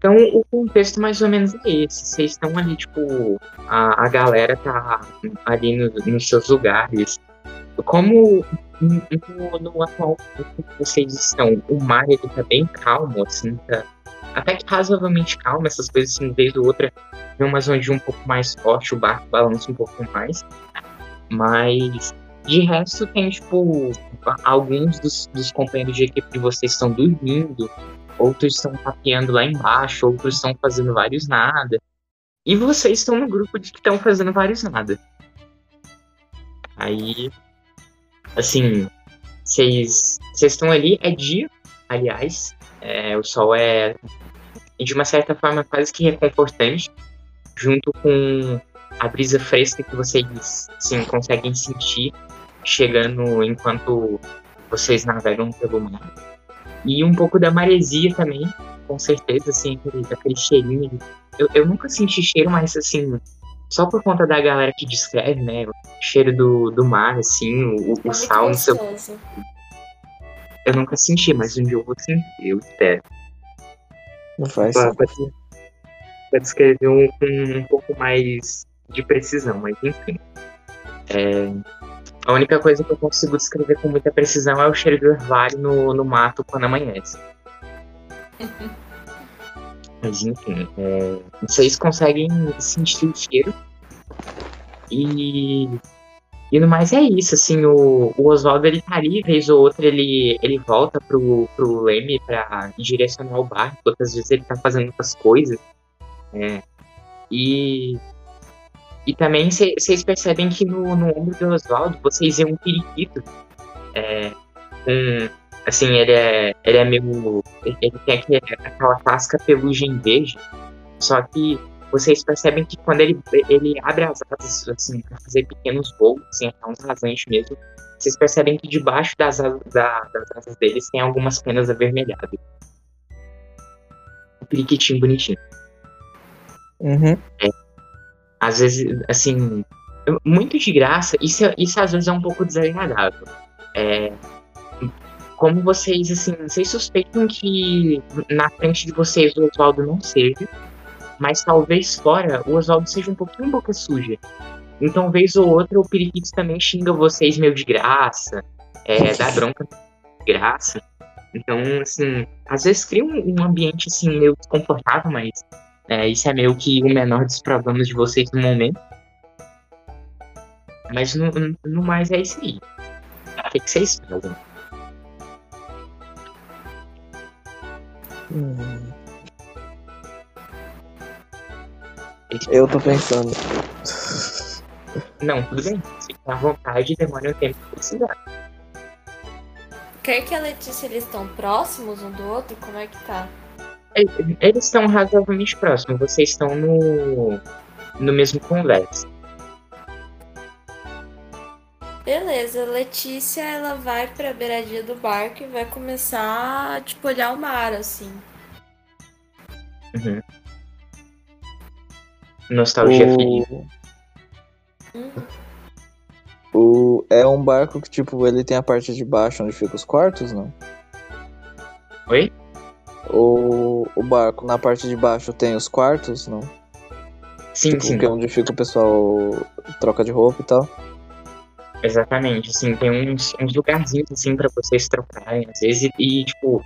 Então, o contexto mais ou menos é esse. Vocês estão ali, tipo, a, a galera tá ali no, nos seus lugares. Como no, no atual que vocês estão, o mar ele tá bem calmo, assim, tá até que razoavelmente calmo, essas coisas assim, ou outra, vem uma zona de um pouco mais forte, o barco balança um pouco mais. Mas de resto tem, tipo, alguns dos, dos companheiros de equipe de vocês estão dormindo, outros estão tapeando lá embaixo, outros estão fazendo vários nada. E vocês estão no grupo de que estão fazendo vários nada. Aí, assim, vocês estão ali, é dia, aliás, é, o sol é, de uma certa forma, quase que reconfortante, junto com a brisa fresca que vocês, conseguem sentir chegando enquanto vocês navegam pelo mar. E um pouco da maresia também, com certeza, assim, aquele, aquele cheirinho. Eu, eu nunca senti cheiro, mas assim, só por conta da galera que descreve, né? O cheiro do, do mar, assim, o, o sal no seu. Eu nunca senti, mas um dia eu vou sentir, eu espero. Não faz pra, pra, pra descrever um, um, um, pouco mais de precisão, mas enfim. É, a única coisa que eu consigo descrever com muita precisão é o cheiro do orvalho no, no mato quando amanhece. Mas enfim, é, vocês conseguem sentir o cheiro. E, e no mais é isso, assim, o, o Oswaldo ele tá ali, vez ou outra ele, ele volta pro, pro Leme pra direcionar o barco, outras vezes ele tá fazendo outras coisas. É, e e também vocês percebem que no, no ombro do Oswaldo vocês veem um periquito. É, um, assim, ele é, ele é meio. Ele tem aquele, aquela casca pelugem verde. Só que vocês percebem que quando ele, ele abre as asas, assim, para fazer pequenos voos, assim, até uns rasantes mesmo, vocês percebem que debaixo das, asas, da, das asas deles tem algumas penas avermelhadas. Um periquitinho bonitinho. Uhum. É, às vezes, assim, muito de graça, isso, isso às vezes é um pouco desagradável. É, como vocês, assim, vocês suspeitam que na frente de vocês o Oswaldo não seja, mas talvez fora o Oswaldo seja um pouquinho boca suja. Então, vez ou outra, o Periquito também xinga vocês meio de graça, é, dá bronca de graça. Então, assim, às vezes cria um, um ambiente, assim, meio desconfortável, mas é, isso é meio que o menor dos problemas de vocês no momento. Mas no, no mais é isso aí. O que, que vocês fazem? Hum. Eu tô pensando. Não, tudo bem. Fica à vontade, demora o tempo que precisar. Quer que a Letícia eles estão próximos um do outro? Como é que tá? Eles estão razoavelmente próximos, vocês estão no, no mesmo conversa. Beleza, Letícia ela vai pra beiradinha do barco e vai começar a tipo, olhar o mar, assim. Uhum. Nostalgia o... feliz. Hum? O... É um barco que, tipo, ele tem a parte de baixo onde ficam os quartos, não? Oi? O, o barco, na parte de baixo, tem os quartos, não? Sim, tipo, sim. Que é onde fica o pessoal troca de roupa e tal. Exatamente, assim, tem uns, uns lugarzinhos, assim, pra vocês trocarem, às vezes, e, tipo,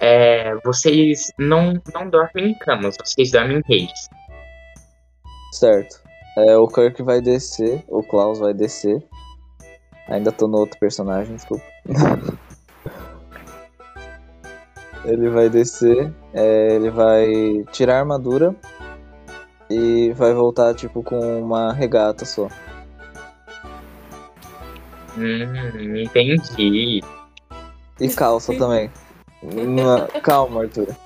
é, vocês não, não dormem em camas, vocês dormem em redes. Certo. É, o Kirk vai descer, o Klaus vai descer. Ainda tô no outro personagem, desculpa. ele vai descer, é, ele vai tirar a armadura e vai voltar tipo com uma regata só. Hum, entendi. E calça também. Uma... Calma, Arthur.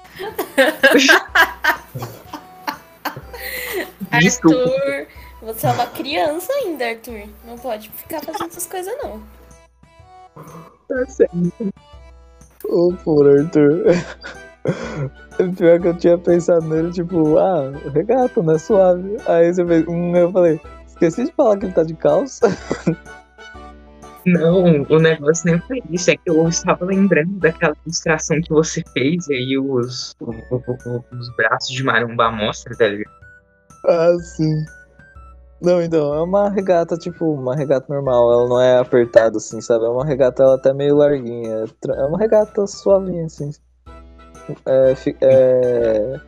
Arthur, você é uma criança ainda, Arthur. Não pode ficar fazendo essas coisas, não. Tá certo. Ô, por Arthur. Pior que eu tinha pensado nele, tipo, ah, regata, né? Suave. Aí você fez, hum, eu falei, esqueci de falar que ele tá de calça. Não, o negócio nem foi isso. É que eu estava lembrando daquela ilustração que você fez e aí os, o- o- o- os braços de maromba mostra, tá ligado? Ah, sim. Não, então, é uma regata, tipo, uma regata normal, ela não é apertada, assim, sabe? É uma regata, ela até meio larguinha. É É uma regata suavinha, assim. É, é-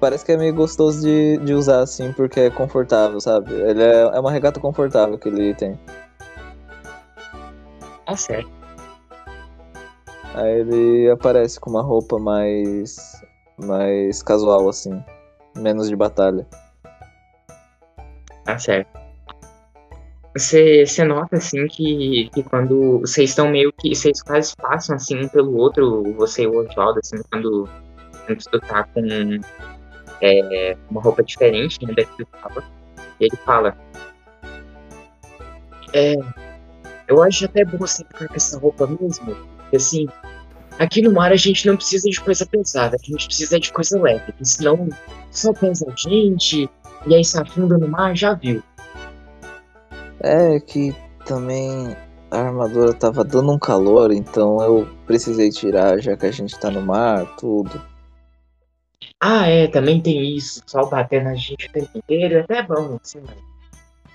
Parece que é meio gostoso de, de usar, assim, porque é confortável, sabe? Ele é, é uma regata confortável que ele tem. Tá certo. Aí ele aparece com uma roupa mais. mais casual, assim. Menos de batalha. Tá certo. Você, você nota assim que, que quando vocês estão meio que. Vocês quase passam assim um pelo outro, você e o Oswaldo, assim, quando, quando tu tá com é, uma roupa diferente né, da que tu tava. E ele fala. É. Eu acho até bom você ficar com essa roupa mesmo. Porque assim, aqui no mar a gente não precisa de coisa pesada, a gente precisa de coisa leve, senão só pesa a gente, e aí se afunda no mar, já viu. É que também a armadura tava dando um calor, então eu precisei tirar, já que a gente tá no mar, tudo. Ah, é, também tem isso, sol batendo na gente o tempo inteiro, é até bom, assim, mas...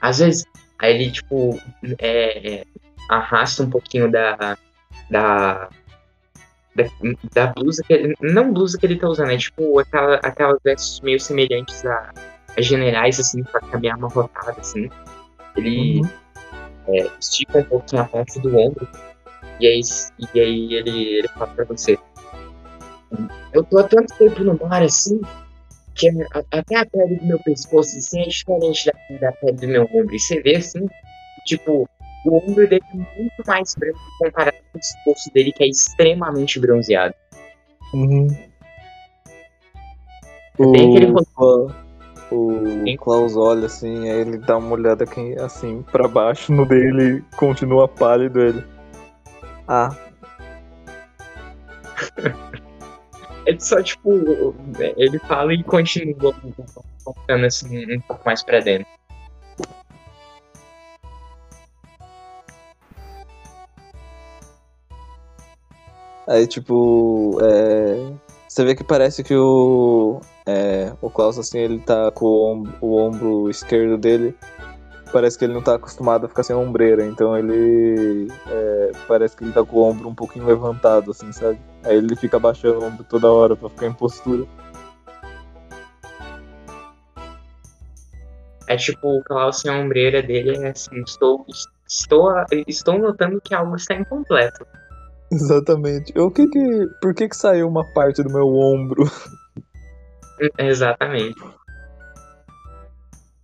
Às vezes, aí ele, tipo, é, é, arrasta um pouquinho da, da, da, da blusa, que ele, não blusa que ele tá usando, é tipo aquela, aquelas vestes meio semelhantes a generais, assim, pra caminhar amarrotada, assim. Ele é, estica um pouquinho a parte do ombro, e aí, e aí ele, ele fala pra você, eu tô há tanto tempo no mar assim, que a- até a pele do meu pescoço assim, é diferente da, da pele do meu ombro. E você vê assim, tipo, o ombro dele é muito mais branco comparado com o pescoço dele, que é extremamente bronzeado. Uhum. Tem aquele O, Cla- o Sim. Klaus olha assim, aí ele dá uma olhada aqui, assim pra baixo no dele e continua pálido ele. Ah, Ele só, tipo, ele fala e continua focando assim um pouco mais pra dentro. Aí, tipo, é, você vê que parece que o, é, o Klaus, assim, ele tá com o ombro, o ombro esquerdo dele. Parece que ele não tá acostumado a ficar sem ombreira, então ele. é, parece que ele tá com o ombro um pouquinho levantado, assim, sabe? Aí ele fica abaixando o ombro toda hora pra ficar em postura. É tipo, o Klaus sem a ombreira dele é assim, estou, estou, estou notando que algo está incompleto. Exatamente. O que que. Por que que saiu uma parte do meu ombro? Exatamente.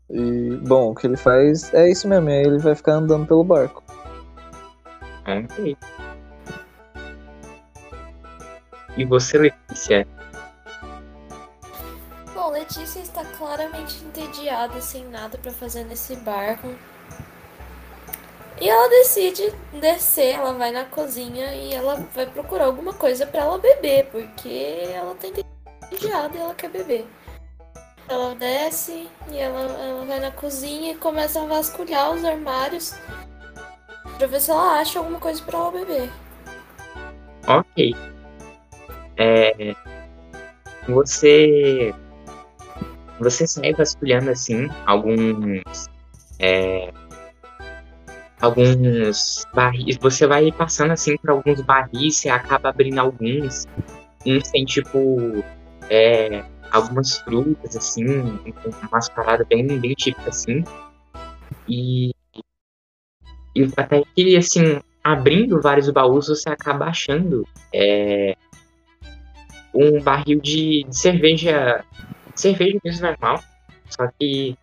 E, bom, o que ele faz é isso mesmo, aí ele vai ficar andando pelo barco. Ok. E você, Letícia? Bom, Letícia está claramente entediada, sem nada pra fazer nesse barco. E ela decide descer, ela vai na cozinha e ela vai procurar alguma coisa pra ela beber, porque ela tá entediada e ela quer beber. Ela desce e ela, ela vai na cozinha e começa a vasculhar os armários pra ver se ela acha alguma coisa pra ela beber. Ok. É, você. Você sai vasculhando assim alguns. É, alguns barris. Você vai passando assim por alguns barris, você acaba abrindo alguns. Uns tem tipo. É, algumas frutas, assim, umas paradas bem, bem típicas assim. E. E até que, assim, abrindo vários baús, você acaba achando é, um barril de, de cerveja, cerveja mesmo normal, só que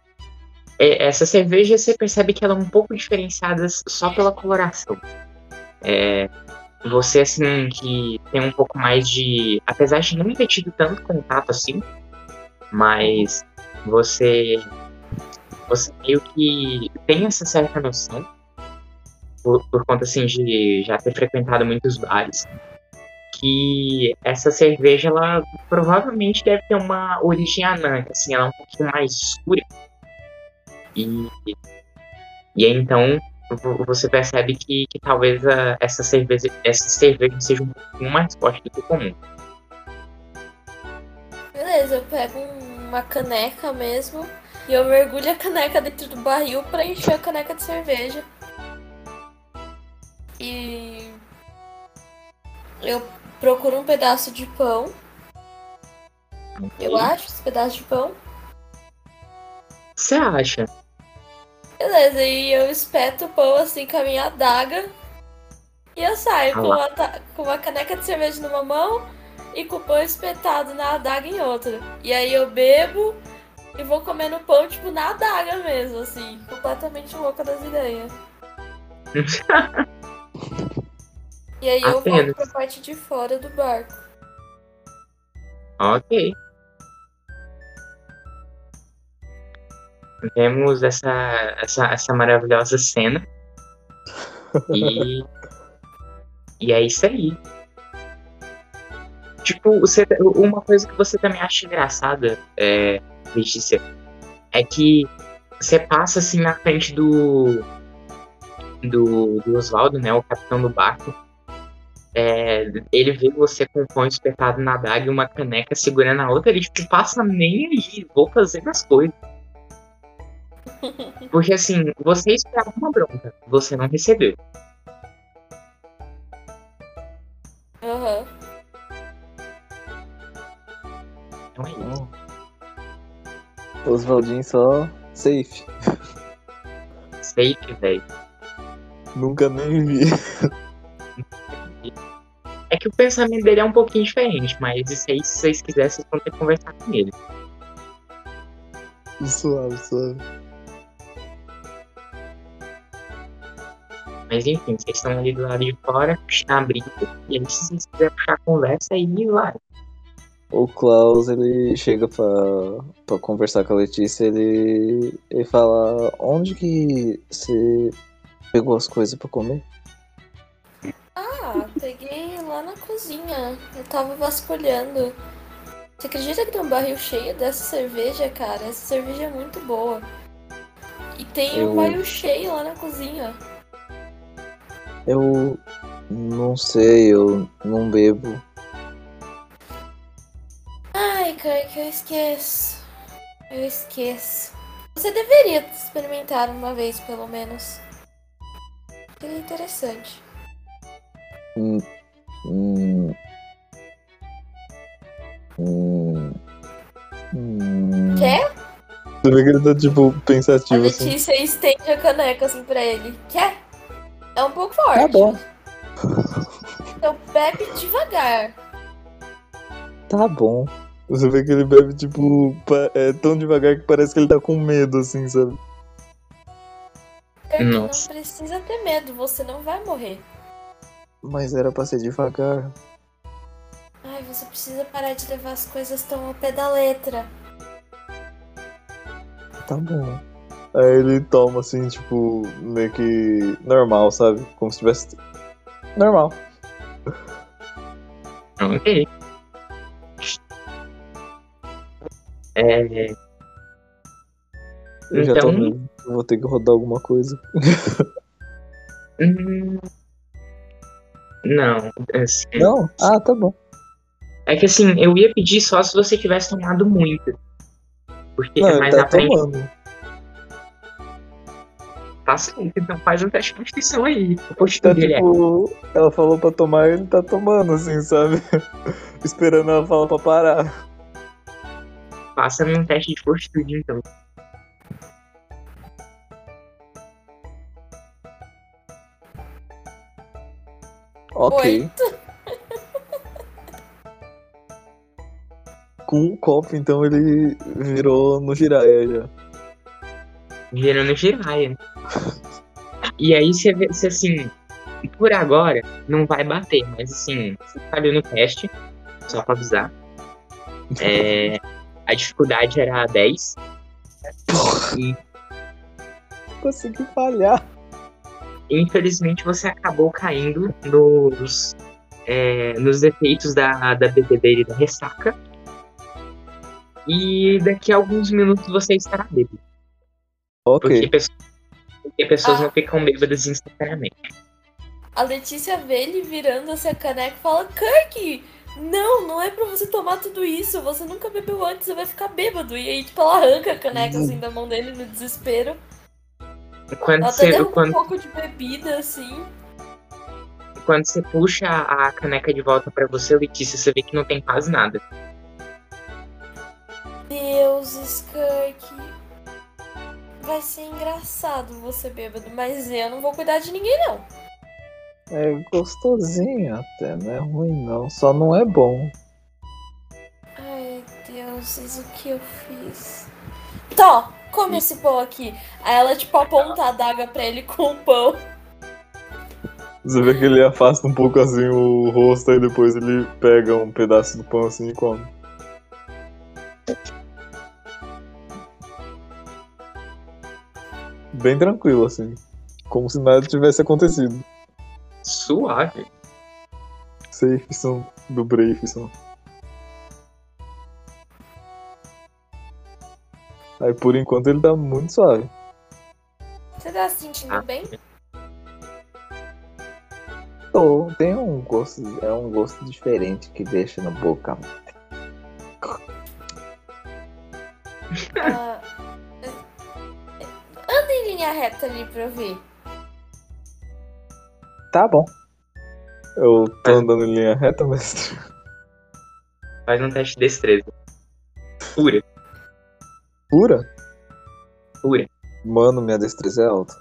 é, essa cerveja você percebe que ela é um pouco diferenciada só pela coloração. É, você assim que tem um pouco mais de, apesar de não ter tido tanto contato assim, mas você você meio que tem essa certa noção por, por conta assim de já ter frequentado muitos bares que essa cerveja ela provavelmente deve ter uma origem anã, assim, ela é um pouquinho mais escura. E, e então você percebe que, que talvez a- essa cerveja, essa cerveja seja um pouquinho mais forte do que o comum. Beleza, eu pego uma caneca mesmo e eu mergulho a caneca dentro do barril pra encher a caneca de cerveja. E eu procuro um pedaço de pão. Eu acho esse pedaço de pão. Você acha? Beleza, e eu espeto o pão assim com a minha adaga. E eu saio com, uma, com uma caneca de cerveja numa mão e com o pão espetado na adaga em outra. E aí eu bebo e vou comendo pão, tipo, na adaga mesmo, assim. Completamente louca das ideias. E aí eu volto pra parte de fora do barco. Ok. Vemos essa, essa, essa maravilhosa cena. E. e é isso aí. Tipo, você, uma coisa que você também acha engraçada, é, Letícia, é que você passa assim na frente do. do, do Oswaldo, né? O capitão do barco. É, ele vê você com o pão espetado na adaga e uma caneca segurando a outra, ele tipo, passa nem aí, vou fazer as coisas. Porque assim, você esperava uma bronca, você não recebeu. Aham. Então é isso. Oswaldinho só safe. Safe, velho. Nunca nem vi. É que o pensamento dele é um pouquinho diferente, mas isso aí, se vocês quiserem, vocês vão ter que conversar com ele. Suave, suave. Mas enfim, vocês estão ali do lado de fora, está abrindo, e aí se vocês quiserem puxar a conversa, aí vai. O Klaus, ele chega pra, pra conversar com a Letícia, ele, ele fala, onde que você pegou as coisas pra comer? Ah, peguei lá na cozinha. Eu tava vasculhando. Você acredita que tem um barril cheio dessa cerveja, cara? Essa cerveja é muito boa. E tem Eu- um barril cheio lá na cozinha. Eu não sei, eu não bebo. Ai, Kirk, eu esqueço. Eu esqueço. Você deveria experimentar uma vez, pelo menos. Seria interessante. Hum, hum, hum, hum. Quer? Você vê que ele tá, tipo, A pensativo assim. Letícia estende a caneca assim pra ele. Quer? É um pouco forte. Tá bom. Então bebe devagar. Tá bom. Você vê que ele bebe, tipo, é tão devagar que parece que ele tá com medo, assim, sabe? Kirk, não precisa ter medo, você não vai morrer. Mas era pra ser devagar. Ai, você precisa parar de levar as coisas tão ao pé da letra. Tá bom. Aí ele toma, assim, tipo, meio que normal, sabe? Como se tivesse. Normal. Ok. É, Eu já tô Então- vendo. Eu vou ter que rodar alguma coisa. hum, não, assim, Não? Ah, tá bom. é que assim, eu ia pedir só se você tivesse tomado muito. Porque Não, é mais tá à frente. tomando. Tá então faz um teste de constituição aí. O Tá é. tipo. Ela falou pra tomar ele tá tomando, assim, sabe? Esperando ela falar pra parar. Passa num teste de fortitude, então. Ok. Oito. Com um copo, então ele virou no giraia já. Virando giraia. E aí você vê, você assim, por agora não vai bater, mas assim, você falhou no teste, só pra avisar. É, a dificuldade era 10. E Consegui falhar. infelizmente você acabou caindo nos, é, nos defeitos da, da bebedeira e da ressaca. E daqui a alguns minutos você estará bêbado. Porque pessoas Porque pessoas Ah. não ficam bêbadas instantaneamente. A Letícia vê ele virando-se a caneca e fala: Kirk, não, não é pra você tomar tudo isso. Você nunca bebeu antes, você vai ficar bêbado. E aí, tipo, ela arranca a caneca assim da mão dele no desespero. Quando Ela até você, derruba um quando, pouco de bebida, assim. quando você puxa a caneca de volta pra você, Letícia, você vê que não tem quase nada. Deuses, Kirk. Vai ser engraçado você bêbado, mas eu não vou cuidar de ninguém, não. É gostosinho até, não é ruim não, só não é bom. Ai, deuses, o que eu fiz? Tó, come esse pão aqui. Aí ela, tipo, aponta a adaga pra ele com o pão. Você vê que ele afasta um pouco assim o rosto e depois ele pega um pedaço do pão assim e come. Bem tranquilo assim. Como se nada tivesse acontecido. Suave. Safeson do Braveson. Aí por enquanto ele tá muito suave. Você tá se sentindo Ah. bem? Tô, tem um gosto, é um gosto diferente que deixa na boca. Em linha reta ali pra eu ver. Tá bom. Eu tô andando em linha reta, mestre. Faz um teste de destreza. Pura, Pura? pura. Mano, minha destreza é alta.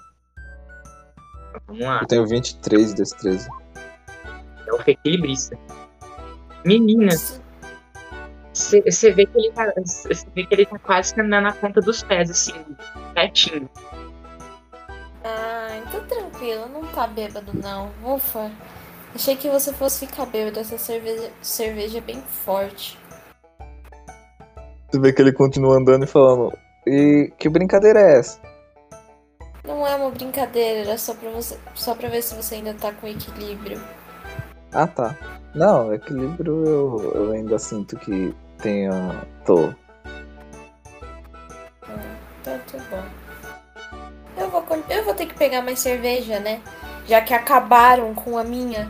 Vamos lá. Eu tenho 23 de destreza. É o equilibrista. Menina, você vê que ele tá. Você vê que ele tá quase andando na ponta dos pés, assim, retinho. Tá bêbado não. Ufa. Achei que você fosse ficar bêbado. Essa cerveja, cerveja é bem forte. Você vê que ele continua andando e falando. E que brincadeira é essa? Não é uma brincadeira, era só pra, você, só pra ver se você ainda tá com equilíbrio. Ah tá. Não, equilíbrio eu, eu ainda sinto que tenha. tô. Hum, Tanto bom. Eu vou, eu vou ter que pegar mais cerveja, né? Já que acabaram com a minha.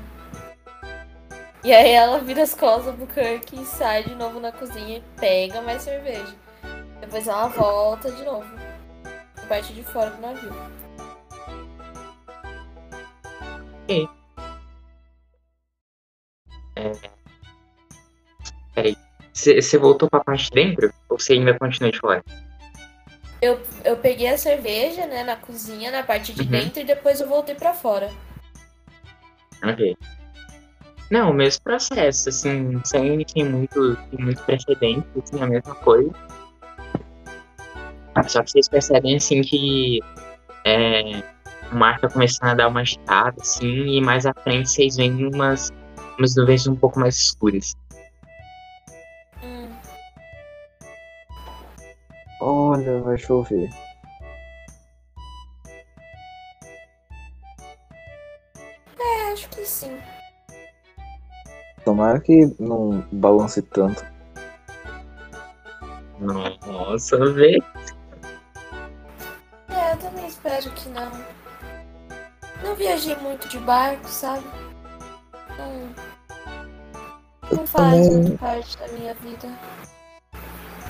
E aí ela vira as costas pro Kirk e sai de novo na cozinha e pega mais cerveja. Depois ela volta de novo. Parte de fora do navio. Você voltou pra parte de dentro? Ou você ainda continua de fora? Eu, eu peguei a cerveja, né, na cozinha, na parte de Uhum. dentro, e depois eu voltei pra fora. Ok. Não, o mesmo processo, assim, sem, sem muito, sem muito precedente, assim, a mesma coisa. Só que vocês percebem, assim, que é, o mar tá começando a dar uma agitada, assim, e mais à frente vocês veem umas, umas nuvens um pouco mais escuras. Olha, vai chover. é, acho que sim. Tomara que não balance tanto. Nossa, vê. É, eu também espero que não. Não viajei muito de barco, sabe? Não, não faz também- muito parte da minha vida.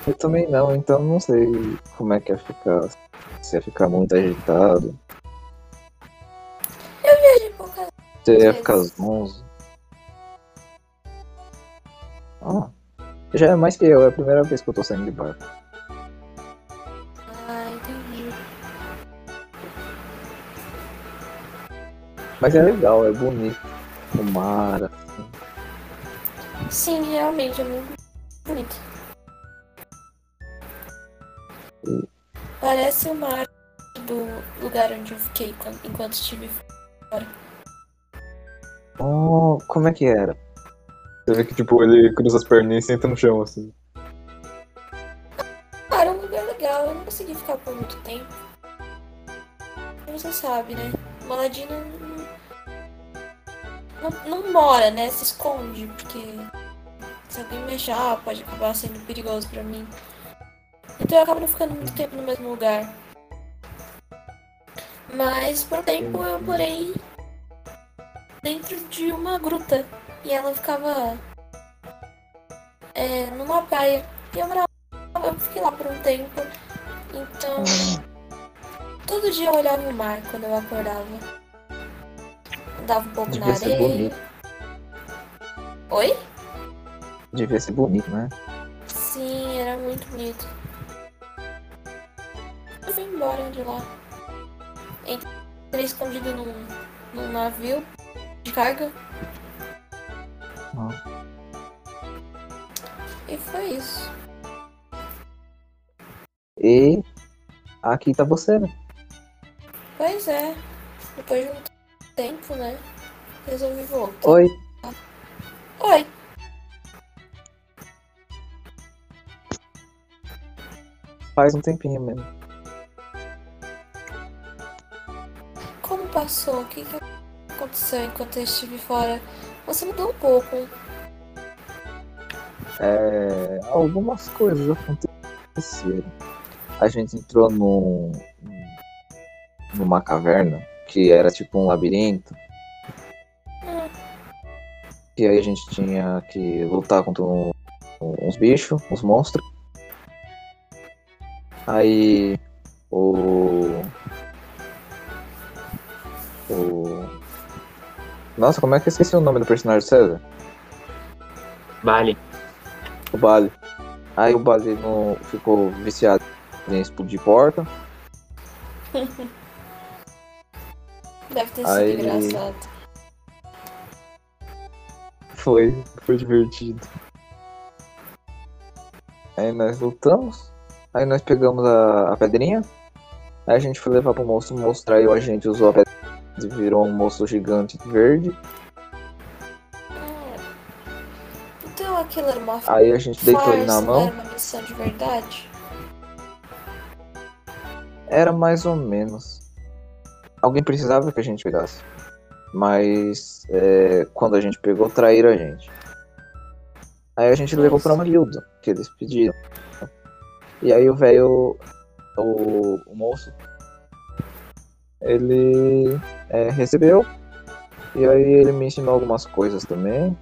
Eu também não, então não sei como é que ia ficar. Se ia ficar muito agitado. Viajei poucas Se ia ficar zonzo. Ah, já é mais que eu, é a primeira vez que eu tô saindo de barco. Ah, entendi. Mas é legal, é bonito. O mar, assim. Sim, realmente é muito bonito. Parece o mar do lugar onde eu fiquei enquanto estive Oh, como é que era? Você vê que tipo, ele cruza as perninhas e senta no chão assim. Ah, era um lugar legal, eu não consegui ficar por muito tempo. Você sabe, né? Moladino não, não, não mora, né? Se esconde, porque se alguém me achar, pode acabar sendo perigoso pra mim. Então eu acabo não ficando muito tempo no mesmo lugar. Mas por um tempo eu morei dentro de uma gruta. E ela ficava é, numa praia. E eu morava, eu fiquei lá por um tempo. Então, todo dia eu olhava o mar quando eu acordava. Andava um pouco Devia na areia. bonito. Oi? Devia ser bonito, né? Sim, era muito bonito. Eu vim embora de lá. Entrei escondido num, num navio de carga. Ah. E foi isso. E aqui tá você, né? Pois é. Depois de um tempo, né? Resolvi voltar. Oi. Oi. Faz um tempinho mesmo. Passou? O que, que aconteceu enquanto eu estive fora? Você mudou um pouco. É, algumas coisas aconteceram. A gente entrou num, numa caverna que era tipo um labirinto. E aí a gente tinha que lutar contra um- uns bichos, uns monstros. Aí o. O. Nossa, como é que eu esqueci o nome do personagem do César? Vale. O Bali. Aí o Bali não ficou viciado em explodir porta. Deve ter sido Aí- engraçado. Foi, foi divertido. Aí nós lutamos. Aí nós pegamos a, a pedrinha. Aí a gente foi levar pro moço, o moço traiu a gente, usou a pedra e virou um moço gigante verde. Ah, Então aquilo era uma Aí a gente deitou ele na mão. era uma missão de verdade? Era mais ou menos. Alguém precisava que a gente pegasse. Mas é, quando a gente pegou, traíram a gente. Aí a gente levou pra uma guilda, que eles pediram. E aí o velho, o, o moço, ele é, recebeu. E aí ele me ensinou algumas coisas também.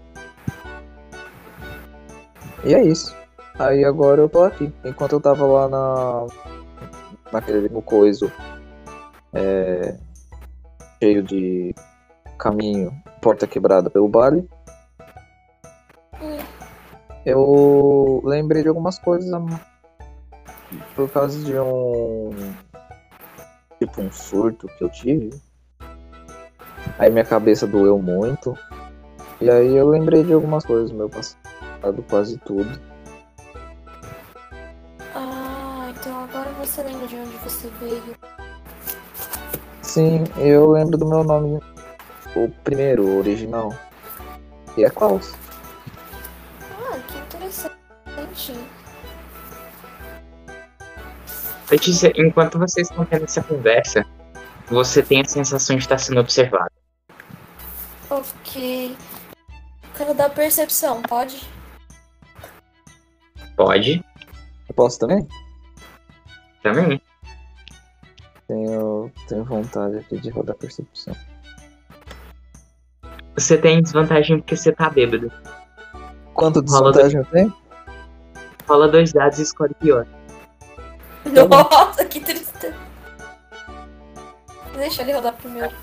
E é isso. Aí agora eu tô aqui. Enquanto eu tava lá na. naquele no coiso. é, cheio de caminho, porta quebrada pelo baile. Eu lembrei de algumas coisas por causa de um. Tipo um surto que eu tive. Aí minha cabeça doeu muito. E aí eu lembrei de algumas coisas do meu passado, quase tudo. Ah, então agora você lembra de onde você veio. Sim, eu lembro do meu nome. O primeiro, o original. E é Klaus. Letícia, enquanto vocês estão tendo essa conversa, você tem a sensação de estar sendo observado. Ok. Quero dar percepção, pode? Pode, Eu posso também? também. Tenho, tenho vontade aqui de rodar percepção. Você tem desvantagem porque você tá bêbado. Quanto de Rola desvantagem eu tenho? Rola dois dados e escolhe pior. Tá bom. Nossa, que tristeza. Deixa ele rodar primeiro.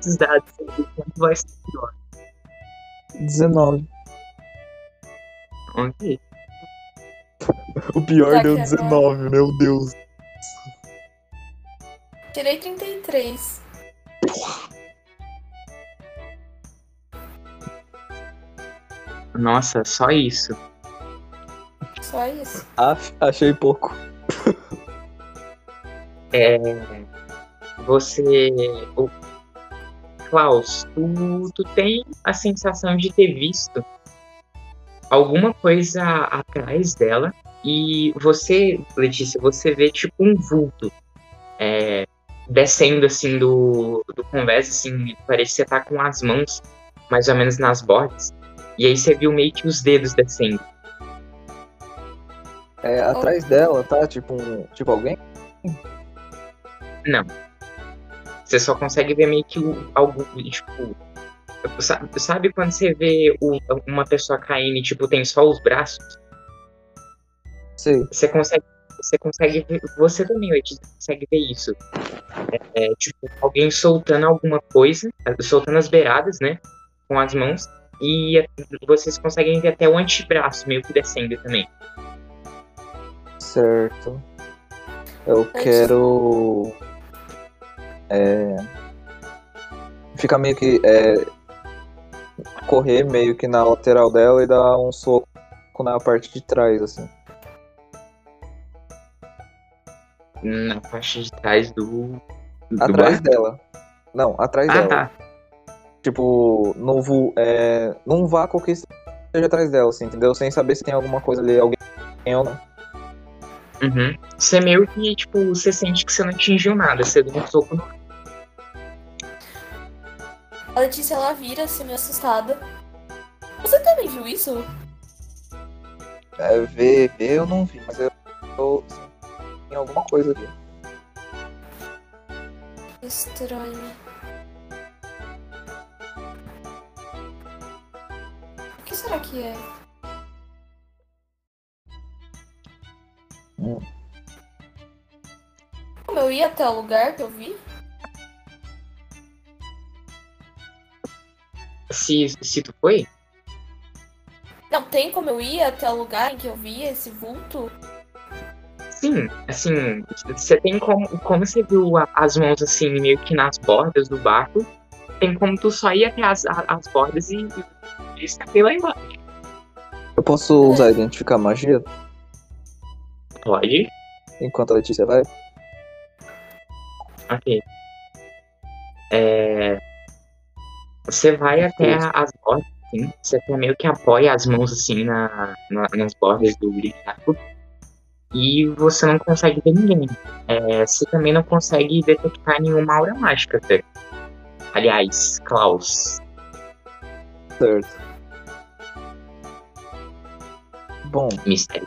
Esses dados, quanto vai ser pior. 19. Ok. O pior Tá deu que 19, meu Deus. Tirei 33. Nossa, só isso. Só isso. Ah, achei pouco. É. Você. O... Klaus, tu, tu tem a sensação de ter visto alguma coisa atrás dela. E você, Letícia, você vê tipo um vulto é, descendo assim do, do convés, assim, parece que você tá com as mãos mais ou menos nas bordas. E aí você viu meio que os dedos descendo. É, atrás dela tá tipo um. Tipo alguém? Não. Você só consegue ver meio que o, algum, tipo. Sabe, sabe quando você vê o- uma pessoa caindo e, tipo, tem só os braços? Sei. Você consegue. Você consegue ver. Você também, Letícia, consegue ver isso. É, é, tipo, alguém soltando alguma coisa, soltando as beiradas, né? Com as mãos. E é, vocês conseguem ver até o antebraço meio que descendo também. Certo. Eu quero. É. Ficar meio que. É, correr meio que na lateral dela e dar um soco na parte de trás, assim. Na parte de trás do. do Atrás barco. dela. Não, atrás Ah, dela. tá. Tipo, no, vu- é, num vácuo que esteja atrás dela, assim, entendeu? Sem saber se tem alguma coisa ali, alguém ou não. Uhum. Você meio que, tipo, você sente que você não atingiu nada. Você deu um soco no. A Letícia ela vira assim, meio assustada. Você também viu isso? É, ver, ver eu não vi, mas eu, eu tem alguma coisa ali. Estranho. O que será que é? Hum. Como eu ia até o lugar que eu vi? Se, se tu foi? Não, tem como eu ir até o lugar em que eu vi esse vulto? Sim, assim, você tem como, como você viu as mãos assim, meio que nas bordas do barco, tem como tu só ir até as, as bordas e, e escapar lá embaixo. Eu posso usar identificar magia Pode? enquanto a Letícia vai? Ok. É, Você vai até as bordas, assim, você até meio que apoia as mãos assim na, na- nas bordas do barco e você não consegue ver ninguém. É, você também não consegue detectar nenhuma aura mágica, até. Aliás, Klaus, Certo. Bom, mistério.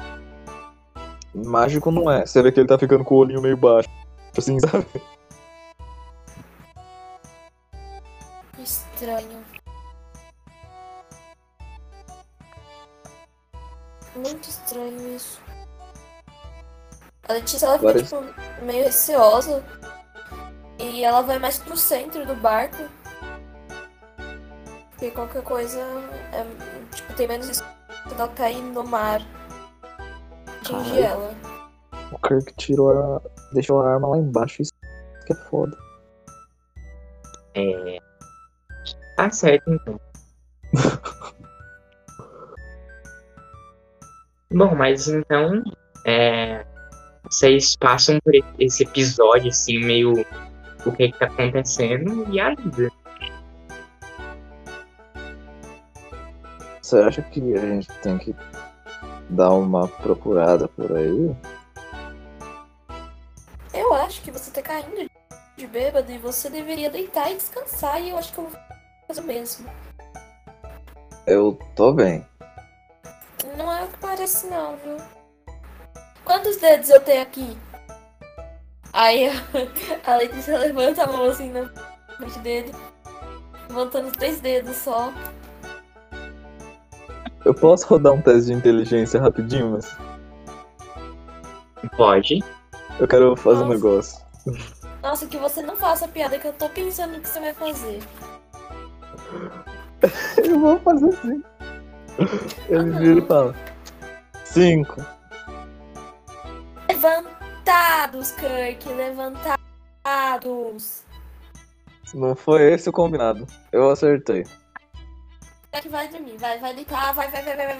mágico não é. Você vê que ele tá ficando com o olhinho meio baixo. Assim, sabe? Estranho. Muito estranho isso. A Letícia ela fica tipo, meio receosa. E ela vai mais pro centro do barco. Porque qualquer coisa é, tipo, tem menos risco dela cair no mar. Atingir ela. O Kirk tirou a. deixou a arma lá embaixo. Isso que é foda. É... Tá certo, então. Bom, mas então, é, vocês passam por esse episódio, assim, meio o que que tá acontecendo e a vida. Você acha que a gente tem que dar uma procurada por aí? Eu acho que você tá caindo de bêbado e você deveria deitar e descansar. E eu acho que eu vou o mesmo. Eu tô bem. Não é o que parece, não, viu? Quantos dedos eu tenho aqui? Aí a Letícia levanta a mão assim na frente dele, levantando os três dedos só. Eu posso rodar um teste de inteligência rapidinho, mas Pode. eu quero fazer um Nossa. negócio. Nossa, que você não faça a piada que eu tô pensando que você vai fazer. Eu vou fazer sim. Ele vira e fala: Cinco. Levantados, Kirk, levantados. Não foi esse o combinado. Eu acertei. Kirk vai dormir, vai, vai deitar, vai, vai, vai, vai, vai,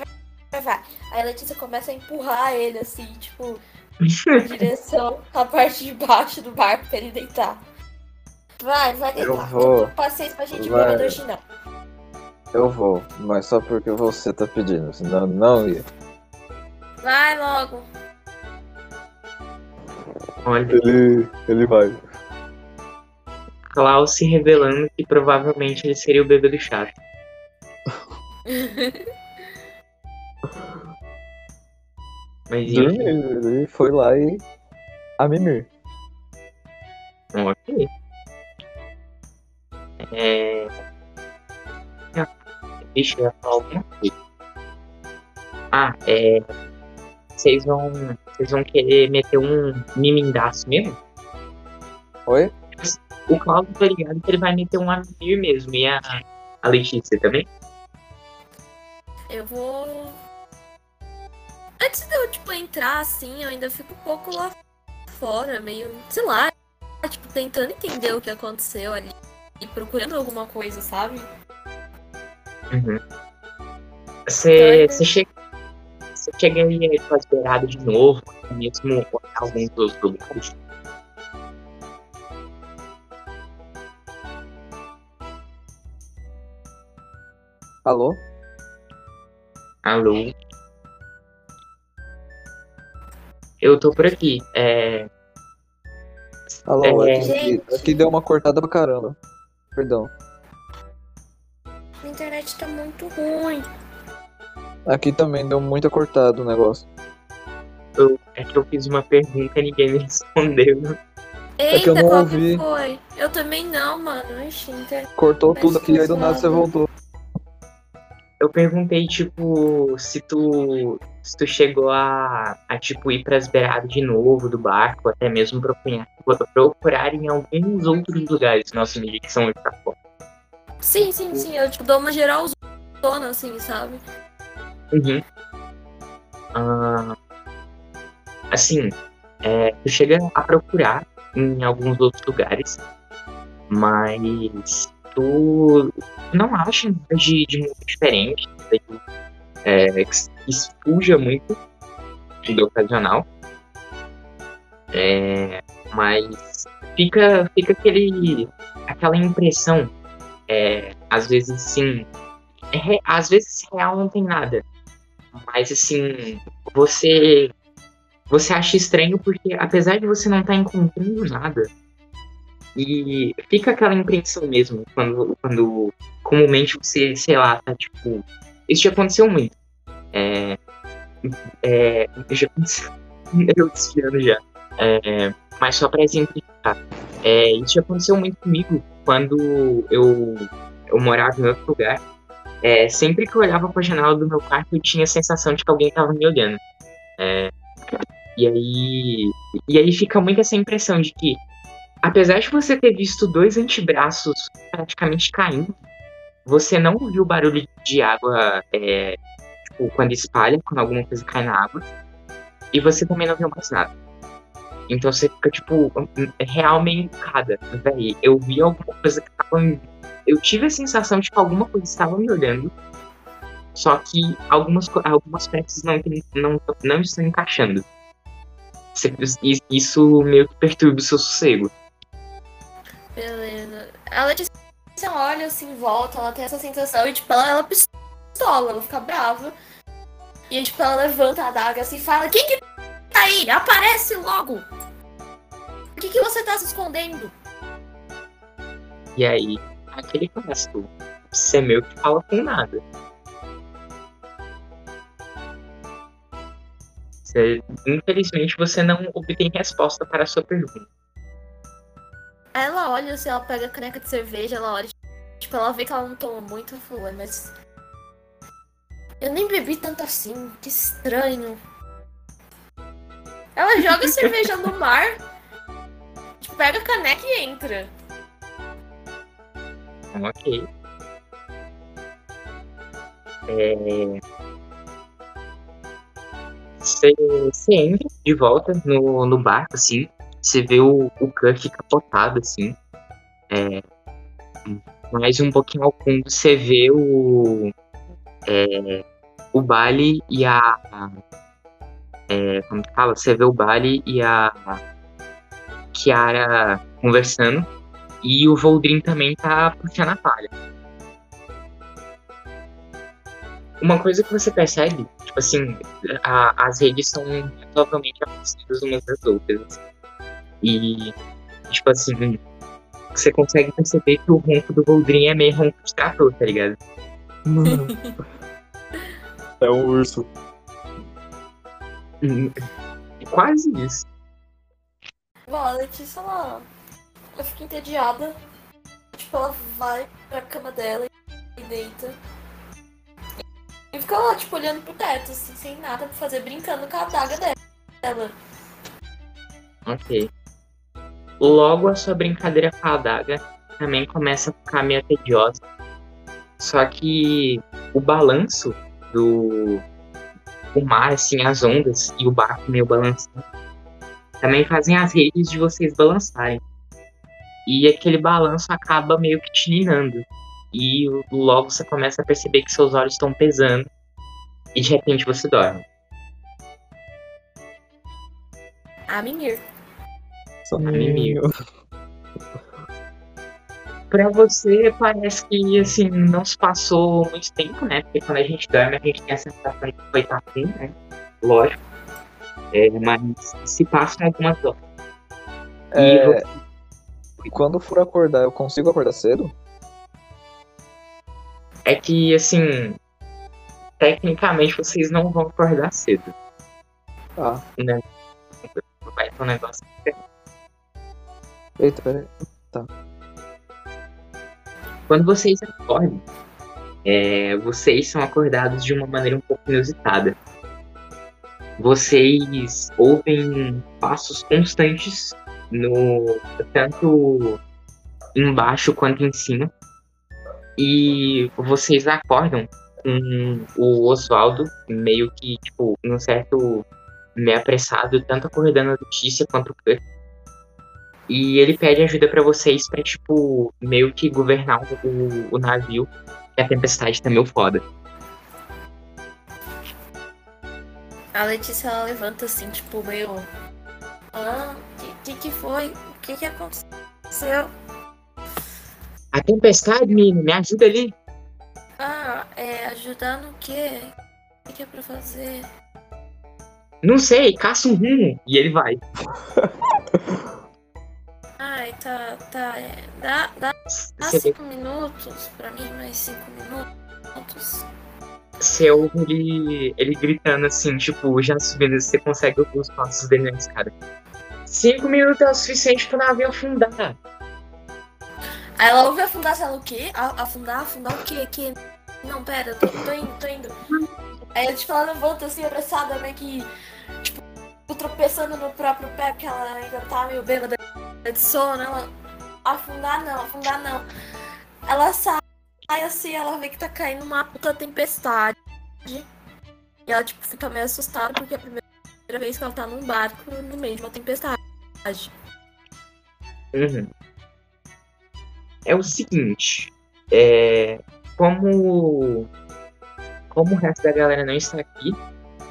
vai, vai. Aí a Letícia começa a empurrar ele assim, tipo, em direção à parte de baixo do barco pra ele deitar. Vai, vai deitar. Eu vou. paciência pra gente Vai. não. Eu vou, mas só porque você tá pedindo, senão não ia. Vai logo. Olha, Ele, ele vai. Klaus se revelando que provavelmente ele seria o bebê do chato. Mas enfim, ele foi lá e. A mimir. É... Deixa eu falar alguma coisa. Ah, é. Vocês vão. Vocês vão querer meter um mimindaço mesmo? Oi? O Cláudio tá ligado que ele vai meter um Amir mesmo. E a, a Letícia também? Eu vou. Antes de eu, tipo, entrar assim, eu ainda fico um pouco lá fora, meio, sei lá, tipo, tentando entender o que aconteceu ali. E procurando alguma coisa, sabe? Uhum. Você você chega. Você chega aí com as beiradas de novo, mesmo alguns dos lugares. Alô? Alô? Eu tô por aqui. É, Alô, É. aqui, Gente. aqui deu uma cortada pra caramba. Perdão. A internet tá muito ruim. Aqui também deu muita cortada o negócio. eu, é que eu fiz uma pergunta e ninguém me respondeu. É que eu Eita, não qual ouvi. que foi? Eu também não, mano. Ixi, inter... Cortou Mas tudo aqui, aí do nada você voltou. Eu perguntei, tipo, se tu, se tu chegou a, a, tipo, ir pras beiradas de novo do barco, até mesmo procurar, procurar em alguns outros lugares nossa medição pra fora. Sim, sim, sim. Eu tipo, dou uma geral zona, assim, sabe? Uhum. Ah, assim, é, tu chega a procurar em alguns outros lugares, mas tu não acha nada de, de muito diferente, de, é, que muito do ocasional. É, mas fica, fica aquele, aquela impressão, é, às vezes sim, é às vezes real não tem nada, mas assim, você você acha estranho porque apesar de você não estar encontrando nada, e fica aquela impressão mesmo quando, quando comumente você, sei lá, tá tipo. Isso já aconteceu muito. É, é, já aconteceu. Eu desviando já. É, mas só pra exemplificar. É, isso já aconteceu muito comigo quando eu, eu morava em outro lugar. É, sempre que eu olhava pra janela do meu quarto, eu tinha a sensação de que alguém tava me olhando. É, e aí. E aí fica muito essa impressão de que, apesar de você ter visto dois antebraços praticamente caindo, você não ouviu o barulho de água é, tipo, quando espalha, quando alguma coisa cai na água. E você também não viu mais nada. Então você fica, tipo, real meio. Véi, eu vi alguma coisa que tava. me- Eu tive a sensação de que alguma coisa estava me olhando. Só que algumas, algumas peças não, não, não estão encaixando. Isso meio que perturba o seu sossego. A Letícia olha assim, volta, ela tem essa sensação e, tipo, ela, ela pistola, ela fica brava. E, tipo, ela levanta a adaga assim e fala: Quem que tá aí? Aparece logo! Por que, que você tá se escondendo? E aí, aquele resto, você meio que fala com nada. Infelizmente, você não obtém resposta para a sua pergunta. Aí ela olha assim, ela pega a caneca de cerveja, ela olha, tipo, ela vê que ela não toma muito, fala, "Ué, mas. Eu nem bebi tanto assim, que estranho. Ela joga a cerveja no mar, tipo, pega a caneca e entra. Ok. É... Você, você entra de volta no, no barco, assim. Você vê o, o Kirk capotado, assim. É... Mais um pouquinho ao fundo, você vê o... é, o Bali e a... é, como que fala? Você vê o Bali e a Kiara conversando. E o Voldrin também tá puxando a palha. Uma coisa que você percebe, tipo assim, a- as redes são totalmente afastadas umas das outras. assim. E, tipo assim, você consegue perceber que o ronco do Voldrin é meio ronco de trator, tá ligado? É um urso. Hum, Quase isso. Bom, a Letícia, ela, ela fica entediada. tipo, ela vai pra cama dela e deita. E fica lá, tipo, olhando pro teto, assim, sem nada pra fazer, brincando com a adaga dela. Ok. Logo a sua brincadeira com a adaga também começa a ficar meio tediosa. Só que o balanço do o mar, assim, as ondas e o barco meio balançando, também fazem as redes de vocês balançarem. E aquele balanço acaba meio que te ninando. E logo você começa a perceber que seus olhos estão pesando. E de repente você dorme. A mimir. Soninho. Pra você parece que assim, não se passou muito tempo, né? Porque quando a gente dorme, a gente tem a sensação de que foi estar assim, né? Lógico. É, mas se passam algumas horas. E É, você- quando for acordar, eu consigo acordar cedo? é que assim, tecnicamente vocês não vão acordar cedo. Ah, Vai ter um negócio. Eita, peraí. Quando vocês acordam, é, vocês são acordados de uma maneira um pouco inusitada. Vocês ouvem passos constantes no tanto embaixo quanto em cima. E vocês acordam com o Oswaldo meio que, tipo, num certo meio apressado, tanto acordando a notícia quanto o. E ele pede ajuda pra vocês pra, tipo, meio que governar o, o navio. E a tempestade tá meio foda. A Letícia ela levanta assim, tipo, meio. Ah, que, que que foi? O que que aconteceu? A tempestade, menino, me ajuda ali. Ah, é ajudar no quê? O que, que é pra fazer? Não sei, caça um rumo. E ele vai. Ai, tá, tá. É, dá, dá, dá vê- cinco minutos pra mim, mais cinco minutos. você ouve ele, ele gritando assim, tipo, já subindo, você consegue ouvir os passos dele na escada. Cinco minutos é o suficiente pro navio afundar. Aí ela ouve afundar, sei lá o quê? Afundar, afundar o quê? Que? Não, pera, tô, tô indo, tô indo. Aí tipo, ela levanta assim, apressada, meio que, tipo, tropeçando no próprio pé, porque ela ainda tá meio bêbada Ela, afundar não, afundar não. Ela sai assim, ela vê que tá caindo uma puta tempestade. E ela, tipo, fica meio assustada, porque é a primeira vez que ela tá num barco no meio de uma tempestade. Uhum. É o seguinte, é, como, como o resto da galera não está aqui,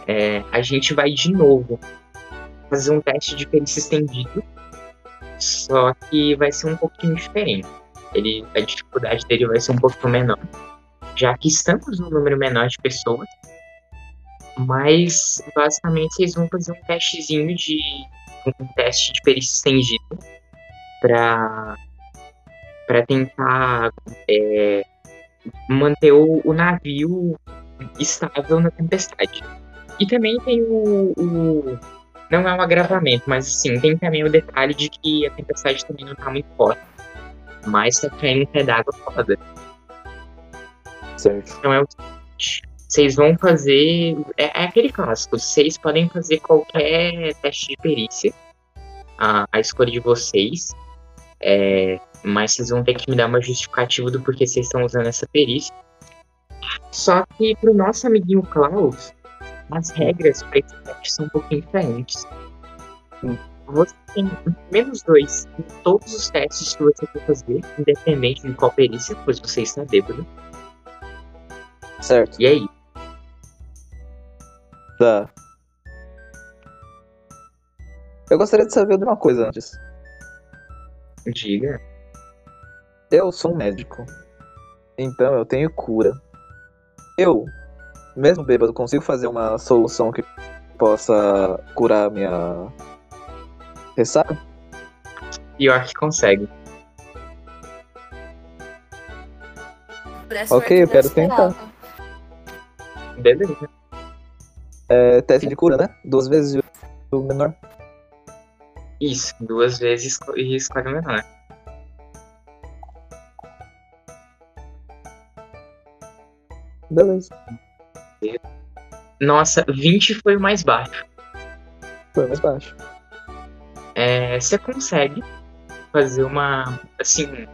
é, a gente vai de novo fazer um teste de perícia estendido, só que vai ser um pouquinho diferente. Ele, a dificuldade dele vai ser um pouquinho menor, já que estamos num número menor de pessoas, mas basicamente vocês vão fazer um testezinho de um teste de perícia estendido para para tentar é, manter o, o navio estável na tempestade. E também tem o, o- não é um agravamento, mas assim, tem também o detalhe de que a tempestade também não tá muito forte. Mas tá caindo um pé d'água foda. Certo. Então é o seguinte, vocês vão fazer. É, é aquele clássico, vocês podem fazer qualquer teste de perícia. A, a escolha de vocês. É, mas vocês vão ter que me dar uma justificativa do porquê vocês estão usando essa perícia. Só que pro nosso amiguinho Klaus, as regras para esse teste são um pouquinho diferentes. Você tem menos dois em todos os testes que você for fazer, independente de qual perícia, pois você está bêbado. Certo. E aí? Tá. Eu gostaria de saber de uma coisa antes. Diga. Eu sou um médico. Então eu tenho cura. Eu, mesmo bêbado, consigo fazer uma solução que possa curar minha ressaca? Eu acho que consegue. Ok, eu quero tentar. Beleza. É, teste de cura, né? Duas vezes o menor. Isso, duas vezes e escolhe o menor. Beleza. Nossa, 20 foi o mais baixo. Foi mais baixo. É, você consegue fazer uma. Assim.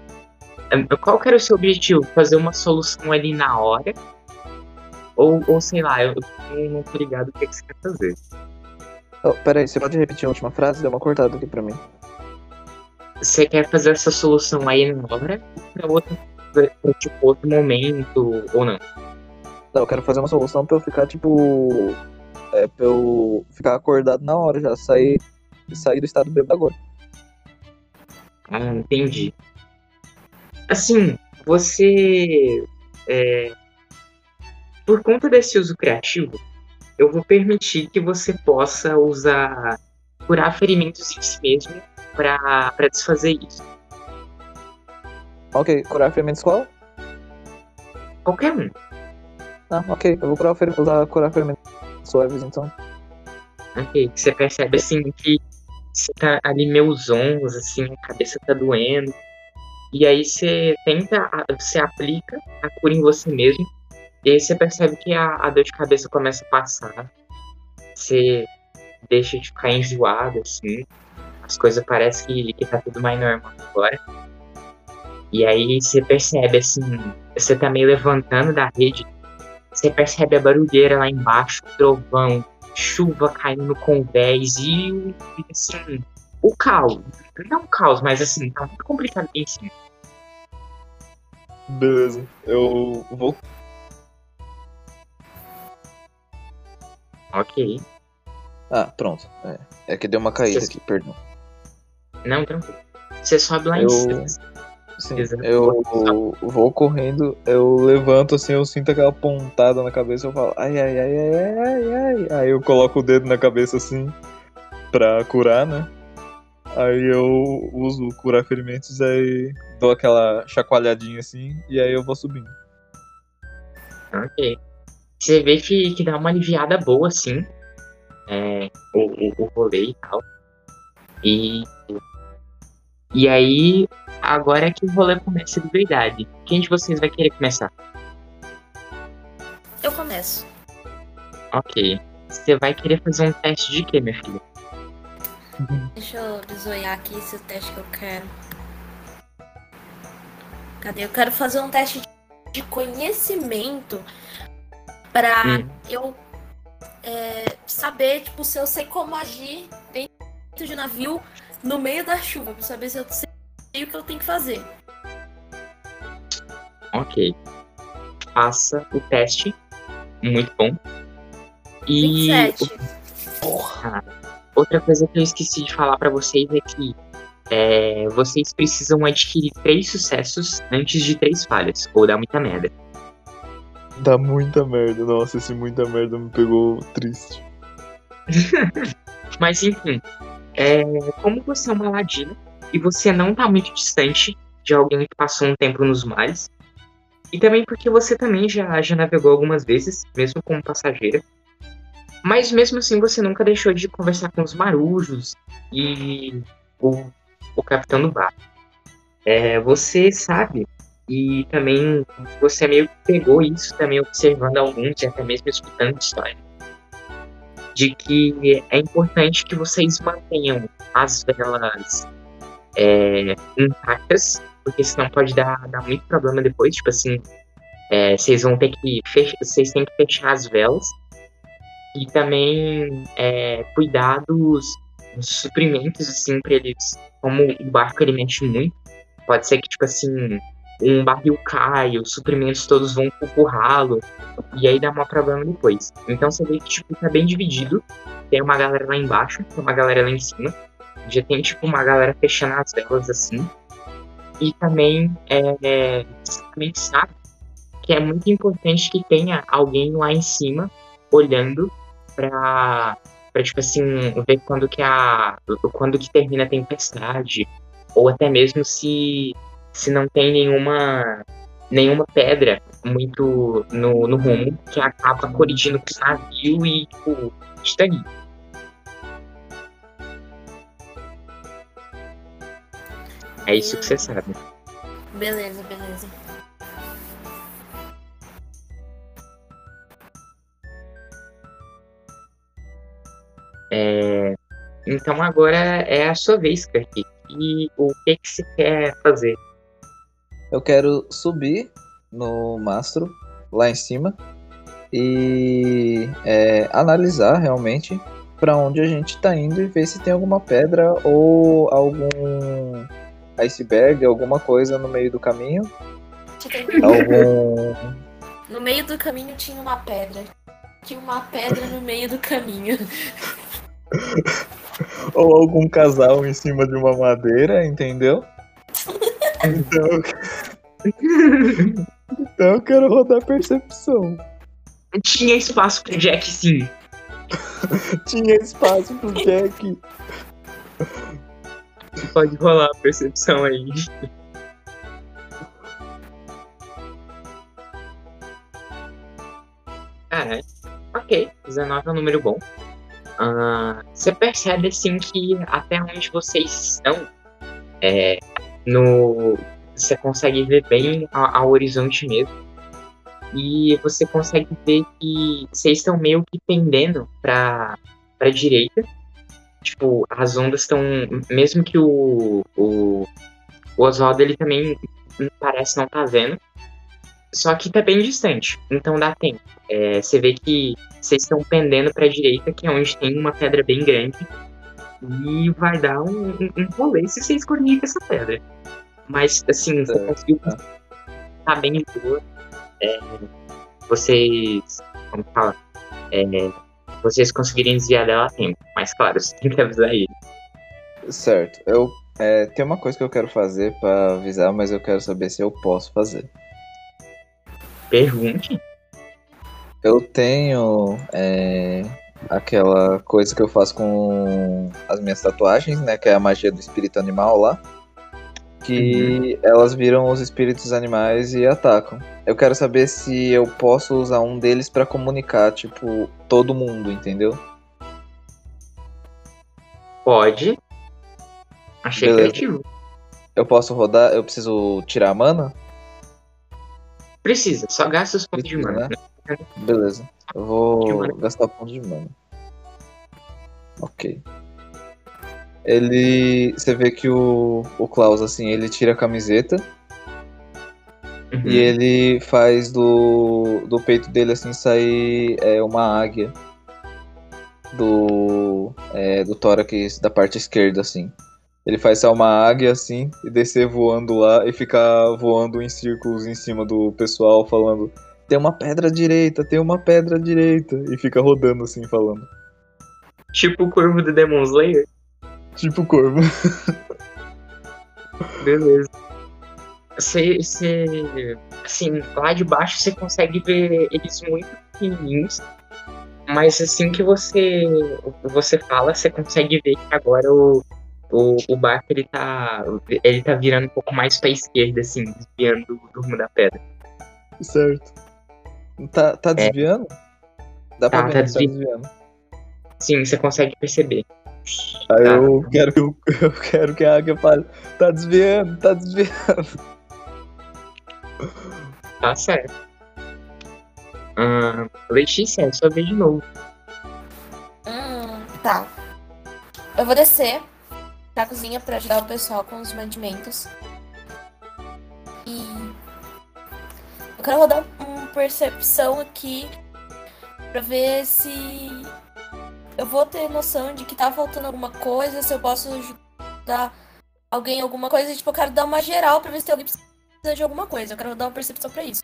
é, Qual que era o seu objetivo? Fazer uma solução ali na hora? Ou, ou sei lá, eu, eu não tô ligado o que, que você quer fazer. Oh, peraí, você pode repetir a última frase? Deu uma cortada aqui pra mim. Você quer fazer essa solução aí na hora? Pra outro, pra, tipo, outro momento? Ou não? Não, eu quero fazer uma solução pra eu ficar, tipo. É, pra eu ficar acordado na hora já, sair, sair do estado bêbado agora. Ah, entendi. Assim, você. é, por conta desse uso criativo, eu vou permitir que você possa usar. curar ferimentos em si mesmo pra, pra desfazer isso. Ok, curar ferimentos qual? Qualquer um. Ah, ok, eu vou curar, fer... usar curar suaves então. Ok, você percebe assim que você tá ali meio zonzo, assim, a cabeça tá doendo. E aí você tenta, você aplica a cura em você mesmo. E aí você percebe que a, a dor de cabeça começa a passar. Você deixa de ficar enjoado, assim. As coisas parecem que, que tá tudo mais normal agora. E aí você percebe, assim, você tá meio levantando da rede. Você percebe a barulheira lá embaixo, trovão, chuva caindo com vés e, o- e, assim, o caos. Não o caos, mas assim, tá muito complicado em cima. Beleza, eu vou. Ok. Ah, pronto. É, é que deu uma caída Você- aqui, perdão. Não, tranquilo. Você sobe lá em Eu- cima. Sim, eu vou correndo, eu levanto assim, eu sinto aquela pontada na cabeça, eu falo, ai, ai, ai, ai, ai, ai, ai. Aí eu coloco o dedo na cabeça assim, pra curar, né? Aí eu uso curar ferimentos, aí dou aquela chacoalhadinha assim, e aí eu vou subindo. Ok. Você vê que, que dá uma aliviada boa, assim. É, o, o, o rolê e tal. E. E aí, agora é que o rolê começa de verdade. Quem de vocês vai querer começar? Eu começo. Ok. Você vai querer fazer um teste de quê, minha filha? Deixa eu bisoiar aqui esse teste que eu quero. Cadê? Eu quero fazer um teste de conhecimento pra Hum. eu é, saber, tipo, se eu sei como agir dentro de navio no meio da chuva, pra saber se eu sei o que eu tenho que fazer. Ok. Faça o teste. Muito bom. E 27. outra coisa que eu esqueci de falar pra vocês é que é, vocês precisam adquirir três sucessos antes de três falhas, ou dá muita merda. Dá muita merda, nossa, esse muita merda me pegou triste. Mas enfim, é, como você é uma ladina e você não tá muito distante de alguém que passou um tempo nos mares, e também porque você também já, já navegou algumas vezes, mesmo como passageira, mas mesmo assim você nunca deixou de conversar com os marujos e o, o capitão do bar. É, você sabe, e também você meio que pegou isso também observando alguns e até mesmo escutando história de que é importante que vocês mantenham as velas é, intactas, porque senão pode dar, dar muito problema depois. Tipo assim, é, vocês vão ter que fechar, vocês têm que fechar as velas e também é, cuidar dos, dos suprimentos, assim, para eles. Como o barco ele mexe muito, pode ser que, tipo assim, um barril cai, os suprimentos todos vão pro ralo, e aí dá um problema depois. Então você vê que, tipo, tá bem dividido. Tem uma galera lá embaixo, tem uma galera lá em cima. Já tem, tipo, uma galera fechando as velas, assim. E também, é, é, também sabe que é muito importante que tenha alguém lá em cima olhando pra, pra tipo assim, ver quando que a. quando que termina a tempestade. Ou até mesmo se, se não tem nenhuma nenhuma pedra muito no, no rumo que acaba colidindo com o navio e, tipo, aí. É isso que você sabe. Beleza, beleza. É... Então agora é a sua vez, Kartik. E o que, que você quer fazer? Eu quero subir no mastro, lá em cima, e é, analisar realmente para onde a gente está indo e ver se tem alguma pedra ou algum iceberg, alguma coisa no meio do caminho. Algum. No meio do caminho tinha uma pedra. Tinha uma pedra no meio do caminho. ou algum casal em cima de uma madeira, entendeu? Então. então eu quero rodar percepção. Tinha espaço pro Jack, sim. Tinha espaço pro Jack. Pode rolar a percepção aí. Caralho. Ok, 19 é um número bom. Uh, você percebe assim que até onde vocês estão, é, no, você consegue ver bem ao horizonte mesmo e você consegue ver que vocês estão meio que pendendo para para direita. Tipo, as ondas estão, mesmo que o, o, o Oswaldo ele também parece não tá vendo, só que tá bem distante, então dá tempo. É, você vê que vocês estão pendendo para direita, que é onde tem uma pedra bem grande, e vai dar um, um, um rolê se vocês corrigem essa pedra. Mas, assim, você conseguiu. Tá bem boa é, vocês, como fala, é, vocês conseguirem desviar dela a tempo. Mas claro, você tem que avisar ele. Certo. Eu é, tem uma coisa que eu quero fazer para avisar, mas eu quero saber se eu posso fazer. Pergunte. Eu tenho é, aquela coisa que eu faço com as minhas tatuagens, né? Que é a magia do espírito animal lá que uhum. elas viram os espíritos animais e atacam. Eu quero saber se eu posso usar um deles para comunicar, tipo, todo mundo, entendeu? Pode. Achei Beleza. criativo. Eu posso rodar? Eu preciso tirar a mana? Precisa, só gasta os pontos Precisa, de mana. Né? Beleza. Eu vou gastar pontos de mana. Ok. Ele. Você vê que o, o Klaus, assim, ele tira a camiseta. Uhum. E ele faz do, do peito dele, assim, sair é, uma águia. Do. É, do tórax da parte esquerda, assim. Ele faz sair uma águia, assim, e descer voando lá e ficar voando em círculos em cima do pessoal, falando: Tem uma pedra direita, tem uma pedra direita. E fica rodando, assim, falando. Tipo o corvo do Demon Slayer? Tipo corvo. Beleza. Você, você, assim, lá de baixo você consegue ver eles muito pequenininhos, mas assim que você você fala, você consegue ver que agora o, o, o barco ele tá, ele tá virando um pouco mais pra esquerda, assim, desviando do, rumo da pedra. Certo. Tá, tá é. desviando? É. Dá pra tá, ver tá, desvi... tá desviando. Sim, você consegue perceber. Aí tá. eu quero que eu, eu quero que a águia fale, tá desviando, tá desviando. Tá certo. Hum, Letícia, é sua vez de novo. Hum, tá. Eu vou descer pra cozinha pra ajudar o pessoal com os mantimentos. E eu quero rodar uma percepção aqui pra ver se eu vou ter noção de que tá faltando alguma coisa, se eu posso ajudar alguém alguma coisa. Tipo, eu quero dar uma geral pra ver se tem alguém precisa de alguma coisa. Eu quero dar uma percepção pra isso.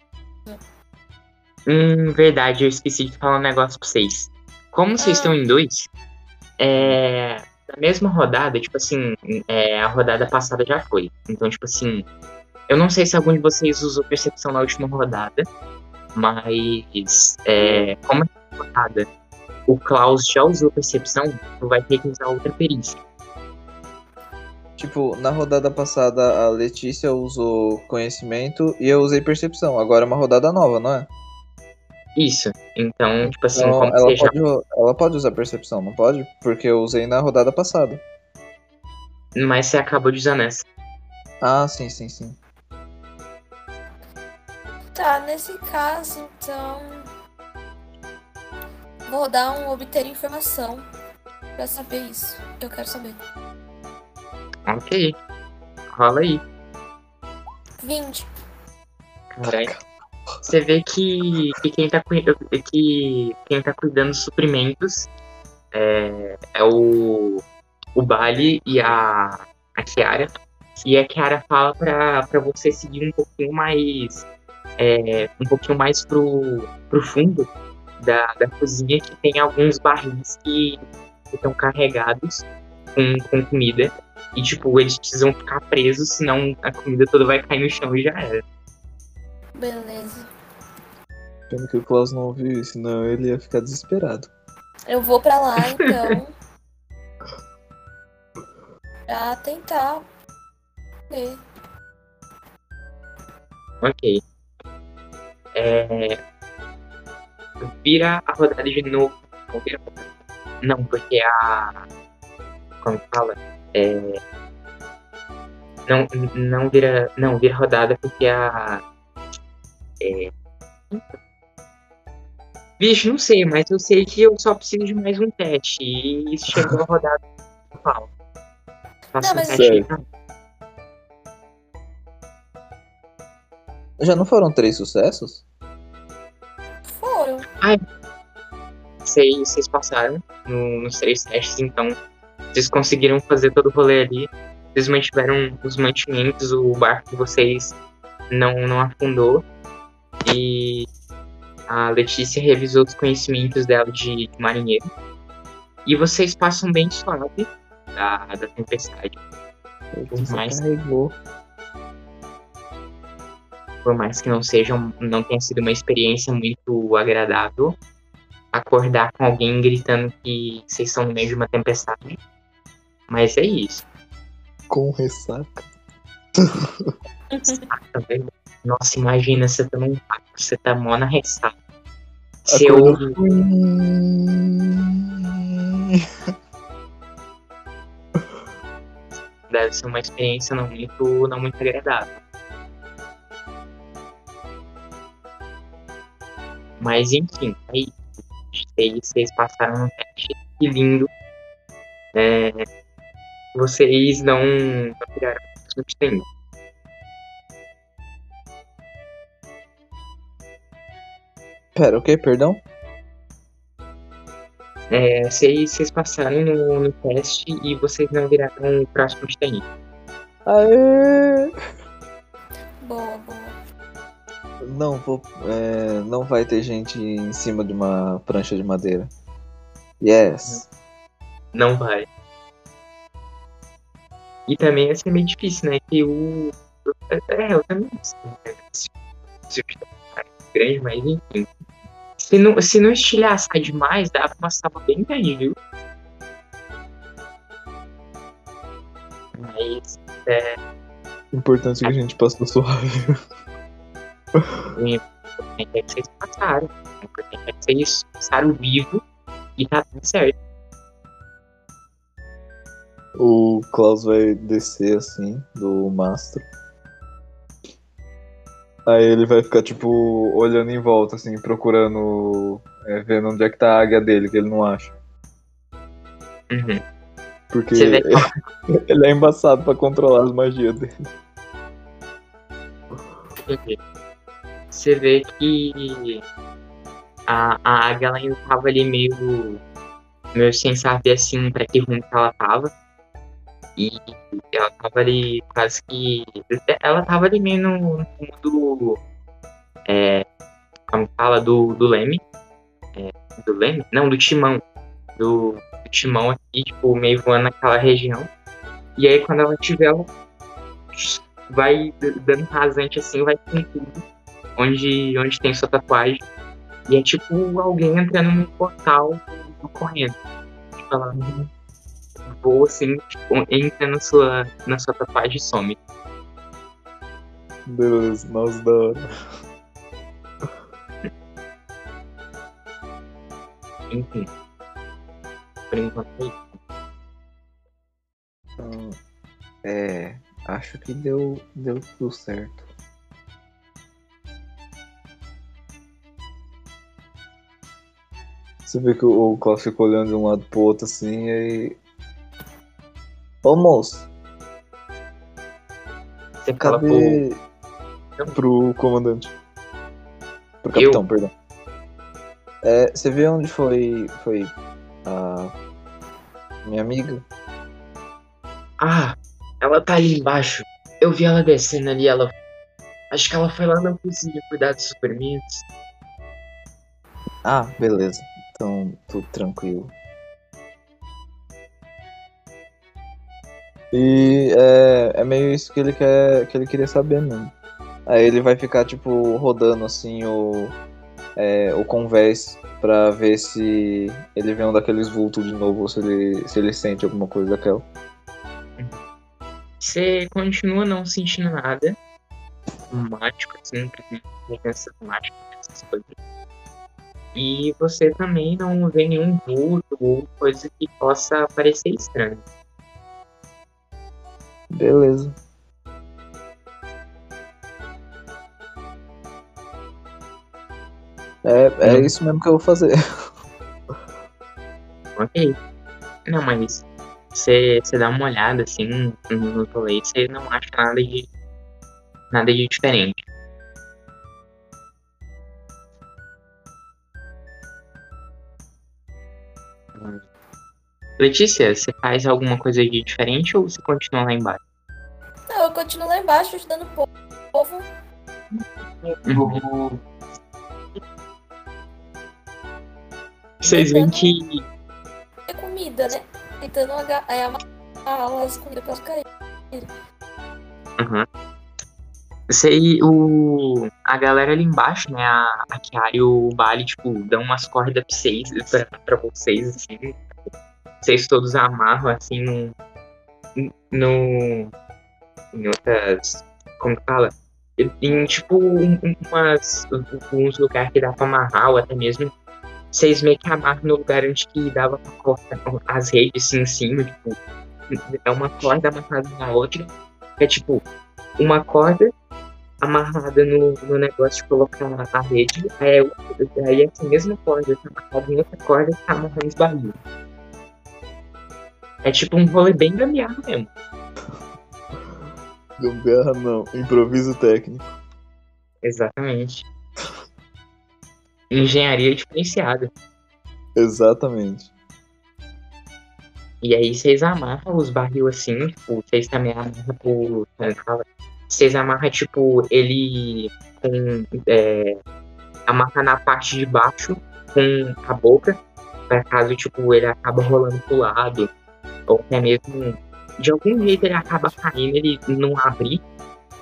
Hum, verdade, eu esqueci de falar um negócio pra vocês. Como vocês ah. estão em dois, é. Na mesma rodada, tipo assim, é, a rodada passada já foi. Então, tipo assim, eu não sei se algum de vocês usou percepção na última rodada, mas é, como é rodada o Klaus já usou percepção, tu vai ter que usar outra perícia. Tipo, na rodada passada a Letícia usou conhecimento e eu usei percepção. Agora é uma rodada nova, não é? Isso. Então, tipo assim, então, como ela, pode, já... ela pode usar percepção, não pode? Porque eu usei na rodada passada. Mas você acabou de usar nessa. Ah, sim, sim, sim. Tá, nesse caso, então. Vou rodar um obter informação para saber isso. Eu quero saber. Ok. Rola aí. 20. Caralho. Você vê que, que, quem tá, cui- que quem tá cuidando dos suprimentos é, é o, o Bali e a, a Kiara. E a Kiara fala pra, pra você seguir um pouquinho mais. é, um pouquinho mais pro, pro fundo da, da cozinha, que tem alguns barris que estão carregados com, com comida. E, tipo, eles precisam ficar presos, senão a comida toda vai cair no chão e já era. Beleza. Pena que o Klaus não ouviu isso, senão ele ia ficar desesperado. Eu vou pra lá então. pra tentar ver. Ok. É... Vira a rodada de novo. Não, vira a rodada. Não, porque a. Como fala? É... Não, não vira. Não, vira rodada porque a. É... Bicho, não sei, mas eu sei que eu só preciso de mais um teste. E chegou a rodada. Eu falo. Faço Não, um mas- teste aí. Já não foram três sucessos? Foram. Vocês, vocês passaram no- nos três testes, então vocês conseguiram fazer todo o rolê ali. Vocês mantiveram os mantimentos, o barco de vocês não, não afundou. E a Letícia revisou os conhecimentos dela de, de marinheiro. E vocês passam bem suave da, da tempestade. Mais. carregou. Por mais que não seja, não tenha sido uma experiência muito agradável. Acordar com alguém gritando que vocês estão no meio de uma tempestade. Mas é isso. Com ressaca. Nossa, imagina, você tá num barco, você tá mó na ressaca. Você Acordou. ouve, deve ser uma experiência não muito, não muito agradável. Mas enfim, aí vocês, vocês passaram no teste, que lindo. É, vocês não, não viraram substância. Pera, o que? Perdão? É, vocês, vocês passaram no, no teste e vocês não viraram o próximo Titanic. Aê! Boa, boa. Não, vou, é, não vai ter gente em cima de uma prancha de madeira. Yes. Não vai. E também ia ser meio difícil, né? Que o. É, eu também não sei. Se se o é grande, mas enfim. Se não, se não estilhaçar demais, dá pra uma tábua bem grande, viu? Mas. É, O importante é que a gente passou suave. O importante é que vocês passaram. O importante é que vocês passaram vivo e tá tudo certo. O Klaus vai descer assim do mastro. Aí ele vai ficar, tipo, olhando em volta, assim, procurando. é, vendo onde é que tá a águia dele, que ele não acha. Uhum. Porque vê que ele é embaçado pra controlar as magias dele. Entendi. Você vê que a, a águia ela ainda tava ali meio, meio sem saber assim pra que rumo que ela tava. E ela tava ali quase que. Ela tava ali meio no, no rumo do. É, como fala? Do, do Leme. É, do Leme? Não, do Timão. Do, do Timão aqui, tipo, meio voando naquela região. E aí quando ela tiver, ela vai dando rasante assim, vai com tudo. Onde, onde tem sua tatuagem. E é tipo alguém entrando num portal correndo. Tipo, ela voa assim, tipo, entra na sua, na sua tatuagem e some. Beleza, nossa, da hora. Enfim. Por enquanto é isso. Hum, É, acho que deu, deu tudo certo. Você vê que o o Klaus fica olhando de um lado pro outro assim, e aí Ô moço, Você fala pro. cadê. Pro comandante. Pro Eu? capitão, perdão. É, você viu onde foi. Foi. A. Minha amiga? Ah, ela tá ali embaixo. Eu vi ela descendo ali, ela. Acho que ela foi lá na cozinha cuidar dos suprimentos. Ah, beleza. Então, tudo tranquilo. E é, é meio isso que ele quer, que ele queria saber mesmo. Aí ele vai ficar tipo rodando assim o é, o convés pra ver se ele vê um daqueles vultos de novo ou se ele se ele sente alguma coisa daquela. Você continua não sentindo nada mágico, assim, presença mágica, essas coisas. E você também não vê nenhum vulto ou coisa que possa parecer estranho. Beleza. É, é Hum. isso mesmo que eu vou fazer. Ok. Não, mas você você dá uma olhada assim no rolê e você não acha nada de. nada de diferente. Letícia, você faz alguma coisa de diferente ou você continua lá embaixo? Não, eu continuo lá embaixo ajudando o po- povo. Vocês veem que É comida, né? Tentando é, amarrar as comidas pra cair. Aham. Sei, o... a galera ali embaixo, né? A, a Kiara e o Bali, tipo, dão umas cordas pra vocês, pra, pra vocês, assim. Vocês todos amarram, assim, no... no em outras... como que fala? Em, tipo, um- um- umas, uns lugares que dá pra amarrar, ou até mesmo vocês meio que amarram no lugar onde que dava pra cortar as redes, assim, em cima, tipo, é uma corda amarrada na outra, é tipo, uma corda amarrada no, no negócio de colocar a rede, aí, é- aí essa mesma corda tá amarrada em outra corda que tá amarrando os barris. É tipo um rolê bem gambiarra mesmo. Gambiarra não, improviso técnico. Exatamente. Engenharia diferenciada. Exatamente. E aí vocês amarram os barril assim, tipo, vocês também amarram por. Vocês amarram, tipo, ele com. É, amarra na parte de baixo com a boca, pra caso, tipo, ele acaba rolando pro lado. Ou até mesmo. De algum jeito ele acaba caindo, ele não abrir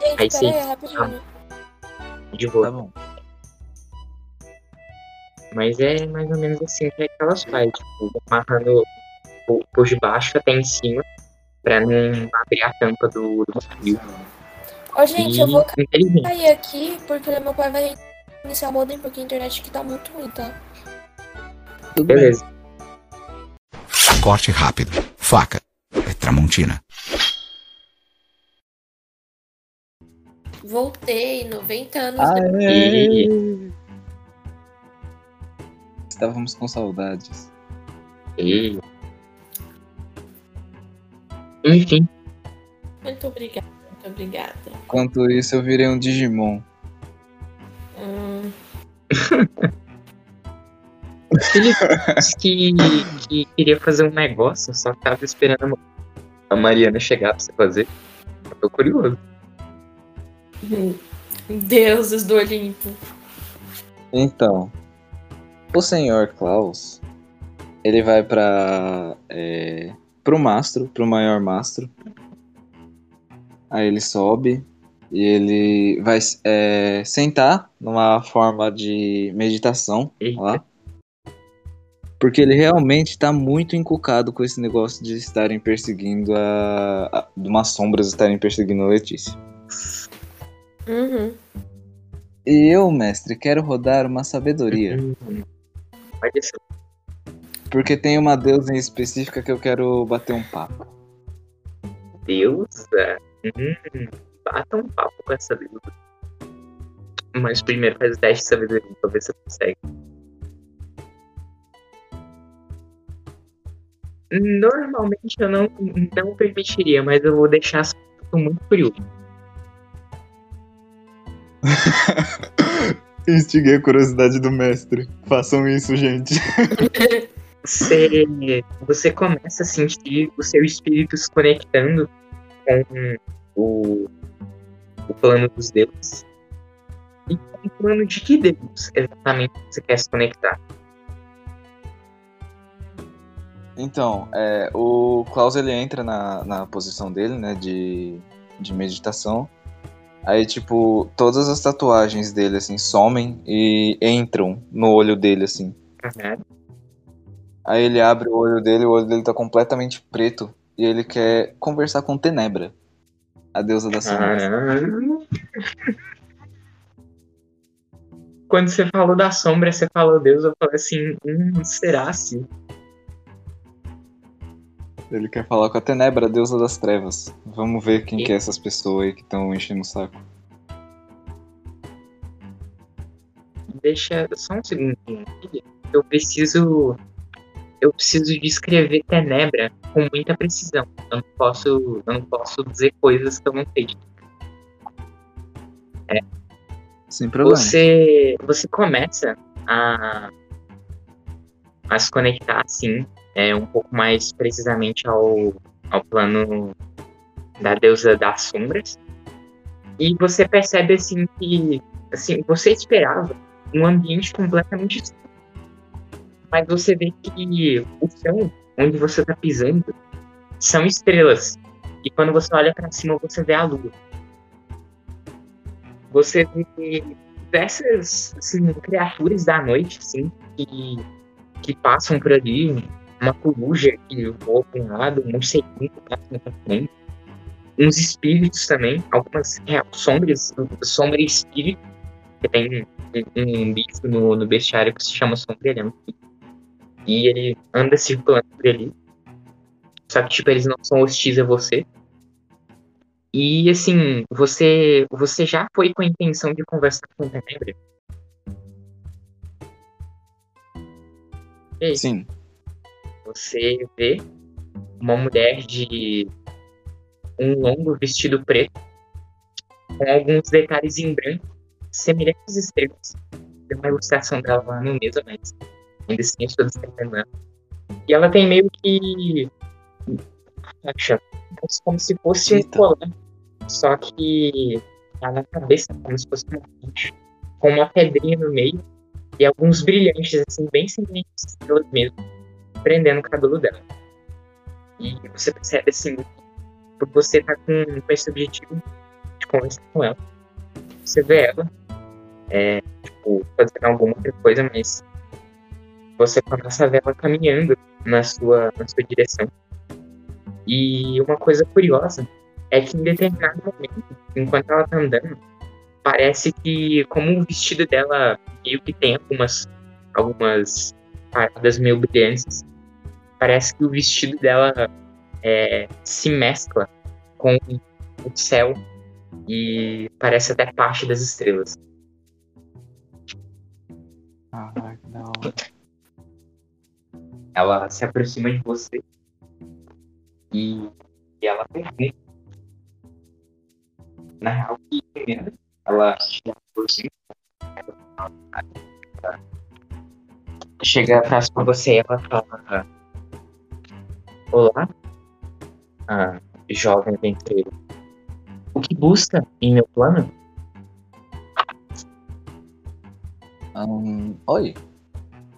Gente, Aí sim. aí, de boa. Tá bom. Mas é mais ou menos assim que, é que elas fazem, tipo, amarrando por, por debaixo até em cima, pra não abrir a tampa do, do barril. Ó, gente, e eu vou cair aqui porque meu pai vai iniciar o modem porque a internet aqui tá muito ruim, tá? Tudo bem. Beleza. Corte rápido. Faca. É Tramontina. Voltei, 90 anos Ah, depois. Aê! Estávamos com saudades. E... Enfim, Muito obrigada, obrigada. Enquanto isso, eu virei um Digimon. Hum, ele disse que, que queria fazer um negócio, só tava esperando a Mariana chegar pra você fazer. Eu tô curioso. deuses do Olimpo. Então, o senhor Klaus, ele vai para é, pro mastro, pro maior mastro. Aí ele sobe e ele vai é, sentar numa forma de meditação Eita. lá. Porque ele realmente tá muito encucado com esse negócio de estarem perseguindo a. a de umas sombras estarem perseguindo a Letícia. Uhum. E eu, mestre, quero rodar uma sabedoria. Hum, Pode ser. Porque tem uma deusa em específica que eu quero bater um papo. Deusa? Hum, bata um papo com essa deusa. Mas primeiro faz o teste de sabedoria pra ver se você consegue. Normalmente eu não, não permitiria, mas eu vou deixar as muito curioso. Instiguei a curiosidade do mestre. Façam isso, gente. Você, você começa a sentir o seu espírito se conectando com o, o plano dos deuses. E com o plano de que deus exatamente você quer se conectar? Então, é, o Klaus ele entra na, na posição dele, né, de, de meditação. Aí, tipo, todas as tatuagens dele, assim, somem e entram no olho dele, assim. Uhum. Aí ele abre o olho dele, o olho dele tá completamente preto. E ele quer conversar com Tenebra, a deusa da sombra. Ah. Quando você falou da sombra, você falou Deus, eu falei assim, hum, será assim? Ele quer falar com a Tenebra, a deusa das trevas. Vamos ver quem E- que é essas pessoas aí que estão enchendo o saco. Deixa só um segundinho aqui. Eu preciso. Eu preciso descrever Tenebra com muita precisão. Eu não posso, eu não posso dizer coisas que eu não sei. Sem problema. Você, você começa a, a se conectar, assim, é, um pouco mais precisamente ao, ao plano da deusa das sombras. E você percebe, assim, que assim, você esperava um ambiente completamente escuro. Mas você vê que o chão onde você está pisando são estrelas. E quando você olha para cima, você vê a lua. Você vê diversas assim, criaturas da noite, assim, que, que passam por ali. Uma coruja que voa para um lado, um morceguinho que passa pra frente. Uns espíritos também, algumas é, sombras, sombra e espírito, que tem um, bicho no, no bestiário que se chama sombrelhão. E ele anda circulando por ali. Só que, tipo, eles não são hostis a você. E assim, você você já foi com a intenção de conversar com o Tenebra? E aí, Sim. você vê uma mulher de um longo vestido preto, com alguns detalhes em branco, semelhantes às estrelas. Tem uma ilustração dela lá no mesa, mas eu estou descrevendo ela. E ela tem meio que. Acha, como se fosse um colar. Só que tá na cabeça, como se fosse uma ponte, com uma pedrinha no meio e alguns brilhantes, assim, bem semelhantes estrelas mesmo, prendendo o cabelo dela. E você percebe, assim, por você estar com, com esse objetivo de conversar com ela. Você vê ela, é, tipo, fazendo alguma outra coisa, mas você começa a ver ela caminhando na sua, na sua direção. E uma coisa curiosa é que em determinado momento, enquanto ela tá andando, parece que como o vestido dela meio que tem algumas algumas paradas meio brilhantes, parece que o vestido dela é, se mescla com o céu e parece até parte das estrelas. Caraca, que da hora. Ela se aproxima de você e, e ela pergunta. Na real, que primeiro ela chega por cima, chega próximo a você e ela fala: Olá, ah, jovem aventureiro. O que busca em meu plano? Ahn, oi.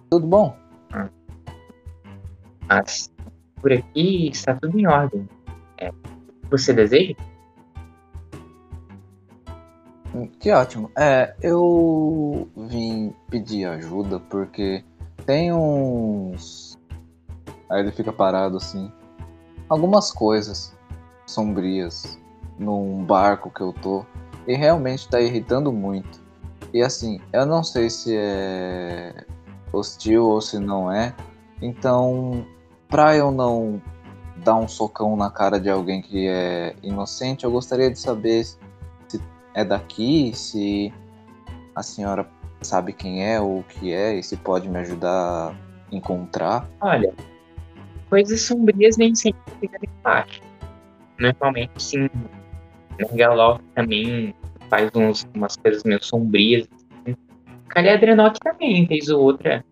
Tudo bom? Mas por aqui está tudo em ordem. É, você deseja? Hum, Que ótimo. É, eu vim pedir ajuda porque tem uns. Aí ele fica parado assim. Algumas coisas sombrias num barco que eu tô e realmente tá irritando muito. E assim, eu não sei se é hostil ou se não é. Então, pra eu não dar um socão na cara de alguém que é inocente, eu gostaria de saber se é daqui, se a senhora sabe quem é ou o que é e se pode me ajudar a encontrar. Olha, coisas sombrias nem sempre ficam embaixo. Normalmente, sim, Megaloth também faz uns, umas coisas meio sombrias. Caledrenok também, fez outra.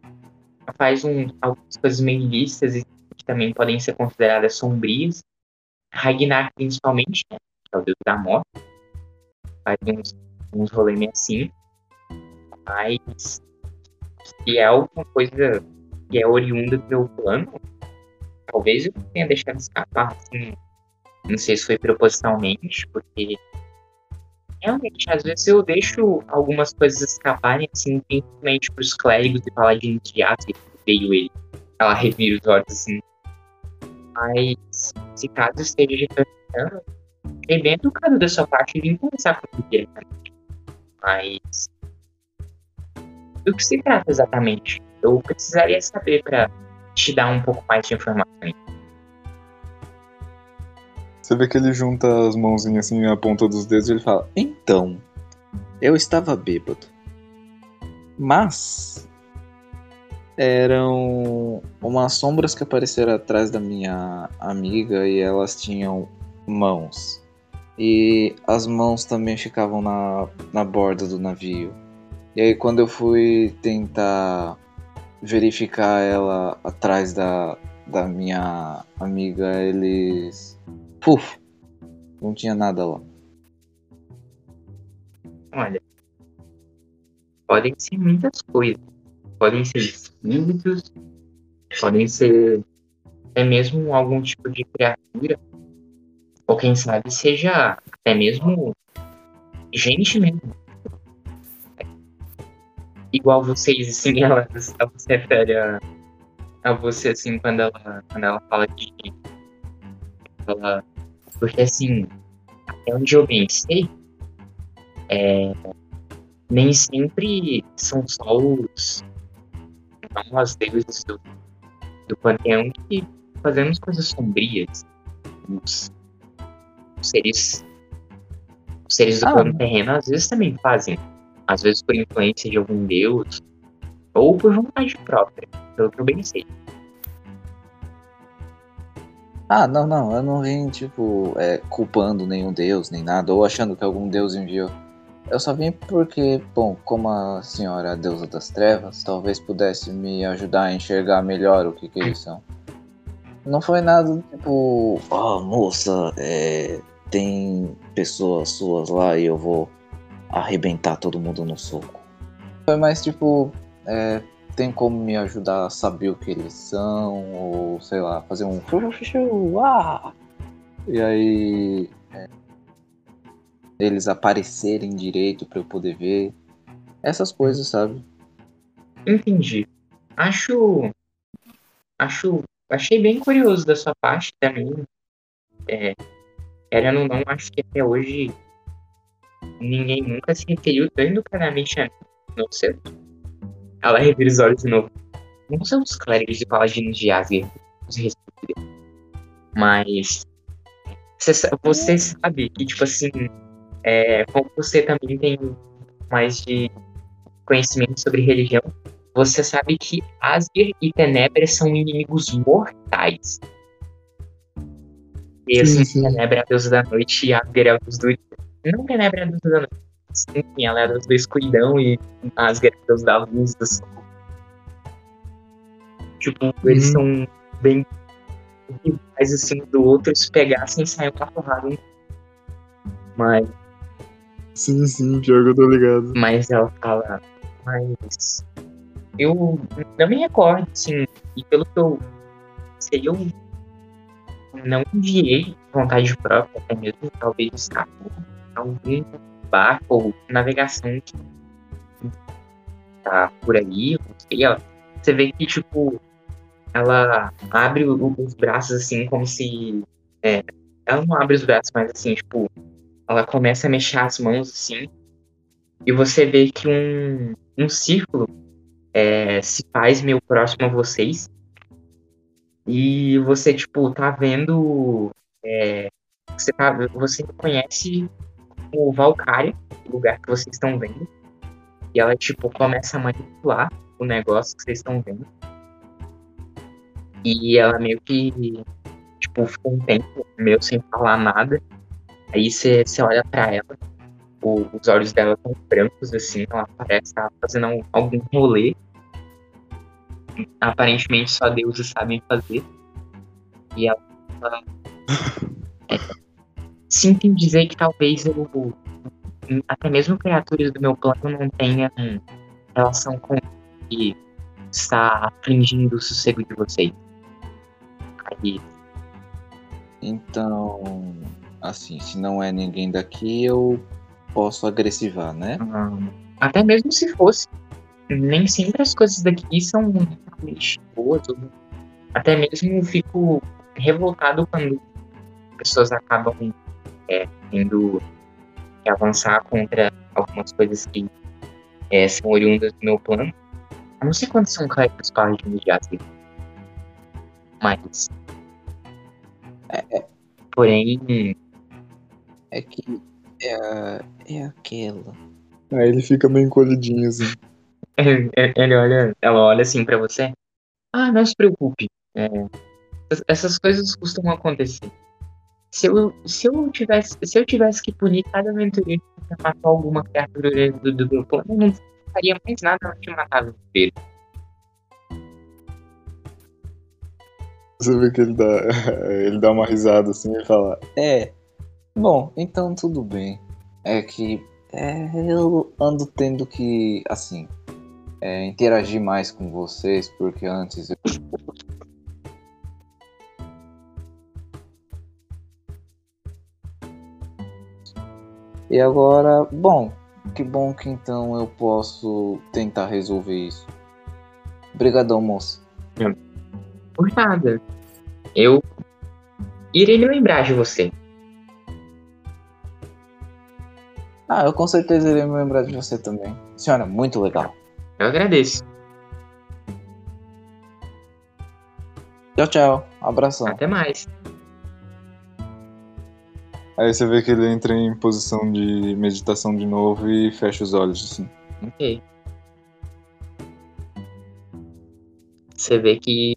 Faz um, algumas coisas meio ilícitas e que também podem ser consideradas sombrias. Ragnar, principalmente, né? Que é o deus da morte. Faz uns, uns rolês meio assim. Mas se é alguma coisa que é oriunda do meu plano, talvez eu tenha deixado escapar, assim. Não sei se foi propositalmente, porque realmente, às vezes eu deixo algumas coisas escaparem, assim, principalmente pros clérigos e paladinos de Ásia, que veio ele. Ela revira os olhos, assim. Mas, se caso esteja retornando, é bem educado da sua parte vir conversar comigo diretamente. Mas, do que se trata exatamente? Eu precisaria saber para te dar um pouco mais de informações. Você vê que ele junta as mãozinhas assim na ponta dos dedos e ele fala: Então, eu estava bêbado. Mas eram umas sombras que apareceram atrás da minha amiga e elas tinham mãos. E as mãos também ficavam na, na borda do navio. E aí quando eu fui tentar verificar ela atrás da, da minha amiga, eles. Puf! Não tinha nada lá. Olha, podem ser muitas coisas. Podem ser espíritos, podem ser até mesmo algum tipo de criatura, ou quem sabe seja até mesmo gente mesmo igual vocês, assim, ela, ela se refere a, a você, assim, quando ela, quando ela fala de. Ela, porque, assim, até onde eu pensei, é, nem sempre são só os. Não as deuses do, do panteão que fazemos coisas sombrias. Os, os seres. Os seres do ah, plano terreno às vezes também fazem às vezes por influência de algum deus, ou por vontade própria, pelo que eu bem sei. Ah, não, não, eu não vim, tipo, é, culpando nenhum deus, nem nada, ou achando que algum deus enviou. Eu só vim porque, bom, como a senhora é a deusa das trevas, talvez pudesse me ajudar a enxergar melhor o que, que eles são. Não foi nada tipo, oh, moça, é, tem pessoas suas lá e eu vou arrebentar todo mundo no soco. Foi mais tipo, é, tem como me ajudar a saber o que eles são, ou sei lá, fazer um. Ah! E aí. É, eles aparecerem direito para eu poder ver. Essas coisas, sabe? Entendi. Acho. Acho. Achei bem curioso da sua parte também. É, querendo ou não, acho que até hoje Ninguém nunca se referiu tão educadamente a não sei. Ela revira os olhos de novo. Não são os clérigos e paladinos de Asgard, Mas você sabe que, tipo assim, é, como você também tem mais de conhecimento sobre religião, você sabe que Asgard e Tenebra são inimigos mortais. E assim, Tenebra é a deusa da noite e Asgard é a deusa do dia. Não Tenebra é a deusa da noite. Enfim, ela é a deusa da escuridão e Asgard é a deusa da luz do sol. Tipo, uhum. eles são bem rivais assim do outro, se pegassem saiam pra porrada. Mas. Sim, sim, pior que eu tô ligado. Mas ela fala. Mas. Eu não me recordo, assim, e pelo que eu sei, eu não enviei vontade própria, até mesmo talvez escapou algum barco ou navegação que tá por aí, não sei, ela, você vê que, tipo, ela abre os braços assim, como se. É, ela não abre os braços, mas assim, tipo, ela começa a mexer as mãos assim, e você vê que um, um círculo é, se faz meio próximo a vocês. E você, tipo, tá vendo. É, você, tá, você conhece o Valkyria, o lugar que vocês estão vendo. E ela, tipo, começa a manipular o negócio que vocês estão vendo. E ela meio que, tipo, ficou um tempo meio sem falar nada. Aí você olha pra ela, o- os olhos dela estão brancos, assim, ela parece estar fazendo al- algum rolê. Aparentemente só deuses sabem fazer. E ela fala, é, sinto dizer que talvez eu, até mesmo criaturas do meu plano não tenham relação com o que está afligindo o sossego de vocês. Aí, Então, assim, se não é ninguém daqui, eu posso agressivar, né? hum, até mesmo se fosse, nem sempre as coisas daqui são realmente boas. Até mesmo fico revoltado quando pessoas acabam é, tendo que avançar contra algumas coisas que é, são oriundas do meu plano. Eu não sei quantos são caras páginas de Asgard. Mas. Porém, É que é, é aquela. Aí ele fica meio encolhidinho assim. ele olha, ela olha assim pra você. Ah, não se preocupe. É, essas- coisas costumam acontecer. Se eu, se eu tivesse, se eu tivesse que punir cada aventureiro que matou alguma criatura do, do meu plano, eu não faria mais nada além de matar aventureiro. Você vê que ele dá, ele dá uma risada assim e fala: É. Bom, então tudo bem. É que é, eu ando tendo que, assim, é, interagir mais com vocês, porque antes eu. E agora, bom, que bom que então eu posso tentar resolver isso. Obrigadão, moça. Por nada. Eu irei lembrar de você. Ah, eu com certeza irei me lembrar de você também. Senhora, muito legal. Eu agradeço. Tchau, tchau. Abração. Até mais. Aí você vê que ele entra em posição de meditação de novo e fecha os olhos assim. Ok. Você vê que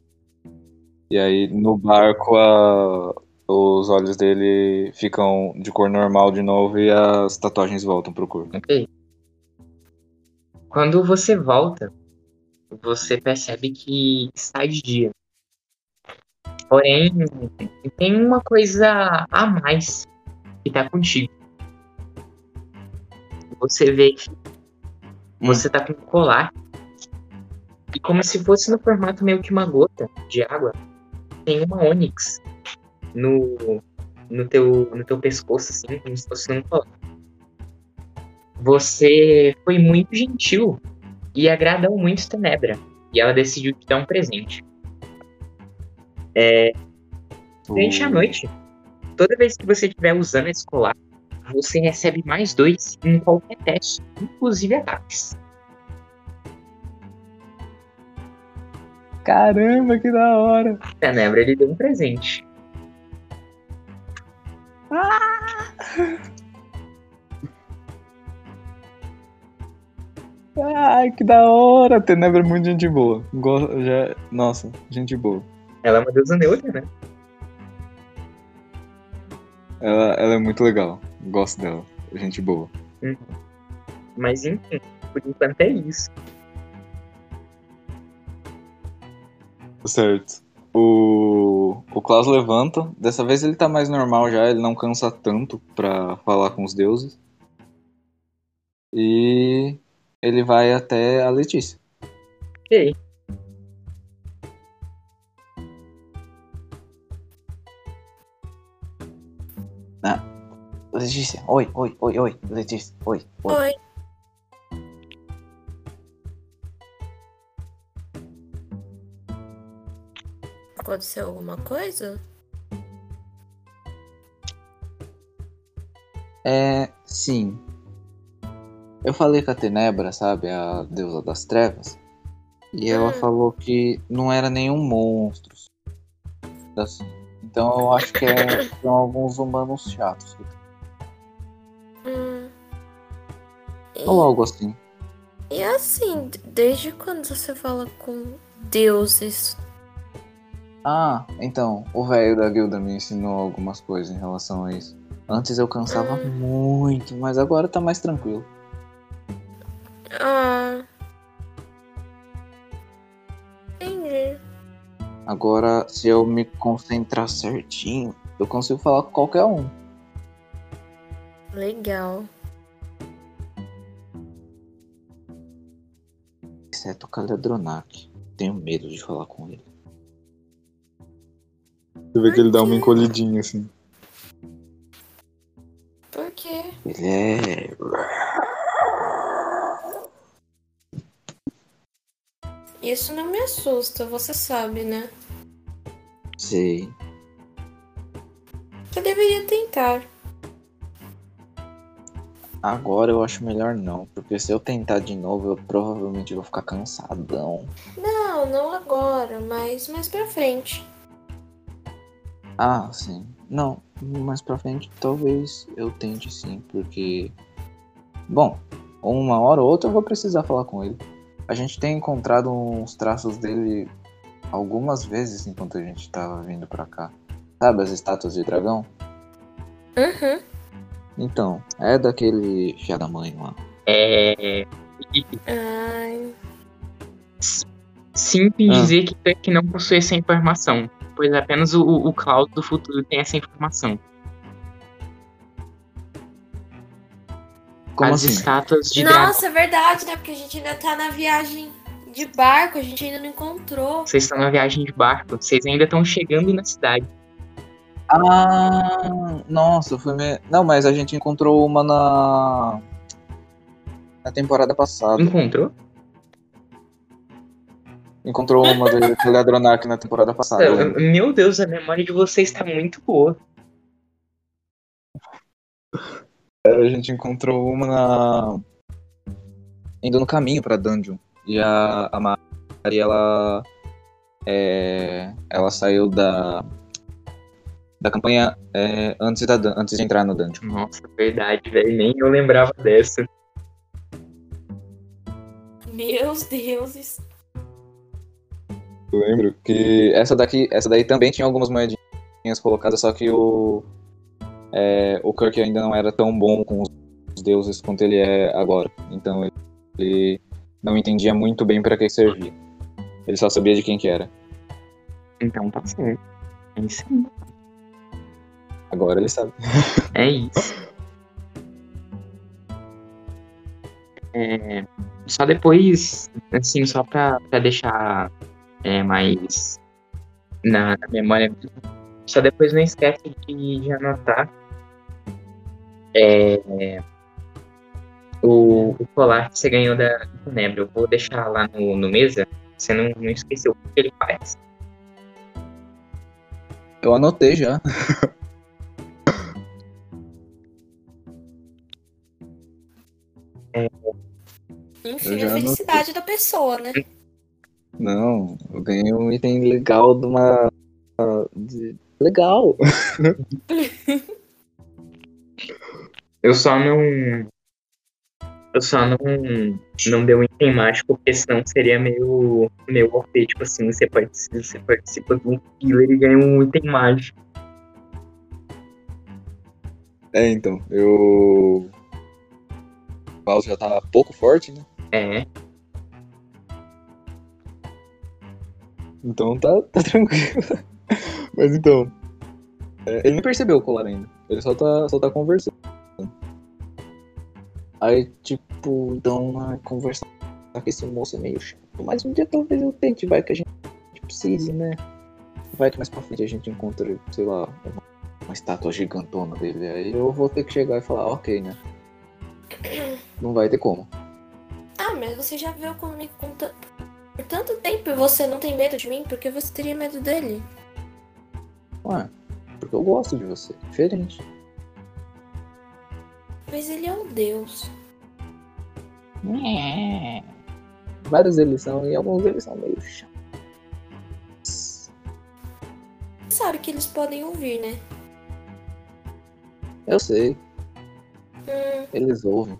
E aí no barco a- os olhos dele ficam de cor normal de novo e as tatuagens voltam pro corpo. Ok. Quando você volta, você percebe que está de dia. Porém, tem uma coisa a mais que tá contigo. Você vê que você tá com um colar. E como se fosse no formato meio que uma gota de água, tem uma ônix no, no, teu, no teu pescoço, assim, como se fosse um colar. Você foi muito gentil e agradou muito Tenebra. E ela decidiu te dar um presente. Durante a noite, toda vez que você estiver usando esse colar, você recebe mais dois em qualquer teste, inclusive ataques. Caramba, que da hora! Tenebra, ele deu um presente. Ai, que da hora! Tenebra é muito gente boa. Go- já... Nossa, gente boa. Ela é uma deusa neutra, né? Ela, ela é muito legal. Gosto dela. Gente boa. Mas enfim, por enquanto é isso. Certo. O, o Klaus levanta. Dessa vez ele tá mais normal já, ele não cansa tanto pra falar com os deuses. E ele vai até a Letícia. Ok. Letícia, oi, oi, oi, oi, Letícia, oi, oi. Oi. Aconteceu alguma coisa? É, sim. Eu falei com a Tenebra, sabe, a deusa das trevas, e ela Hum. falou que não era nenhum monstro. Assim. Então eu acho que é, são alguns humanos chatos. Hum. E, Ou algo assim. e assim, desde quando você fala com deuses, Ah, então, o velho da guilda me ensinou algumas coisas em relação a isso. Antes eu cansava Hum. muito, mas agora tá mais tranquilo. Ah. Entendi. Agora, se eu me concentrar certinho, eu consigo falar com qualquer um. Legal. Exceto o Caledronac. Tenho medo de falar com ele. Você vê que ele dá uma encolhidinha assim. Por quê? Ele é. Isso não me assusta, você sabe, né? Sei. Eu deveria tentar. Agora eu acho melhor não, porque se eu tentar de novo, eu provavelmente vou ficar cansadão. Não, não agora, mas mais pra frente. Ah, sim. Não, mais pra frente talvez eu tente sim, porque. Bom, uma hora ou outra eu vou precisar falar com ele. A gente tem encontrado uns traços dele algumas vezes enquanto a gente tava vindo pra cá. Sabe as estátuas de dragão? Uhum. Então, é daquele filha da mãe lá. É. Ai. Simples Ah. dizer que Tuck não possui essa informação, pois apenas o, o Cloud do futuro tem essa informação. Como As assim? estátuas de. Nossa, é verdade, né? Porque a gente ainda tá na viagem de barco, a gente ainda não encontrou. Vocês estão na viagem de barco, vocês ainda estão chegando na cidade. Ah, nossa, foi me... Não, mas a gente encontrou uma na. Na temporada passada. Encontrou? Encontrou uma do Teledronac na temporada passada. Meu Deus, a memória de vocês está muito boa. A gente encontrou uma na. Indo no caminho pra Dungeon. E a, a Mari, ela. É... Ela saiu da. Da campanha é, antes, da, antes de entrar no Dungeon. Nossa, verdade, velho. Nem eu lembrava dessa. Meus deuses. Eu lembro que essa daqui, essa daí também tinha algumas moedinhas colocadas, só que o é, o Kirk ainda não era tão bom com os deuses quanto ele é agora. Então ele, não entendia muito bem para que servia. Ele só sabia de quem que era. Então tá certo. É isso aí. Agora ele sabe. É isso. É, só depois, assim, só pra, pra deixar é, mais na, na memória, só depois não esquece de, de anotar é, o, o colar que você ganhou da Tenebra. Eu vou deixar lá no, no mesa, você não, não esqueceu o que ele faz. Eu anotei já. Enfim, Eu já a felicidade da pessoa, né? Não, eu ganhei um item legal de uma. de- Legal! Eu só não. Eu só não. Não dei um item mágico, porque senão seria meio. meio OP. Tipo assim, você participa, você participa de um killer e ganha um item mágico. É, então, eu. O Klaus já tá pouco forte, né? É. Então tá, tá tranquilo. Mas então. é, ele nem percebeu o colar ainda. Ele só tá, só tá conversando. Aí, tipo, então, a conversar com esse moço meio chato. Mas um dia talvez eu tente, vai que a gente precise, né? Vai que mais pra frente a gente encontra, sei lá, uma, uma estátua gigantona dele. Aí eu vou ter que chegar e falar, ok, né? Não vai ter como. Ah, mas você já veio comigo por tanto tempo e você não tem medo de mim? Por que você teria medo dele? Ué, porque eu gosto de você. Diferente. Mas ele é um deus. Vários deles são, e alguns deles são meio chatos. Você sabe que eles podem ouvir, né? Eu sei, Hum, eles ouvem.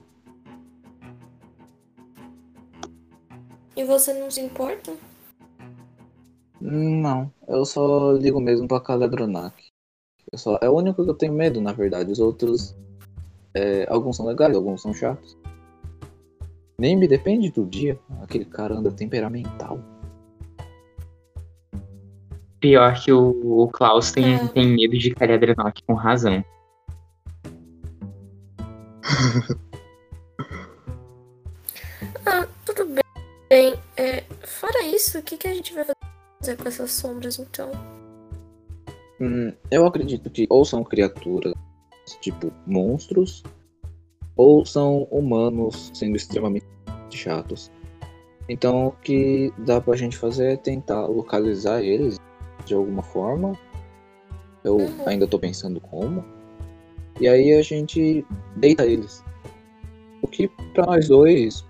E você não se importa? Não, eu só ligo mesmo pra Caledronac. Eu só, é o único que eu tenho medo, na verdade. Os outros, é, alguns são legais, alguns são chatos. Nem me depende do dia. Aquele cara anda temperamental. Pior que o, o Klaus tem, É. tem medo de Caledronock com razão. bem. É, fora isso, o que, que a gente vai fazer com essas sombras então? Hum, eu acredito que ou são criaturas, tipo monstros, ou são humanos sendo extremamente chatos. Então o que dá pra gente fazer é tentar localizar eles de alguma forma. Eu Uhum. ainda tô pensando como. E aí a gente deita eles. O que pra nós dois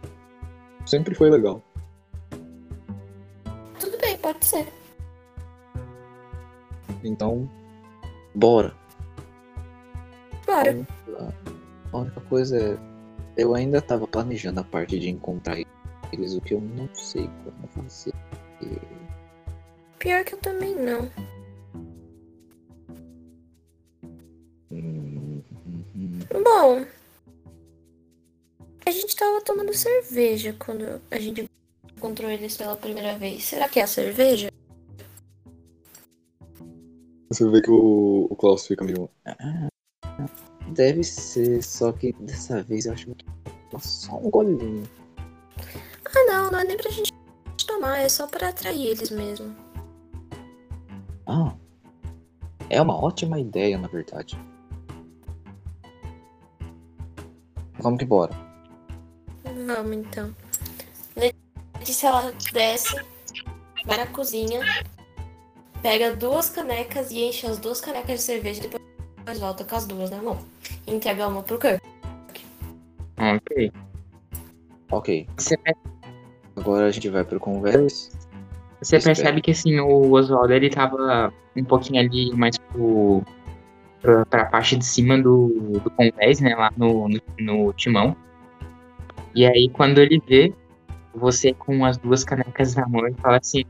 sempre foi legal. Ser. Então, bora. Bora. A única coisa é. Eu ainda tava planejando a parte de encontrar eles, o que eu não sei como fazer. Pior que eu também não. Hum, hum, hum. Bom, a gente tava tomando cerveja quando a gente encontrou eles pela primeira vez. Será que é a cerveja? Você vê que o, o Klaus fica meio. "Ah, Deve ser, só que dessa vez eu acho que só um golinho. Ah, não, não é nem pra gente tomar, é só pra atrair eles mesmo. Ah, é uma ótima ideia, na verdade. Vamos que bora. Vamos então. Letícia, ela desce, vai na cozinha, pega duas canecas e enche as duas canecas de cerveja e depois volta com as duas na mão. E entrega uma pro Kirk. Ok. Ok, Você, agora a gente vai pro conversa. você percebe que assim, o Oswaldo ele tava um pouquinho ali mais pro, pra, pra parte de cima do, do convés, né? Lá no, no, no timão. E aí quando ele vê você com as duas canecas na mão, ele fala assim,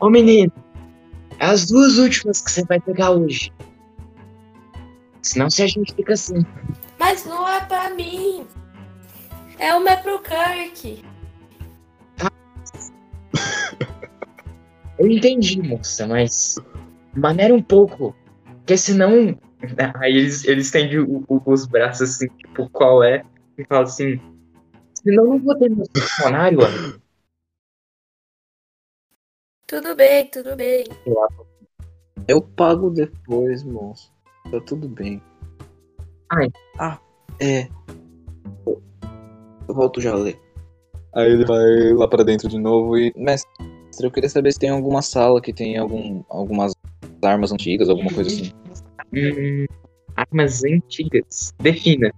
Ô menino, é as duas últimas que você vai pegar hoje. Senão se a gente fica assim. Mas não é pra mim! É uma é pro Kirk! Eu entendi, moça, mas maneira um pouco. Porque senão. Aí eles, eles estendem o- o- os braços assim, tipo, qual é? E falam assim. Senão eu não vou ter meu funcionário, amigo. Tudo bem, tudo bem. Eu pago depois, moço. Tá tudo bem. Ai. Ah, é. Eu eu volto já a ler. Aí ele vai lá pra dentro de novo e. Mestre, eu queria saber se tem alguma sala que tem algum, algumas armas antigas, alguma coisa assim. Hum, armas antigas. Defina.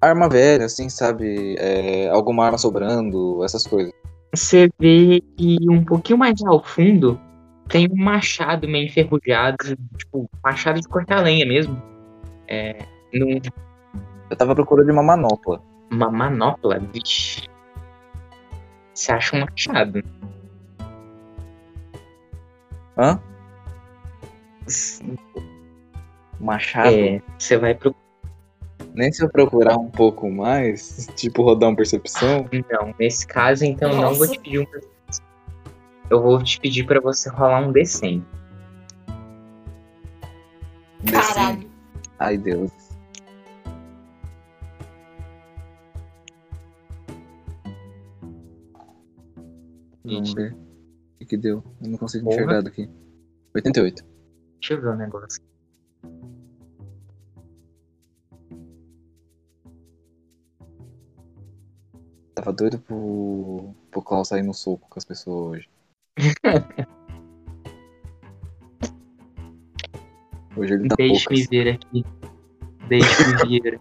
Arma velha, assim, sabe? É, alguma arma sobrando, essas coisas. Você vê que um pouquinho mais ao fundo tem um machado meio enferrujado, tipo, machado de cortar lenha mesmo. É. Num, Eu tava procurando uma manopla. uma manopla, vixe. Você acha um machado. Hã? Machado? É, você vai pro. Nem se eu procurar um pouco mais, tipo rodar uma percepção. Não, nesse caso, então, eu não vou Nossa. te pedir um. Eu vou te pedir pra você rolar um D100. Caralho. Ai, Deus. Vamos ver. O que, que deu? Eu não consigo Porra. enxergar daqui. 88. Deixa eu ver o negócio. Tava doido pro, pro Klaus sair no soco com as pessoas hoje. hoje ele tá Deixe-me ver aqui. Deixe-me ver.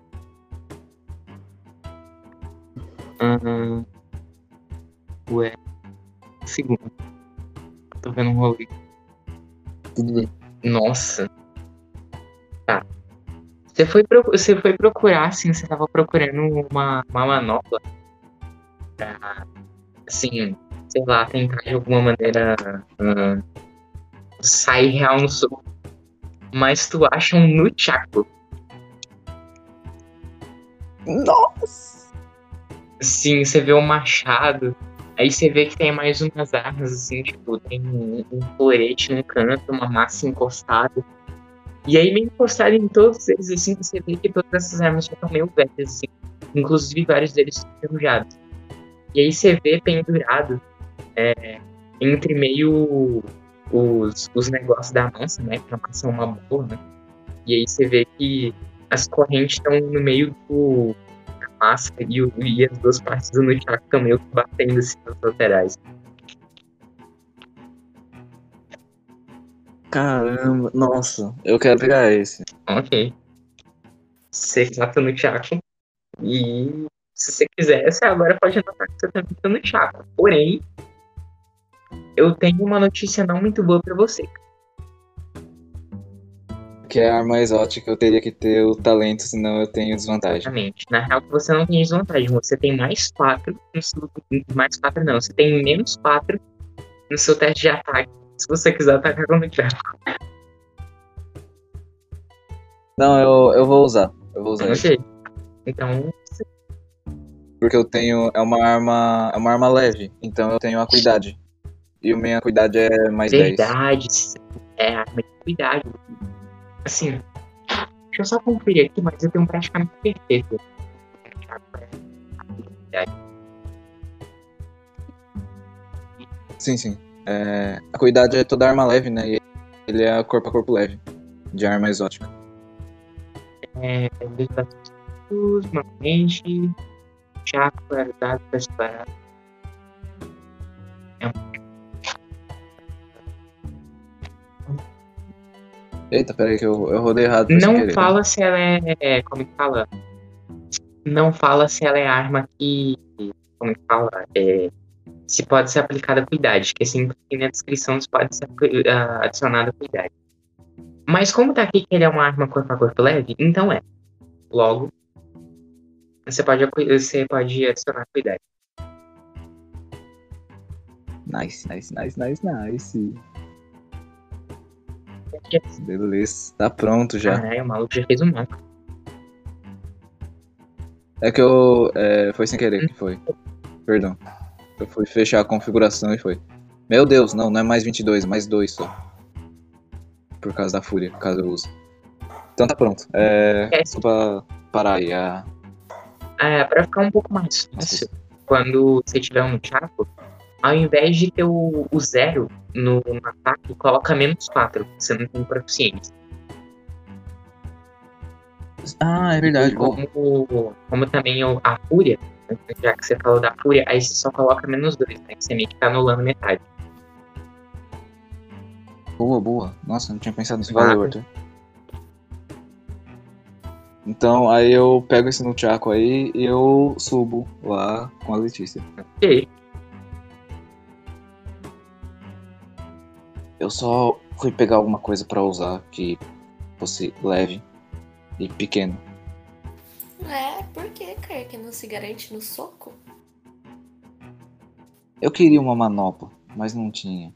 Ahn. ué. Segundo. Tô vendo um rolê. Tudo bem. Nossa. Tá. Você foi, procu- você foi procurar, assim, você tava procurando uma, uma manopla pra, assim, sei lá, tentar de alguma maneira ah, sair real no soco. Mas tu acha um Nunchaku. Nossa! Sim, você vê o machado. Aí você vê que tem mais umas armas, assim, tipo, tem um, um florete no canto, uma massa encostada. E aí, meio encostado em todos eles, assim, você vê que todas essas armas já estão meio velhas, assim. Inclusive, vários deles enferrujados. E aí você vê pendurado é, entre meio os, os negócios da massa, né? Que a massa é uma boa, né? E aí você vê que as correntes estão no meio do, da massa e, o- e as duas partes do Nunchaku meio que batendo assim nas laterais. Caramba, nossa, eu quero pegar esse. Ok. Você mata no Chaco. E se você quiser, você agora pode anotar que você tá no Chaco. Porém, eu tenho uma notícia não muito boa pra você. Que é a arma exótica, eu teria que ter o talento, senão eu tenho desvantagem. Exatamente. Na real, você não tem desvantagem. Você tem mais 4 no seu. Mais 4 não. Você tem menos 4 no seu teste de ataque. Se você quiser atacar com o Chaco. Não, eu, eu vou usar. Eu vou usar isso. Ok. Então, Porque eu tenho. É uma arma. É uma arma leve. Então eu tenho acuidade. E a minha acuidade é mais 10. verdade. É arma de cuidado. Assim, deixa eu só conferir aqui, mas eu tenho praticamente perfeito. Sim, sim. É, a acuidade é toda arma leve, né? E ele é corpo a corpo leve. De arma exótica. É, normalmente. Chaco, verdade, pra separar. Eita, peraí que eu, eu rodei errado. Não fala se ela é. Como que fala? Não fala se ela é arma que. Como que fala? É, se pode ser aplicada a cuidade, que aqui na descrição se pode ser ah, adicionada a cuidade. Mas como tá aqui que ele é uma arma corpo a corpo leve, então é. Logo, você pode, você pode adicionar cuidado. Nice, nice, nice, nice, nice. Beleza, tá pronto já. Caralho, o maluco já fez um mapa. É que eu. é, foi sem querer que foi. Perdão. Eu fui fechar a configuração e foi. Meu Deus, não, não é mais 22, é mais 2 só. Por causa da fúria, caso eu use. Então tá pronto. É. É. Só pra parar aí. A... É, pra ficar um pouco mais fácil, quando você tiver um chaco, ao invés de ter o, o zero no, no ataque, coloca menos 4, você não tem proficiência. Ah, é verdade. Como, como também a fúria, né, já que você falou da fúria, aí você só coloca menos 2, né? que Você meio que tá anulando metade. boa, boa. Nossa, não tinha pensado nisso. Valeu, Arthur. Então, aí eu pego esse Nunchaku aí e eu subo lá com a Letícia. Ok. Eu só fui pegar alguma coisa pra usar que fosse leve e pequeno. É, por que, Kirk não se garante no soco? Eu queria uma manopla, mas não tinha.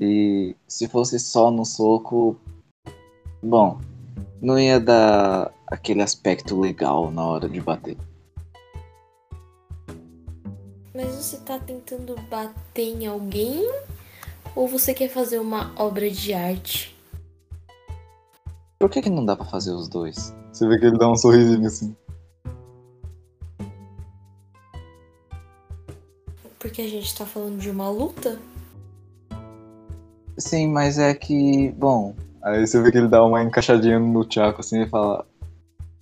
E se fosse só no soco, bom, não ia dar aquele aspecto legal na hora de bater. Mas você tá tentando bater em alguém? Ou você quer fazer uma obra de arte? Por que, que não dá pra fazer os dois? Você vê que ele dá um sorrisinho assim. Porque a gente tá falando de uma luta? Sim, mas é que, bom. Aí você vê que ele dá uma encaixadinha no Chaco assim e fala.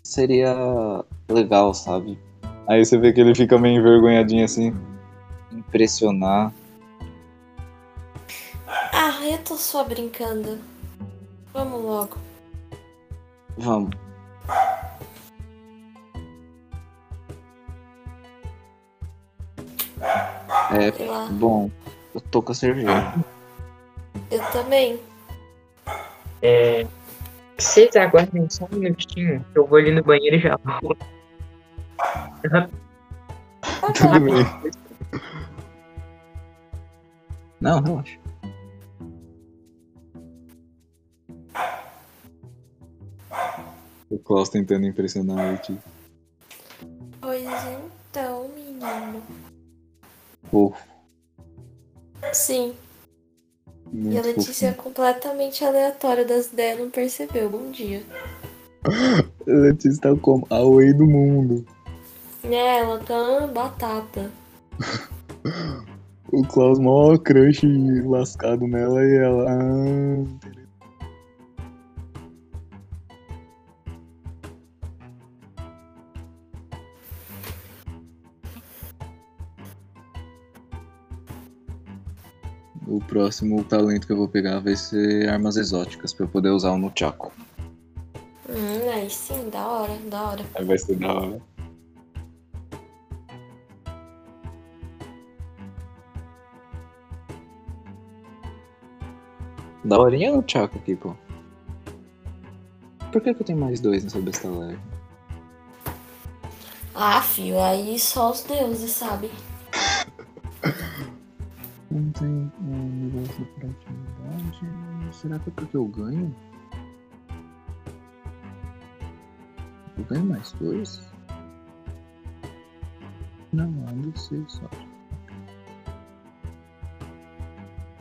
Seria legal, sabe? Aí você vê que ele fica meio envergonhadinho assim. Impressionar. Ah, eu tô só brincando. Vamos logo. Vamos. É, bom, eu tô com a cerveja. Eu também. É, vocês aguardem só um minutinho, que eu vou ali no banheiro e já volto. Tá Tudo bem. Não, relaxa. O Klaus tentando impressionar a Leti. Pois então, menino. Fofo. Sim. E a Muito Letícia é fofinho. completamente aleatória das ideias, não percebeu. Bom dia. A Letícia tá como? A whey do mundo. É, ela tá batata. O Klaus, mó crush lascado nela e ela. Ah, O próximo talento que eu vou pegar vai ser armas exóticas pra eu poder usar no Chaco. Hum, aí sim, da hora, da hora. Aí vai ser da hora. Da horinha no Chaco aqui, pô. Por que, que eu tenho mais dois nessa besta leve? Ah, fio, aí só os deuses, sabe? Não tem um negócio pra atividade. Será que é porque eu ganho? Eu ganho mais dois? Não, ainda sei só.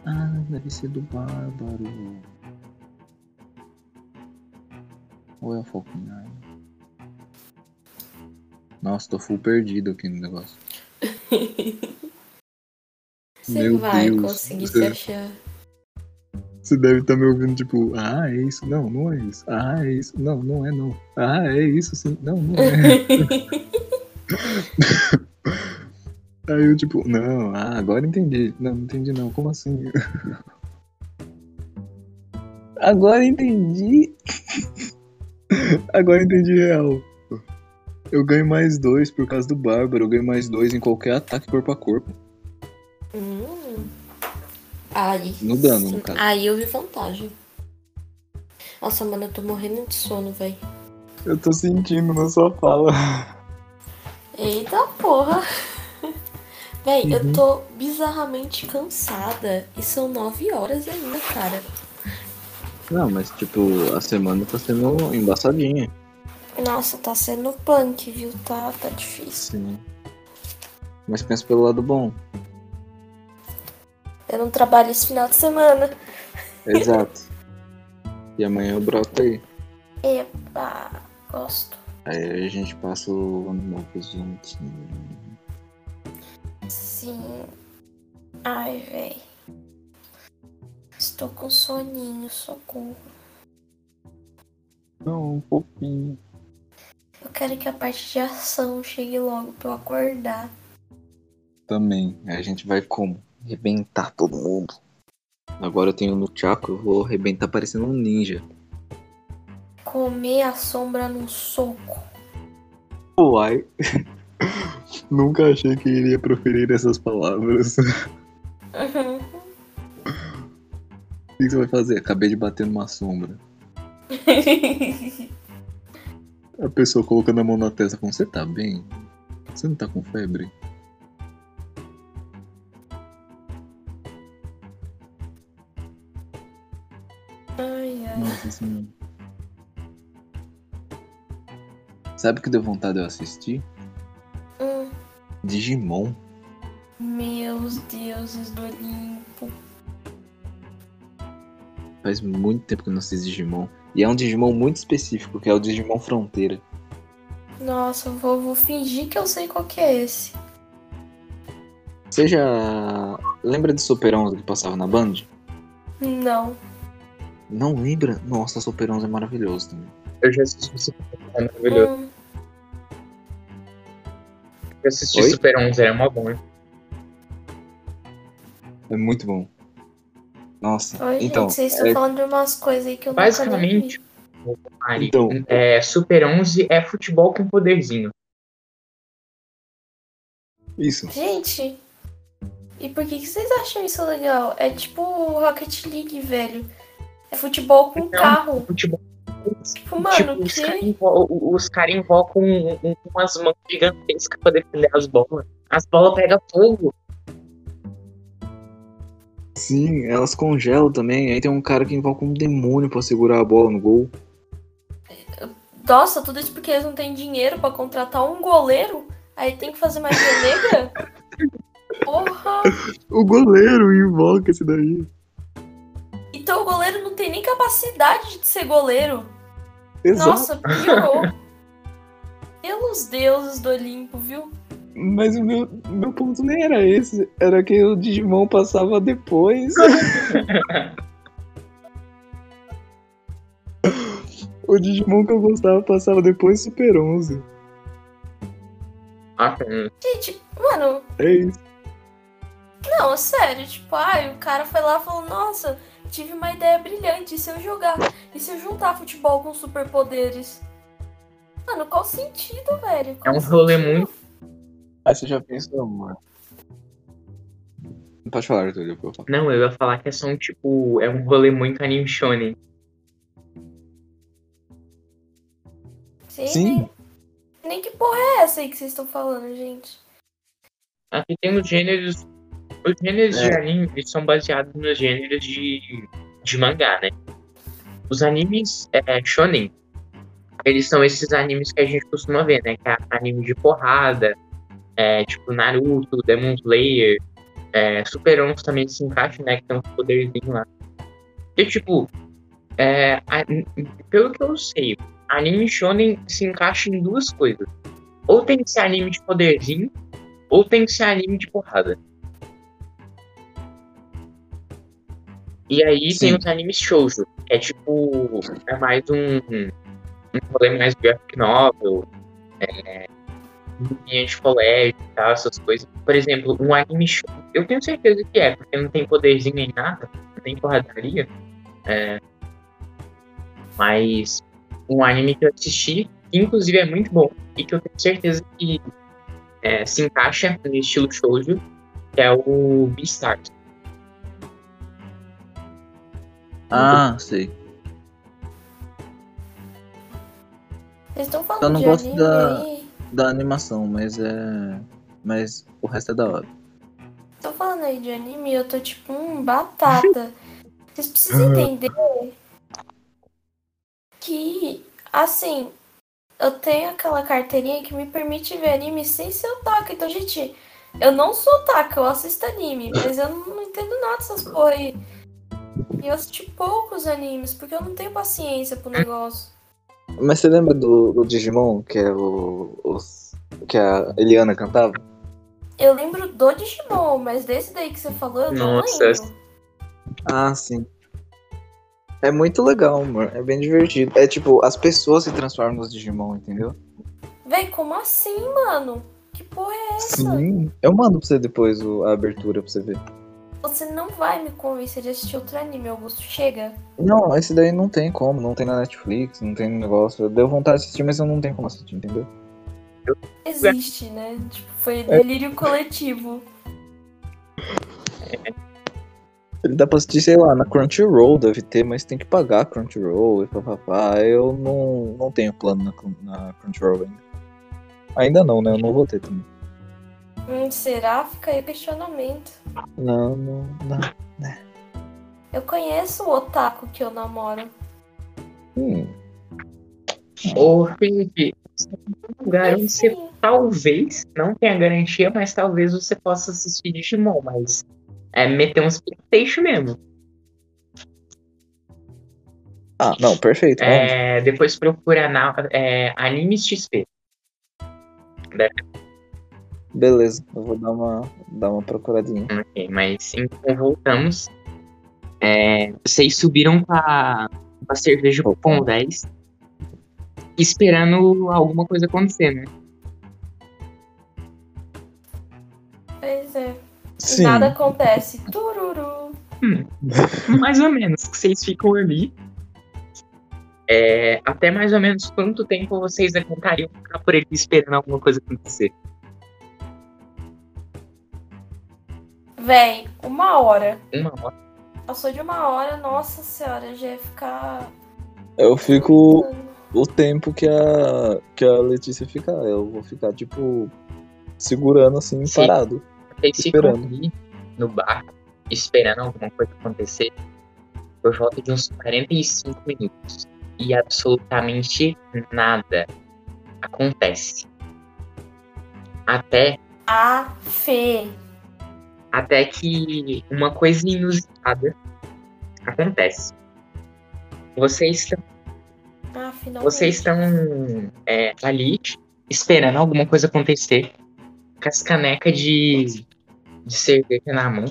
Ah, deve ser do Bárbaro. Ou é o Falconar? Nossa, tô full perdido aqui no negócio. Você Meu vai Deus, conseguir você- se achar. Você deve estar me ouvindo, tipo, ah, é isso, não, não é isso. Ah, é isso, não, não é não. Ah, é isso sim, não, não é. Aí eu, tipo, não, ah, agora entendi. Não, não entendi não, como assim? Agora entendi. Agora entendi real. Eu ganho mais dois por causa do Bárbaro, eu ganho mais dois em qualquer ataque corpo a corpo. Aí. No dano, no caso. Aí eu vi vantagem. Nossa, mano, eu tô morrendo de sono, velho. Eu tô sentindo na sua fala. Eita porra! Véi, Uhum. eu tô bizarramente cansada. E são nove horas ainda, cara. Não, mas tipo, a semana tá sendo embaçadinha. Nossa, tá sendo punk, viu? Tá, tá difícil. Sim. Mas pensa pelo lado bom. Eu não trabalho esse final de semana. Exato. E amanhã eu broto aí. Epa, gosto. Aí a gente passa o ano novo juntos. Sim. Ai, véi. Estou com soninho, socorro. Não, um pouquinho. Eu quero que a parte de ação chegue logo pra eu acordar. Também. A gente vai como? Arrebentar todo mundo. Agora eu tenho no Chaco, eu vou arrebentar parecendo um ninja. Comer a sombra num soco. Uai. Nunca achei que iria proferir essas palavras. Uhum. O que você vai fazer? Acabei de bater numa sombra. A pessoa colocando a mão na testa com você tá bem? Você não tá com febre? Nossa senhora. Sabe o que deu vontade de eu assistir? Hum, Digimon. meus deuses do Olimpo. Faz muito tempo que eu não assisto Digimon. E é um Digimon muito específico, que é o Digimon Fronteira. Nossa, eu vou, vou fingir que eu sei qual que é esse. Você já lembra de Super 11 que passava na Band? Não. Não lembra? Nossa, Super 11 é maravilhoso também. Eu já assisti Super 11, é maravilhoso. Hum, Eu assisti Oi? Super 11, é uma bom. É muito bom. Nossa, Oi, então, gente, vocês estão é- falando de umas coisas aí que eu Basicamente. Mari, Então. é, Super 11 é futebol com poderzinho. isso. Gente, e por que, que vocês acham isso legal? É tipo Rocket League, velho. É futebol com Não. carro. Futebol. Tipo, mano, tipo, os que... caras invo os cara invocam um- um- umas mãos gigantescas pra defender as bolas. As bolas pegam fogo. Sim, elas congelam também. Aí tem um cara que invoca um demônio pra segurar a bola no gol. Nossa, tudo isso porque eles não têm dinheiro pra contratar um goleiro? Aí tem que fazer magia negra? Porra! O goleiro invoca esse daí. Então o goleiro não tem nem capacidade de ser goleiro. Exato. Nossa, piorou. Pelos deuses do Olimpo, viu? Mas o meu, meu ponto nem era esse. Era que o Digimon passava depois. o Digimon que eu gostava passava depois do Super 11. Ah. Gente, mano, É isso. não, sério, tipo, ai, o cara foi lá e falou, nossa, tive uma ideia brilhante, e se eu jogar? E se eu juntar futebol com superpoderes? Mano, qual o sentido, velho? É Qual um o rolê sentido? muito. Aí você já pensou, amor. Pode falar, Arthur, depois eu falo. Não, eu ia falar que é só um tipo. É um rolê muito anime shonen. Sei Sim. Nem, nem que porra é essa aí que vocês estão falando, gente? Aqui tem os gêneros. Os gêneros de É. anime eles são baseados nos gêneros de, de mangá, né? Os animes é, shonen, eles são esses animes que a gente costuma ver, né? Que é anime de porrada, é, tipo Naruto, Demon Slayer, é, Super 11 também se encaixa, né? Que tem uns poderzinhos lá. E tipo, é, a- pelo que eu sei, anime shonen se encaixa em duas coisas. Ou tem que ser anime de poderzinho, ou tem que ser anime de porrada. E aí Sim. tem os animes shoujo, que é tipo, é mais um, um rolê mais graphic novel, é, linha de colégio e tal, essas coisas. Por exemplo, um anime shoujo, eu tenho certeza que é, porque não tem poderzinho nem nada, não tem porradaria. É, mas um anime que eu assisti, que inclusive é muito bom, e que eu tenho certeza que é, se encaixa no estilo shoujo, que é o Beastars. Ah, sei. Vocês estão Eu falando não de gosto anime da- aí? Da animação, mas é. Mas o resto é da hora. Tô falando aí de anime, eu tô tipo, um batata. Vocês precisam entender que, assim, eu tenho aquela carteirinha que me permite ver anime sem ser otaku. Então, gente, eu não sou otaku, eu assisto anime, mas eu não, não entendo nada dessas porra aí. E eu assisti poucos animes, porque eu não tenho paciência pro negócio. Mas você lembra do, do Digimon, que é o. os- que a Eliana cantava? Eu lembro do Digimon, mas desse daí que você falou, eu não lembro. Ah, sim. É muito legal, amor. É bem divertido. É tipo, as pessoas se transformam nos Digimon, entendeu? Véi, como assim, mano? Que porra é essa? Sim. Eu mando pra você depois o- a abertura pra você ver. Você não vai me convencer de assistir outro anime, Augusto. Chega. Não, esse daí não tem como. Não tem na Netflix, não tem no negócio. Deu vontade de assistir, mas eu não tenho como assistir, entendeu? Existe, né? Tipo, foi delírio coletivo. Ele dá pra assistir, sei lá, na Crunchyroll deve ter, mas tem que pagar a Crunchyroll e papapá. Eu não, não tenho plano na, na Crunchyroll ainda. Ainda não, né? Eu não vou ter também. Hum, será? Fica aí o questionamento. Não, não, não. Eu conheço o otaku que eu namoro. Hum, Ô, Felipe, um lugar onde você talvez, não tenha garantia, mas talvez você possa assistir Digimon, mas é meter uns Playstation mesmo. Ah, não, perfeito. É, depois procura na, é, Animes XP. Beleza, eu vou dar uma, dar uma procuradinha. Ok, mas então voltamos. É, vocês subiram com a, com a cerveja pro Pão 10, esperando alguma coisa acontecer, né? pois é. Sim. nada acontece. Tururu. mais ou menos, que vocês ficam ali. É, até mais ou menos quanto tempo vocês aguentariam ficar por ali esperando alguma coisa acontecer? Véi, uma hora. Uma hora. Passou de uma hora, nossa senhora, já ia ficar. Eu fico o tempo que a, que a Letícia ficar. Eu vou ficar, tipo, segurando assim, Sim. parado. Vocês Esperando. ali no barco, esperando alguma coisa acontecer, por volta de uns 45 minutos. E absolutamente nada acontece. Até, A Fê. Até que uma coisa inusitada acontece. Vocês estão Ah. Vocês estão é, ali esperando alguma coisa acontecer com as canecas de, de cerveja na mão,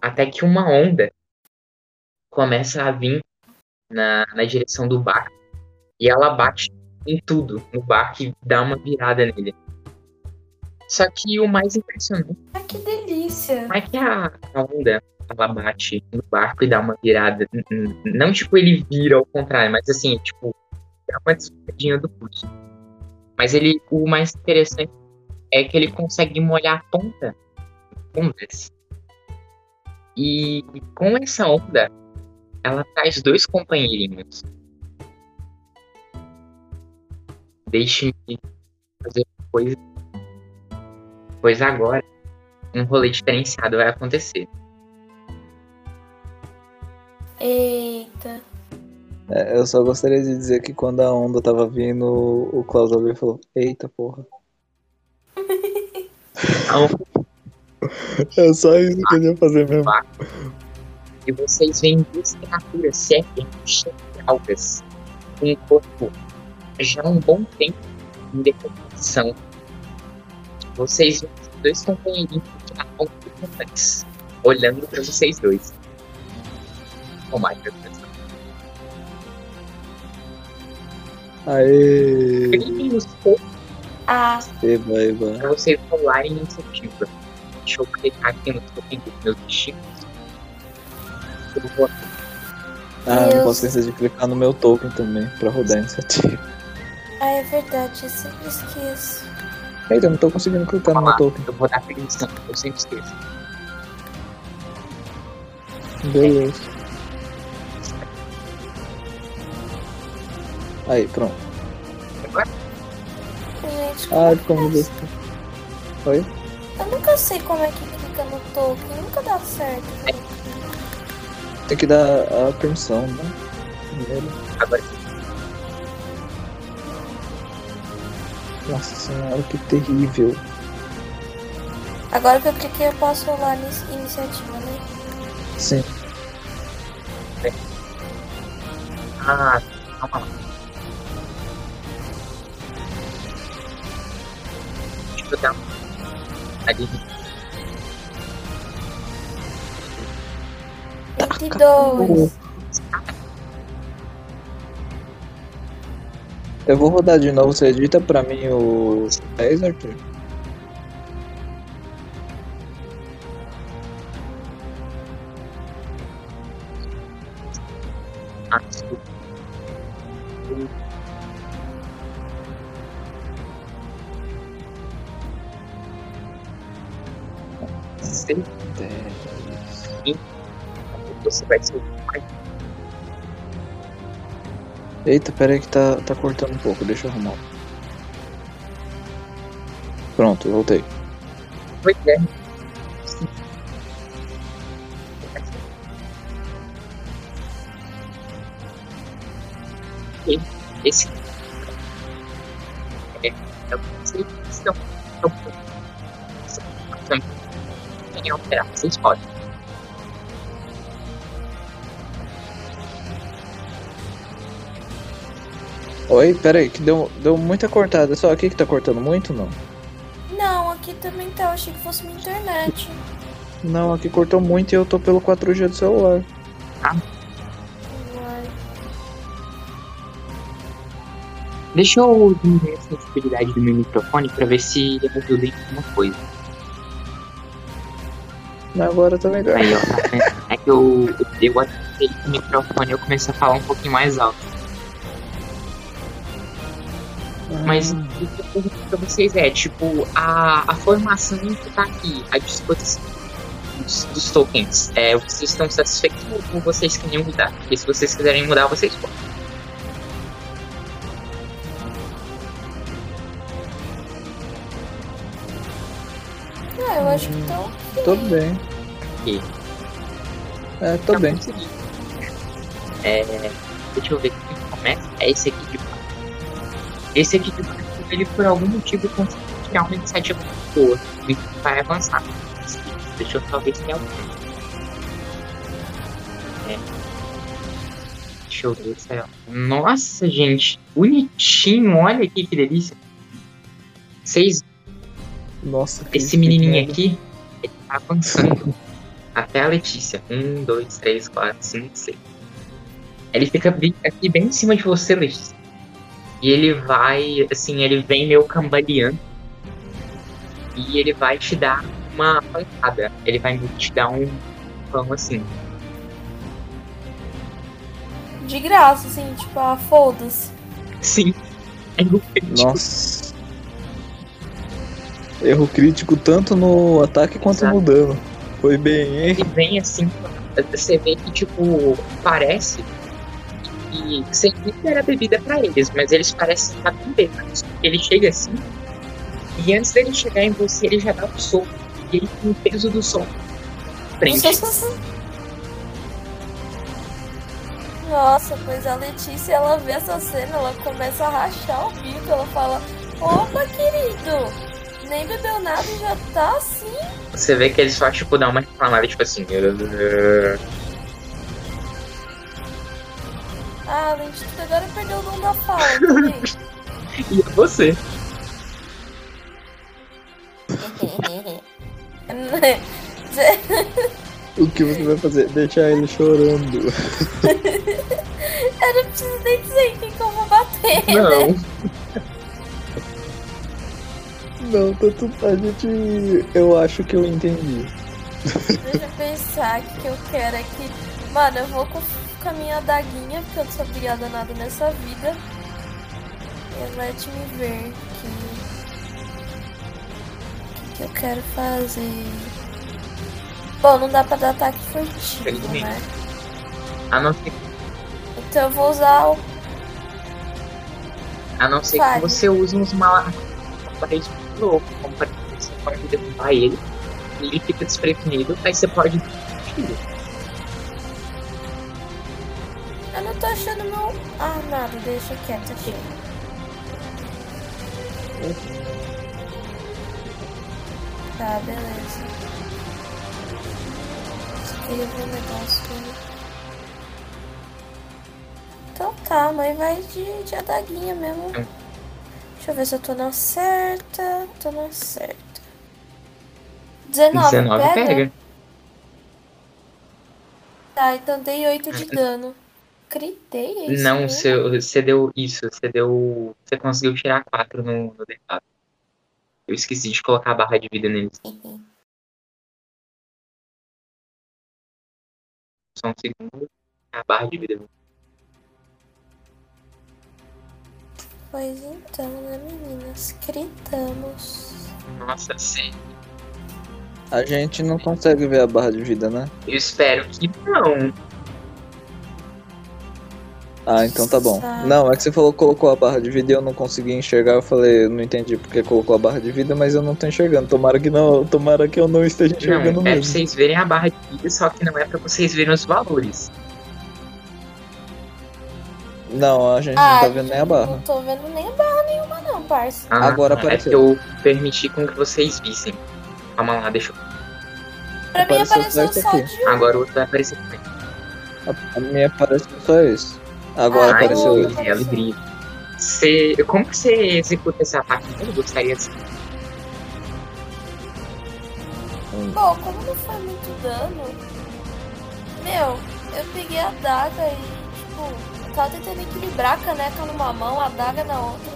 até que uma onda começa a vir na, na direção do barco e ela bate em tudo no barco e dá uma virada nele. Só que o mais impressionante Ah, que delícia. não é que a, a onda ela bate no barco e dá uma virada. Não tipo ele vira ao contrário, mas assim, tipo, dá uma desviadinha do pulso. Mas ele, o mais interessante é que ele consegue molhar a ponta ondas. E com essa onda, ela traz dois companheirinhos. Deixe-me fazer coisa. Pois agora, um rolê diferenciado vai acontecer. Eita. É, eu só gostaria de dizer que quando a onda tava vindo, o Klaus Albert falou, eita porra. É só isso que eu ia fazer mesmo. e vocês veem duas criaturas serpentes algas com um corpo já há um bom tempo em decomposição. Vocês veem os dois companheirinhos já ocupantes olhando para vocês dois. Com mais atenção. Aê! Ah, Eba, eba. para vocês rolarem iniciativa. Deixa eu clicar aqui no token dos meus bichinhos. Eu vou Ah, não Deus. posso esquecer de clicar no meu token também, pra rodar a iniciativa. ah, é verdade, eu sempre esqueço. Eita, eu não tô conseguindo clicar no meu token. Eu vou dar permissão, eu sempre esqueço. Beleza. Aí, pronto. Gente, Ah, como é você. Oi? Eu nunca sei como é que clica no token, nunca dá certo. Tem que dar a permissão, né? Primeiro. Agora, Nossa senhora, que terrível. Agora que eu cliquei, eu posso rolar iniciativa, né? Sim. ah, calma lá. Deixa eu dar uma. Ali. 22. Eu vou rodar de novo, você edita pra mim o 10, Arthur? Desculpa. Sei, 10. você vai ser Eita, pera aí que tá, tá cortando um pouco, deixa eu arrumar. Pronto, voltei. Pois é. Sim. E esse é, é o que vocês estão estão estão querem operar, vocês podem. Oi, pera aí, que deu, deu muita cortada. Só aqui que tá cortando muito, não? Não, aqui também tá. Eu achei que fosse minha internet. Não, aqui cortou muito e eu tô pelo 4G do celular. Uai. Deixa eu diminuir a sensibilidade do meu microfone pra ver se ajuda em alguma coisa. Agora tá melhor. Aí, ó, tá vendo? É que eu, eu ativei o microfone e eu comecei a falar um pouquinho mais alto. Mas o que eu pergunto pra vocês é, tipo, a, a formação que tá aqui à disposição dos, dos tokens, é, vocês estão satisfeitos ou vocês querem mudar? Porque se vocês quiserem mudar, vocês podem. acho que tô. Tô bem. Ok. É, tô Tá bem. É, deixa eu ver quem começa. É esse aqui. Esse aqui de ele por algum motivo conseguiu tirar uma iniciativa muito boa. E vai avançar. Deixa eu se tem algum. É. Deixa eu ver se é. Nossa, gente. Bonitinho. Olha aqui que delícia. Vocês Nossa, esse menininho aqui, ele tá avançando até a Letícia. Um, dois, três, quatro, cinco, seis. Ele fica aqui bem em cima de você, Letícia. E ele vai, assim, ele vem meio cambaleando. E ele vai te dar uma pancada. Ele vai te dar um pão assim. De graça, assim, tipo, ah, foda-se. Sim. É um crítico. Nossa. Erro crítico tanto no ataque quanto Exato. no dano. Foi bem, hein? ele vem assim, você vê que, tipo, parece que sempre era bebida pra eles, mas eles parecem estar bem bêbados. Ele chega assim, e antes dele chegar em você, ele já dá um soco, e ele tem o peso do soco. na Frente. Nossa, pois a Letícia, ela vê essa cena, ela começa a rachar o bico, ela fala, opa, querido, nem bebeu nada e já tá assim. Você vê que ele só, tipo, dá uma reclamada, tipo assim. "Uh, Ah, além de tudo, agora perdeu o dom da fala também. E é você. O que você vai fazer? Deixar ele chorando. Eu não preciso nem dizer em quem que eu vou bater, né? Não. Não, tá tudo. A gente. Eu acho que eu entendi. Deixa eu pensar o que, que eu quero aqui. Mano, eu vou com, com a minha adaguinha, porque eu não sou obrigada a nada nessa vida. E let me ver aqui. O que, que eu quero fazer? Bom, não dá pra dar ataque furtivo, né? A não ser, Então eu vou usar o. a não ser que Fale. você use uns mal aparelhos muito loucos, como você pode derrubar ele, ele fica desprevenido, aí você pode. Eu não tô achando meu. Ah, nada, deixa quieto, achei. Tá, beleza. Escreva um negócio aí. Então tá, mãe vai de, de adaguinha mesmo. Deixa eu ver se eu tô na certa. Tô na certa. 19, 19 pega? pega. Tá, então dei 8 de dano. Critei, isso Não, mesmo? você, você deu isso, você deu. Você conseguiu tirar 4 no, no D4. Eu esqueci de colocar a barra de vida neles. Só um segundo. A barra de vida. Pois então, né, meninas? Gritamos. Nossa, sim. A gente não consegue ver a barra de vida, né? Eu espero que não. Ah, então tá bom. Não, é que você falou que colocou a barra de vida e eu não consegui enxergar. Eu falei, eu não entendi porque colocou a barra de vida, mas eu não tô enxergando. Tomara que não, tomara que eu não esteja enxergando Não, é pra mesmo. vocês verem a barra de vida, só que não é pra vocês verem os valores. Não, a gente Ah, não tá vendo nem a barra. Não tô vendo nem barra nenhuma, não, parça. Ah, Agora é que apareceu. eu permiti com que vocês vissem. Calma lá, deixa eu. Pra mim Apareceu apareceu esse só aqui. de um. Agora o outro vai aparecer também. A, a minha apareceu só isso. Agora Ah, apareceu alegria. Você, como que você executa esse ataque? Eu gostaria de Bom, como não foi muito dano, meu, eu peguei a daga e, tipo, eu tava tentando equilibrar a caneca numa mão, a daga na outra.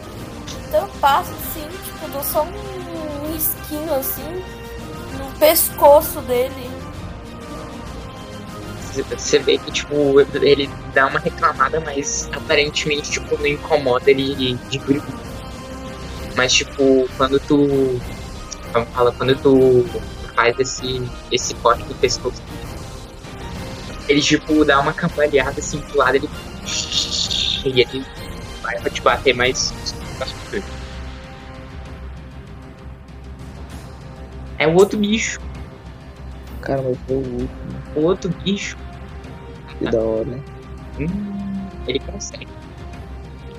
Então eu passo assim, tipo, dou só um, um risquinho assim no pescoço dele. Você vê que, tipo, ele dá uma reclamada, mas aparentemente, tipo, não incomoda ele de grupo. Mas, tipo, quando tu. Falar, quando tu faz esse, esse corte do pescoço, ele, tipo, dá uma cambaleada assim pro lado, ele. E ele vai pra te bater mais. É o outro bicho. Cara, mas foi o último. O outro bicho. Que da hora? Hum, ele consegue.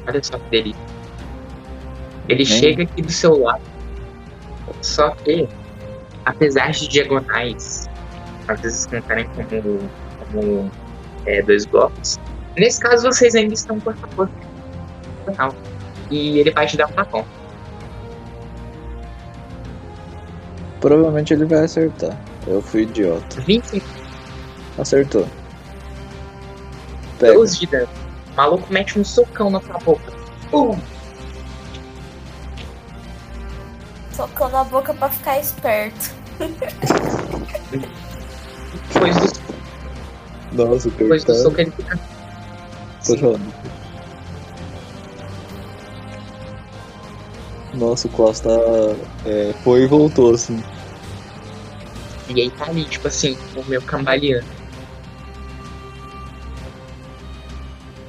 Olha só que delícia. Ele Nem. chega aqui do seu lado. Só que, apesar de diagonais, às vezes contarem como, como é, dois blocos, nesse caso vocês ainda estão corpo. Total. E ele vai te dar um tapão. Provavelmente ele vai acertar. Eu fui idiota. 25 Acertou. Pega. 12 de dano. O maluco mete um socão na tua boca. Pum! Socão na boca pra ficar esperto. Depois do, Nossa, depois do soco ele fica. Tô falando. Nossa, o Klaus tá. é, foi e voltou, assim. E aí tá ali, tipo assim, o meu cambaleando.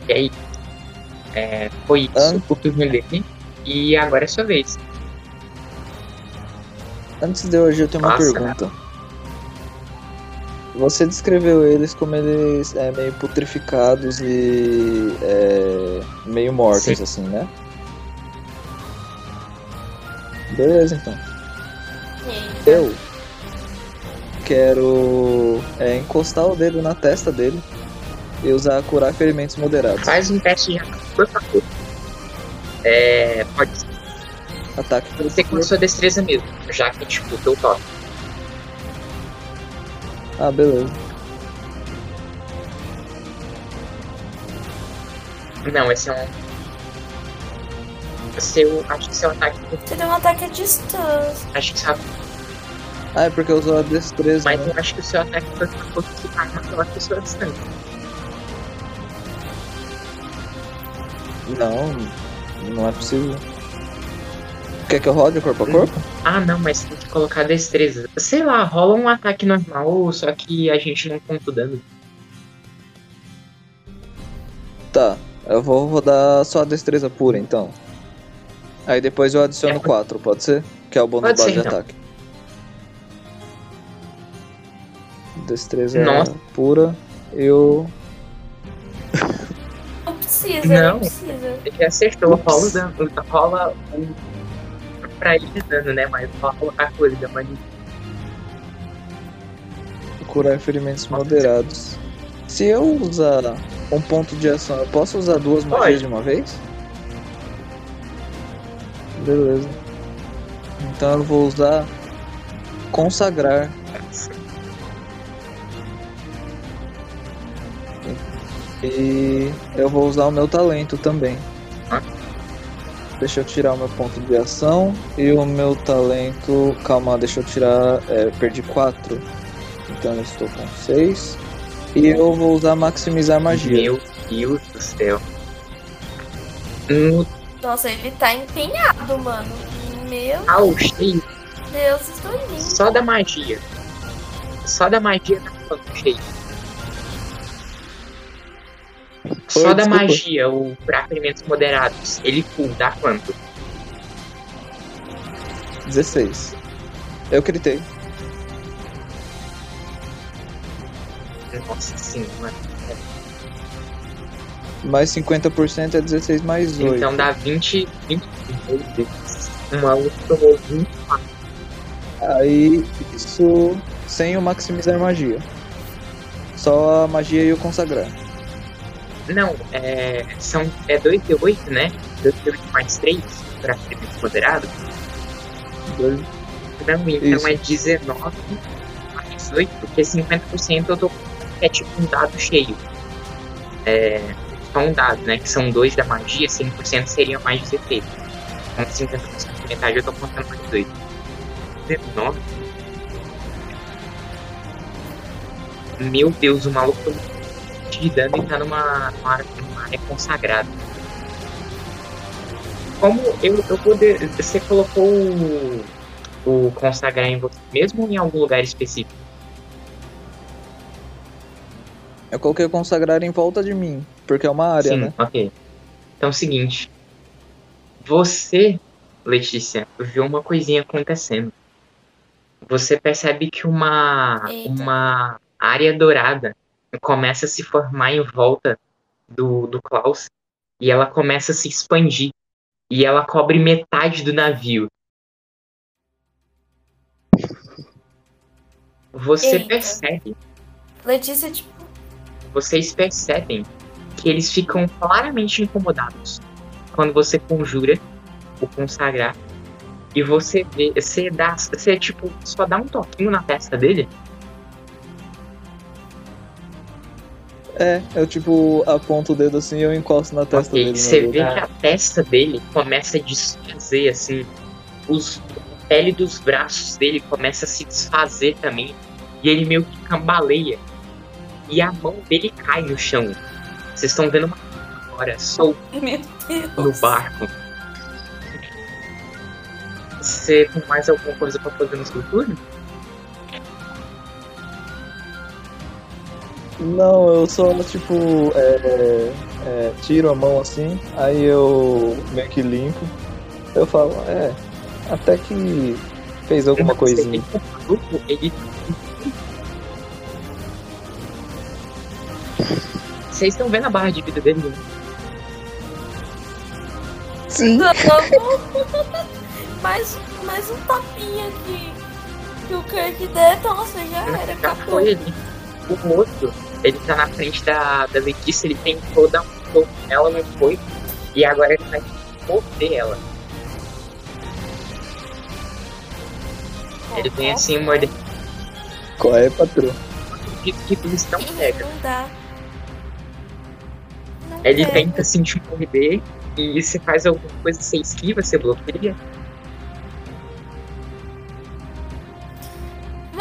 E aí, é, foi isso, o turno dele. E agora é sua vez. Antes de eu agir, eu tenho uma Nossa. pergunta. Você descreveu eles como eles é, meio putrificados e é, meio mortos, Sim. assim, né? Beleza, então. Eu quero é, encostar o dedo na testa dele e usar curar ferimentos moderados. Faz um teste de ataque, por favor. É, pode ser Ataque pelo ser com a sua destreza mesmo, já que, tipo, teu toque. Ah, beleza. Não, esse é um. Seu, acho que seu ataque. Você deu um ataque à distância. Acho que seu, Ah, é porque eu usou a destreza. mas né? eu acho que o seu ataque foi pra que arma aquela pessoa distante. Não, não é possível. Quer que eu rode corpo a corpo? Ah, não, mas tem que colocar destreza. Sei lá, rola um ataque normal, só que a gente não conta o dano. Tá, eu vou rodar só a destreza pura então. Aí depois eu adiciono É. 4, pode ser? Que é o bônus Pode base ser, de então. ataque. Destreza Nossa. pura, eu. Não precisa, Não. não precisa. Ele acertou, rola o dano. Rola o. Pra ele de dano, né? Mas rola a coisa, mas. curar ferimentos moderados. Se eu usar um ponto de ação, eu posso usar duas magias Pode. de uma vez? Beleza. Então eu vou usar consagrar. E eu vou usar o meu talento também. Ah. Deixa eu tirar o meu ponto de ação e o meu talento. Calma, deixa eu tirar. É, perdi 4. Então eu estou com 6. E eu vou usar maximizar magia. Meu Deus do céu. No Nossa, ele tá empenhado, mano. Meu tal cheio, Deus, estou lindo. só da magia. Só da magia tá falando cheio. Só Oi, da desculpa. magia, o pra ferimentos moderados. Ele full, dá quanto? 16. Eu critei. Nossa senhora. Mais 50% é 16 mais 8. Então dá 20. 20 meu Deus. O maluco tomou 20. Aí isso sem o maximizar magia. Só a magia e o consagrar. Não, é. São. É 2D8, né? 2D8 mais 3 pra ferimentos moderados. Dois- Não, então Isso. é 19 mais 8, porque 50% eu tô é tipo um dado cheio. É, só um dado, né? Que são dois da magia, 100% seria mais 16. Então 50% de metade eu tô contando mais 8. 19? Meu Deus, o maluco tomou de dano e tá numa, numa, área, numa área consagrada. Como eu, eu poder. Você colocou o, o consagrar em você mesmo ou em algum lugar específico? Eu coloquei o consagrar em volta de mim, porque é uma área, Sim, né? ok. Então é o seguinte. Você, Letícia, viu uma coisinha acontecendo. você percebe que uma, Eita. uma área dourada começa a se formar em volta do, do Klaus e ela começa a se expandir e ela cobre metade do navio. Você Eita. percebe, Letícia, tipo, vocês percebem que eles ficam claramente incomodados quando você conjura o consagrar e você vê, você dá, você tipo só dá um toquinho na testa dele É, eu tipo aponto o dedo assim e eu encosto na testa Ok, dele. você vê dedo. que a testa dele começa a desfazer, assim, os, a pele dos braços dele começa a se desfazer também, e ele meio que cambaleia, e a mão dele cai no chão. Vocês estão vendo uma agora solta no barco. Você tem mais alguma coisa pra fazer no seu turno? Não, eu só tipo é, é, tiro a mão assim, aí eu meio que limpo. Eu falo, é, até que fez alguma Você coisinha. ele Vocês estão vendo a barra de vida dele? né? Sim. Mais, mais um tapinha que, que o Kirk der, nossa, já era, Já acabou. ali. O outro, ele tá na frente da, da Letícia, ele tentou dar um soco nela, não foi. E agora ele vai morder ela. Ele vem assim morder. Qual é, patrão? Acredito que eles não pega. Não dá. Não Ele pega. tenta assim te morder. E se faz alguma coisa, você esquiva, você bloqueia.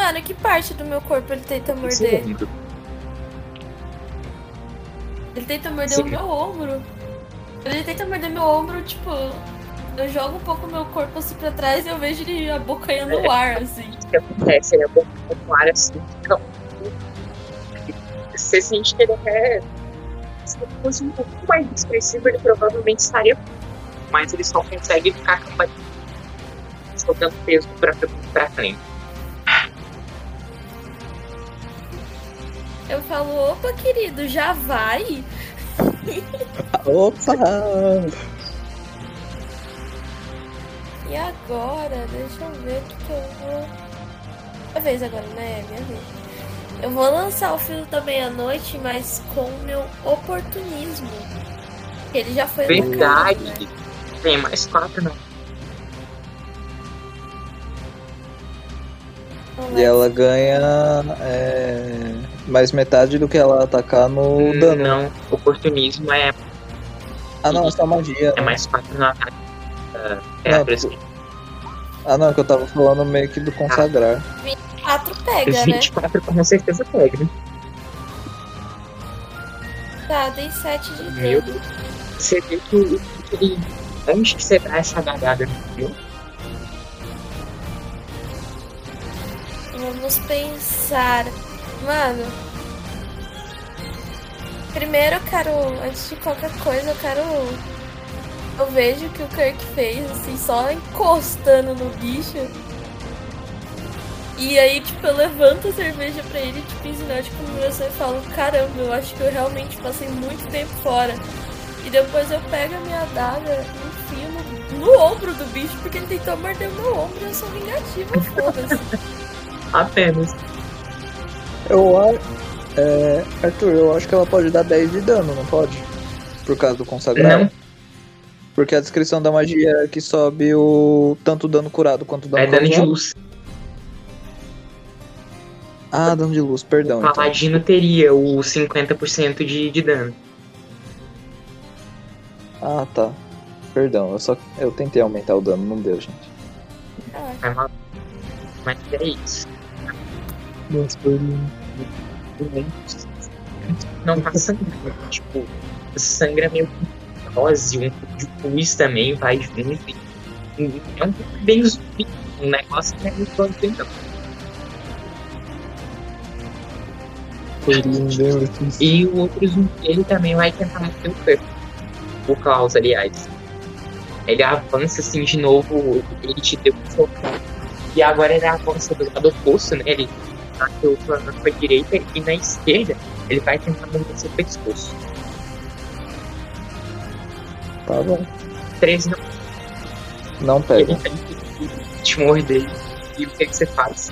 Mano, que parte do meu corpo ele tenta morder? Ele tenta morder Sim. o meu ombro. Ele tenta morder meu ombro, tipo. Eu jogo um pouco meu corpo assim pra trás e eu vejo ele abocanhando o ar, assim. O que acontece? Ele é bom com ar assim, Você sente que ele é. Se ele fosse um pouco mais expressivo, ele provavelmente estaria. Mas ele só consegue ficar soltando peso pra, pra frente. Eu falo, opa, querido, já vai? Opa! E agora? Deixa eu ver o que, que eu vou. Minha vez agora, né? Minha vez. Eu vou lançar o filho da meia-noite, mas com o meu oportunismo. Ele já foi atacado, Verdade! né? Tem mais quatro, não. E ela ganha é, mais metade do que ela atacar no dano. Não, oportunismo é, Ah não, essa magia. é mais quatro no ataque. Ah, É, Não, isso que Ah não, que eu tava falando meio que do consagrar. 4 pega, né? 24 com certeza pega. né? Tá, dei 7 de Meu dano. Deus. Você vê que ele. Antes que você dá essa gadada no Vamos pensar. Mano. Primeiro eu quero, antes de qualquer coisa, eu quero. Eu vejo que o Kirk fez, assim, só encostando no bicho. E aí, tipo, eu levanto a cerveja pra ele, tipo, em sinal de comemoração e falo: Caramba, eu acho que eu realmente passei muito tempo fora. E depois eu pego a minha adaga e enfio no, no ombro do bicho, porque ele tentou morder meu ombro eu sou vingativa, foda-se. apenas. Eu acho. É, Arthur, eu acho que ela pode dar 10 de dano, não pode? Por causa do consagrar? Não, Porque a descrição da magia é que sobe o tanto dano curado quanto dano é dano de luz. Ah, dano de luz, perdão. O Então. Paladino teria o 50% de, de dano. Ah, tá. Perdão, eu só eu tentei aumentar o dano, não deu, gente. Mal. Mas é isso. Foi lindo. Não tá sangrando. Tipo, sangra meio que dose, um pouco de pus também vai junto. É um pouco bem zumbi. Um negócio que é muito bom? E o outro zumbi, ele também vai tentar manter o corpo. O Klaus, aliás. Ele avança assim de novo, ele te deu um socão. E agora ele avança do lado oposto, né? Ele bateu com a, com a direita e na esquerda ele vai tentar morder seu pescoço. Tá bom. 13 não, Não ele pega. vai te morder. E o que, que você faz?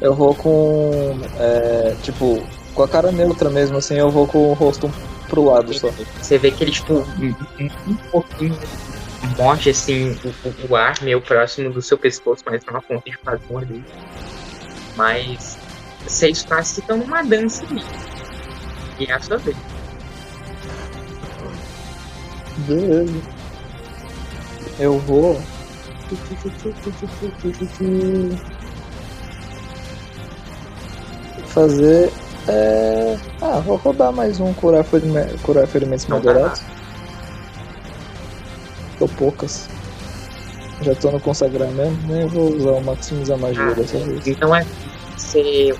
Eu vou com. é, tipo, com a cara neutra mesmo, assim, eu vou com o rosto pro lado só. Você vê que ele, tipo, um pouquinho morde, assim, o, o- ar meio próximo do seu pescoço, mas não a ponto de quase morder. Mas vocês quase estão numa dança ali. E é a sua vez. Beleza. Eu vou. Fazer. É... Ah, vou rodar mais um curar, ferime... curar ferimentos moderados. Tô poucas. Já tô no consagrar mesmo, nem vou usar o maximizar magia Ah, dessa vez. Então é. Você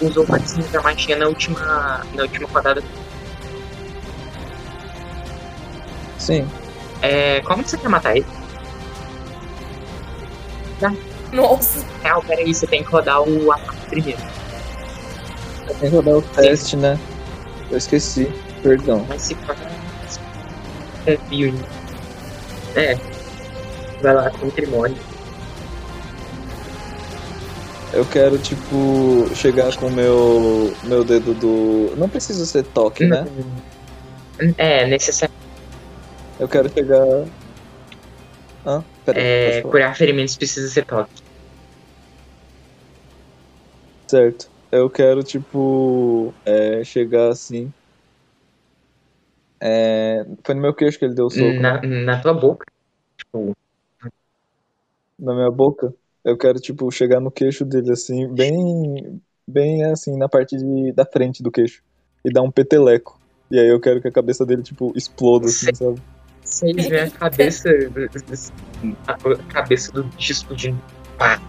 usou o máximo da magia na última, na última rodada. Sim, É, como que você quer matar ele? Nossa. Real, peraí, você tem que rodar o ataque primeiro. tem que rodar o teste, né? Eu esqueci, perdão. Mas se for. Confio em. É. Vai lá, com o trimônio. Eu quero, tipo, chegar com o meu, meu dedo do. Não precisa ser toque, né? É, necessário. Eu quero chegar. Hã? Pera, É, curar ferimentos precisa ser toque. Certo. Eu quero, tipo, é, chegar assim. É, foi no meu queixo que ele deu o soco, Na, né? na tua boca. Tipo, Na minha boca. Eu quero, tipo, chegar no queixo dele, assim, bem. Bem assim, na parte de, da frente do queixo. E dar um peteleco. E aí eu quero que a cabeça dele, tipo, exploda, assim, sabe? vocês veem a cabeça. A cabeça do bicho explodindo. Pá.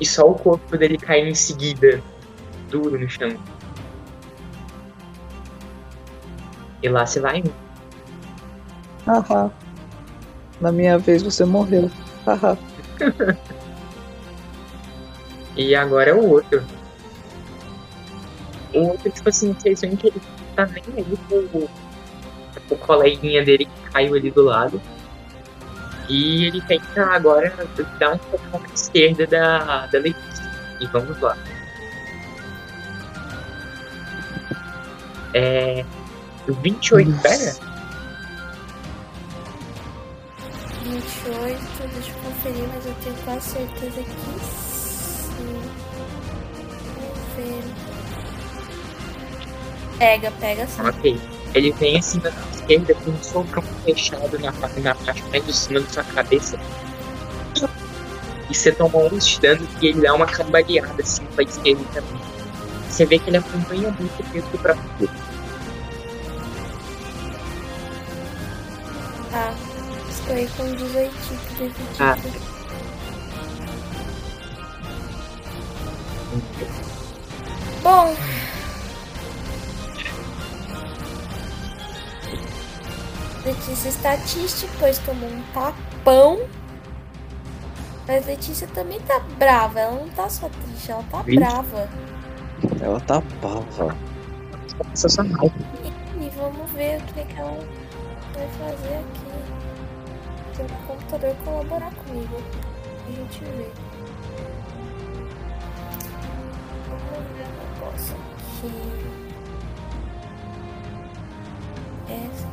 E só o corpo dele cair em seguida. Duro no chão. E lá se vai. Haha. Na minha vez você morreu. Haha. E agora é o outro. O outro, tipo assim, vocês veem que ele tá nem aí pro, o coleguinha dele que caiu ali do lado. E ele tenta agora dar um pouco na esquerda da, da Letícia. E vamos lá. É. 28 pega? 28, deixa eu conferir, mas eu tenho quase certeza que sim. Vamos ver. Pega, pega sim. Ok. Ele vem assim na esquerda com um socão fechado na, na parte mais de cima da sua cabeça. E você toma um de dano e ele dá uma cambaleada assim pra esquerda também. Você vê que ele acompanha muito o peso do próprio corpo. Tá. Estou aí com 18 de Ah. Bom. Letícia está triste, pois tomou um tapão. Mas Letícia também tá brava. Ela não tá só triste, ela tá brava. Ela tá. Essa sua raiva. E vamos ver o que, é que ela vai fazer aqui. O computador colaborar comigo. A gente vê. Vamos ver o negócio aqui. Essa.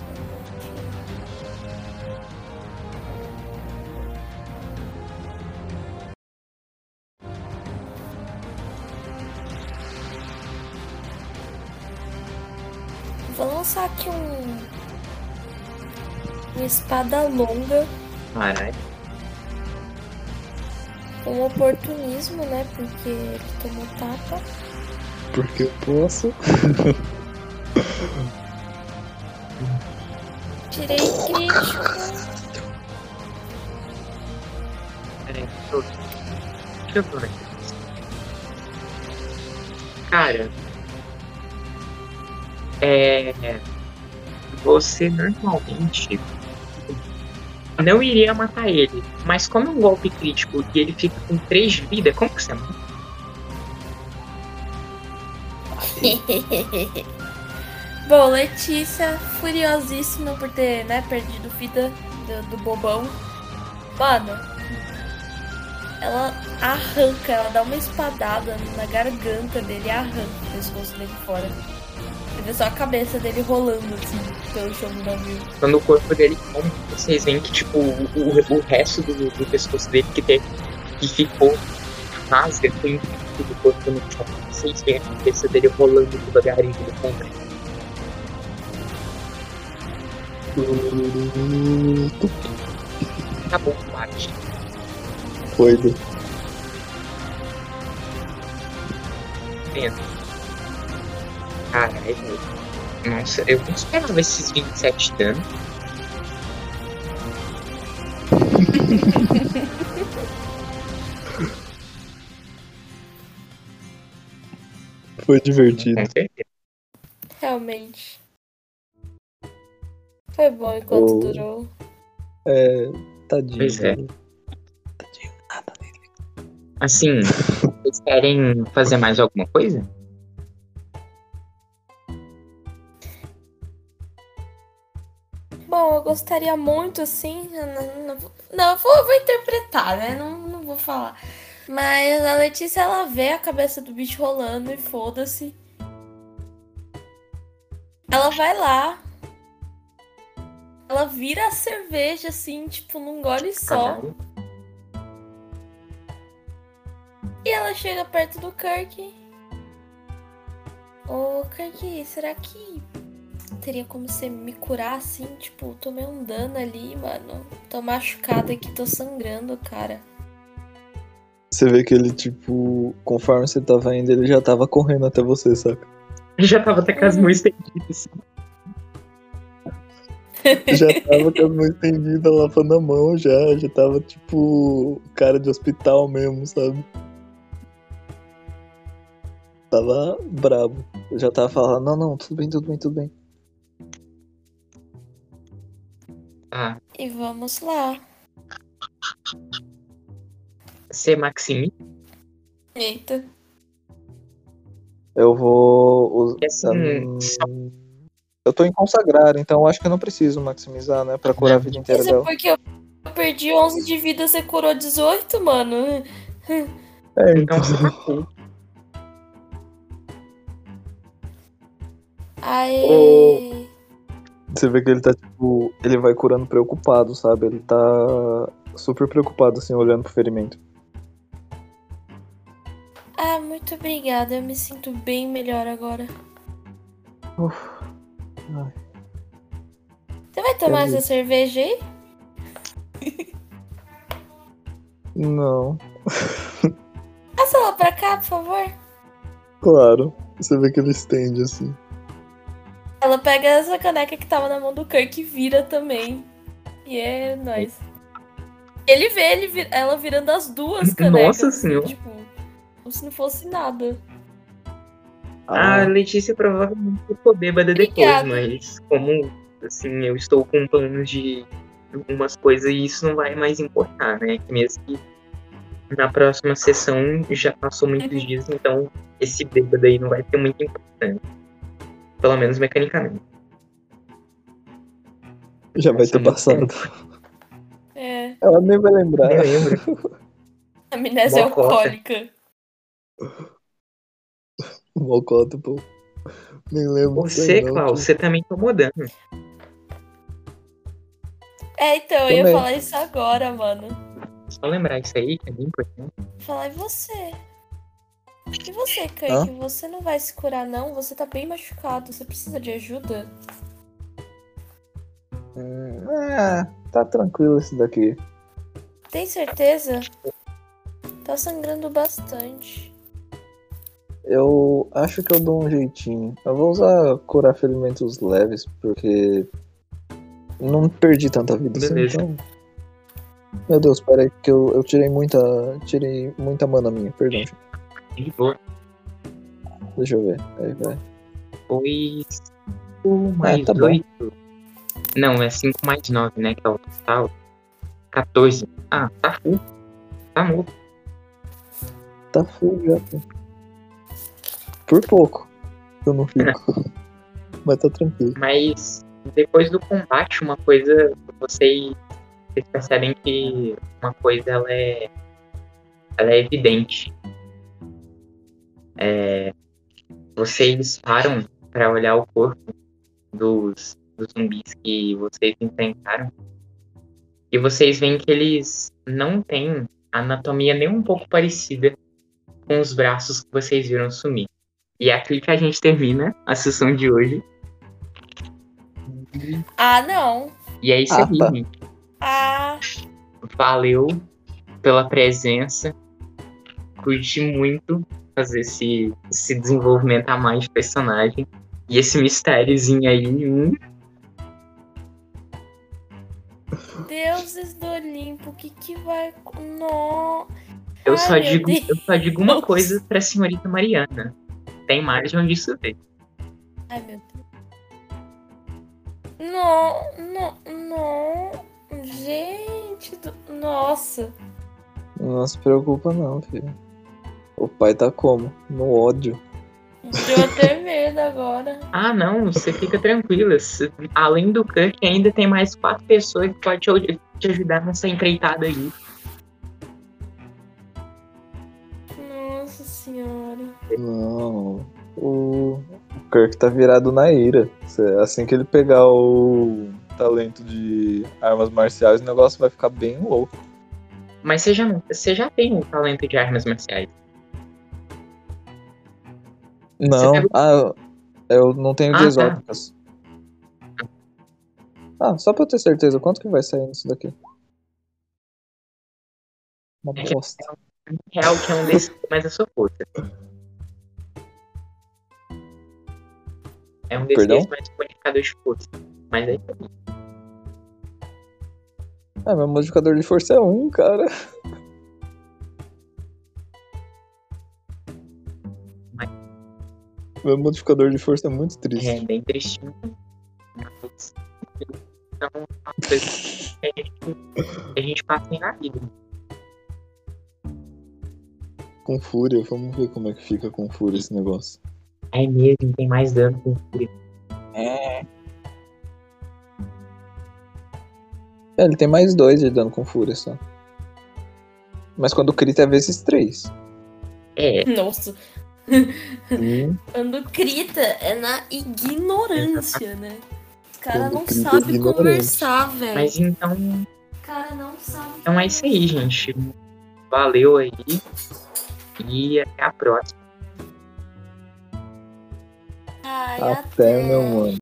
Vou lançar aqui um. Uma espada longa Caralho. com oportunismo, né? Porque ele tomou tapa. Porque eu posso. Tirei crítico. Peraí, tô... Deixa eu ver. Cara. É. Você normalmente. Não iria matar ele. Mas como é um golpe crítico e ele fica com 3 de vida, como que você mata? Bom, Letícia, furiosíssima por ter, né, perdido vida do, do bobão. Mano, ela arranca, ela dá uma espadada na garganta dele e arranca o pescoço dele fora. Você vê só a cabeça dele rolando, assim, pelo chão do navio. Quando o corpo dele come, vocês veem que, tipo, o, o, o resto do, do pescoço dele que, tem, que ficou rasga, tem do corpo no chão. Vocês veem a cabeça dele rolando devagarinho do fundo. Tá bom, bate. Doido. Vendo. Caralho. Nossa, eu não esperava esses 27 de dano. Foi divertido. Com certeza. Realmente. Foi bom enquanto Oh. durou. É. Tadinho. Pois é. Tadinho, nada dele. Assim, vocês querem fazer mais alguma coisa? Bom, eu gostaria muito, assim. Não, não, vou- vou, interpretar, né? Não, não vou falar. Mas a Letícia, ela vê a cabeça do bicho rolando e foda-se. Ela vai lá. Ela vira a cerveja, assim, tipo, num gole só. Caralho. E ela chega perto do Kirk. Ô, Kirk, será que teria como você me curar assim? Tipo, tomei um dano ali, mano. Tô machucada aqui, tô sangrando, cara. Você vê que ele, tipo, conforme você tava indo, ele já tava correndo até você, saca? Ele já tava até com as mãos estendidas. Já tava com as mãos estendidas, lavando a mão já. Já tava, tipo, cara de hospital mesmo, sabe? Tava brabo. Eu já tava falando, não, não, tudo bem, tudo bem, tudo bem. Ah, E vamos lá. você Maximi. Eita. Eu vou. us- E assim, hum, Eu tô em consagrar, então acho que eu não preciso maximizar, né? Pra curar a vida inteira Isso é dela. porque eu perdi 11 de vida, você curou 18, mano. É, Então você matou. Você vê que ele tá, tipo, ele vai curando preocupado, sabe? Ele tá super preocupado, assim, olhando pro ferimento. Ah, muito obrigada. Eu me sinto bem melhor agora. Uf. Você vai tomar Entendi. essa cerveja aí? Não, Passa ela pra cá, por favor. claro. Você vê que ele estende, assim. Ela pega essa caneca que tava na mão do Kirk e vira também. E é nóis. Ele vê ele vi- ela virando as duas canecas. Nossa assim, Senhora. Tipo, como se não fosse nada. A Letícia provavelmente ficou bêbada depois, Obrigada. mas como assim, eu estou com planos de algumas coisas e isso não vai mais importar, né? Que mesmo que na próxima sessão já passou muitos Uhum. dias, então esse bêbado aí não vai ter muita importância. Pelo menos mecanicamente. Já vai ter Nossa, passado. É. Ela nem vai lembrar. Eu lembro. Amnésia alcoólica. Mocota, pô. Nem lembro. Você, Klaus, você também tomou dano. É, então, eu ia Também. falar isso agora, mano. Só lembrar isso aí, que é bem importante. Falar, e você? E você, Kirk? Hã? Você não vai se curar, não? Você tá bem machucado. Você precisa de ajuda? Hum, é, tá tranquilo esse daqui. Tem certeza? Tá sangrando bastante. Eu acho que eu dou um jeitinho. Eu vou usar curar ferimentos leves, porque não perdi tanta vida assim, então. Meu Deus, peraí, que eu, eu tirei muita. Tirei muita mana minha, perdão. gente. De boa. Deixa eu ver. Aí vai. Foi 5 mais tá bom. 8. Não, é 5 mais 9, né? Que é o total. 14. Ah, tá full. Tá novo. Tá full já, pô. Por pouco. Eu não fico. Mas tá tranquilo. Mas depois do combate, uma coisa. Vocês, vocês percebem que uma coisa ela é. Ela é evidente. É, vocês param para olhar o corpo dos, dos zumbis que vocês enfrentaram. E vocês veem que eles não têm anatomia nem um pouco parecida com os braços que vocês viram sumir. E é aqui que a gente termina a sessão de hoje. Ah, não. E é isso Ah, aí, tá. gente. Ah, Valeu pela presença. Curti muito fazer esse, esse desenvolvimento a mais de personagem. E esse mistériozinho aí. Hum, deuses do Olimpo, o que que vai. Não. eu, Ai, só digo, Deus. eu só digo uma coisa pra senhorita Mariana. Tem mais de onde isso veio. Ai, meu Deus. Não, não, não. Gente, do... nossa. Não se preocupa não, filho. O pai tá como? No ódio. Deu até medo agora. Ah, não, você fica tranquila. Além do Kirk, ainda tem mais quatro pessoas que podem te, ajudar nessa empreitada aí. Nossa senhora. Não. O, o Kirk tá virado na ira. Assim que ele pegar o talento de armas marciais, o negócio vai ficar bem louco. Mas você já, você já tem um talento de armas marciais. Não, pega- ah, eu- não tenho Ah, de tá. Ah, só pra eu ter certeza, quanto que vai sair nisso daqui? Uma É que- bosta. Real que é um desses, mas a sua força. É um desses Perdão? mais modificador de força. Mas aí Ah, meu modificador de força é um, cara. Meu modificador de força é muito triste. é bem tristinho. Então, é uma coisa que a gente, a gente passa em na vida. Com fúria, vamos ver como é que fica com fúria esse negócio. É mesmo, tem mais dano com fúria. É, ele tem mais dois de dano com fúria só. Mas quando crita é vezes três. É, Nossa. Hum, Quando crita é na ignorância, né? Os caras não sabem conversar, velho. mas então, O cara não sabe. então é isso aí, gente. Valeu aí. E até a próxima. Ai, até, meu mano.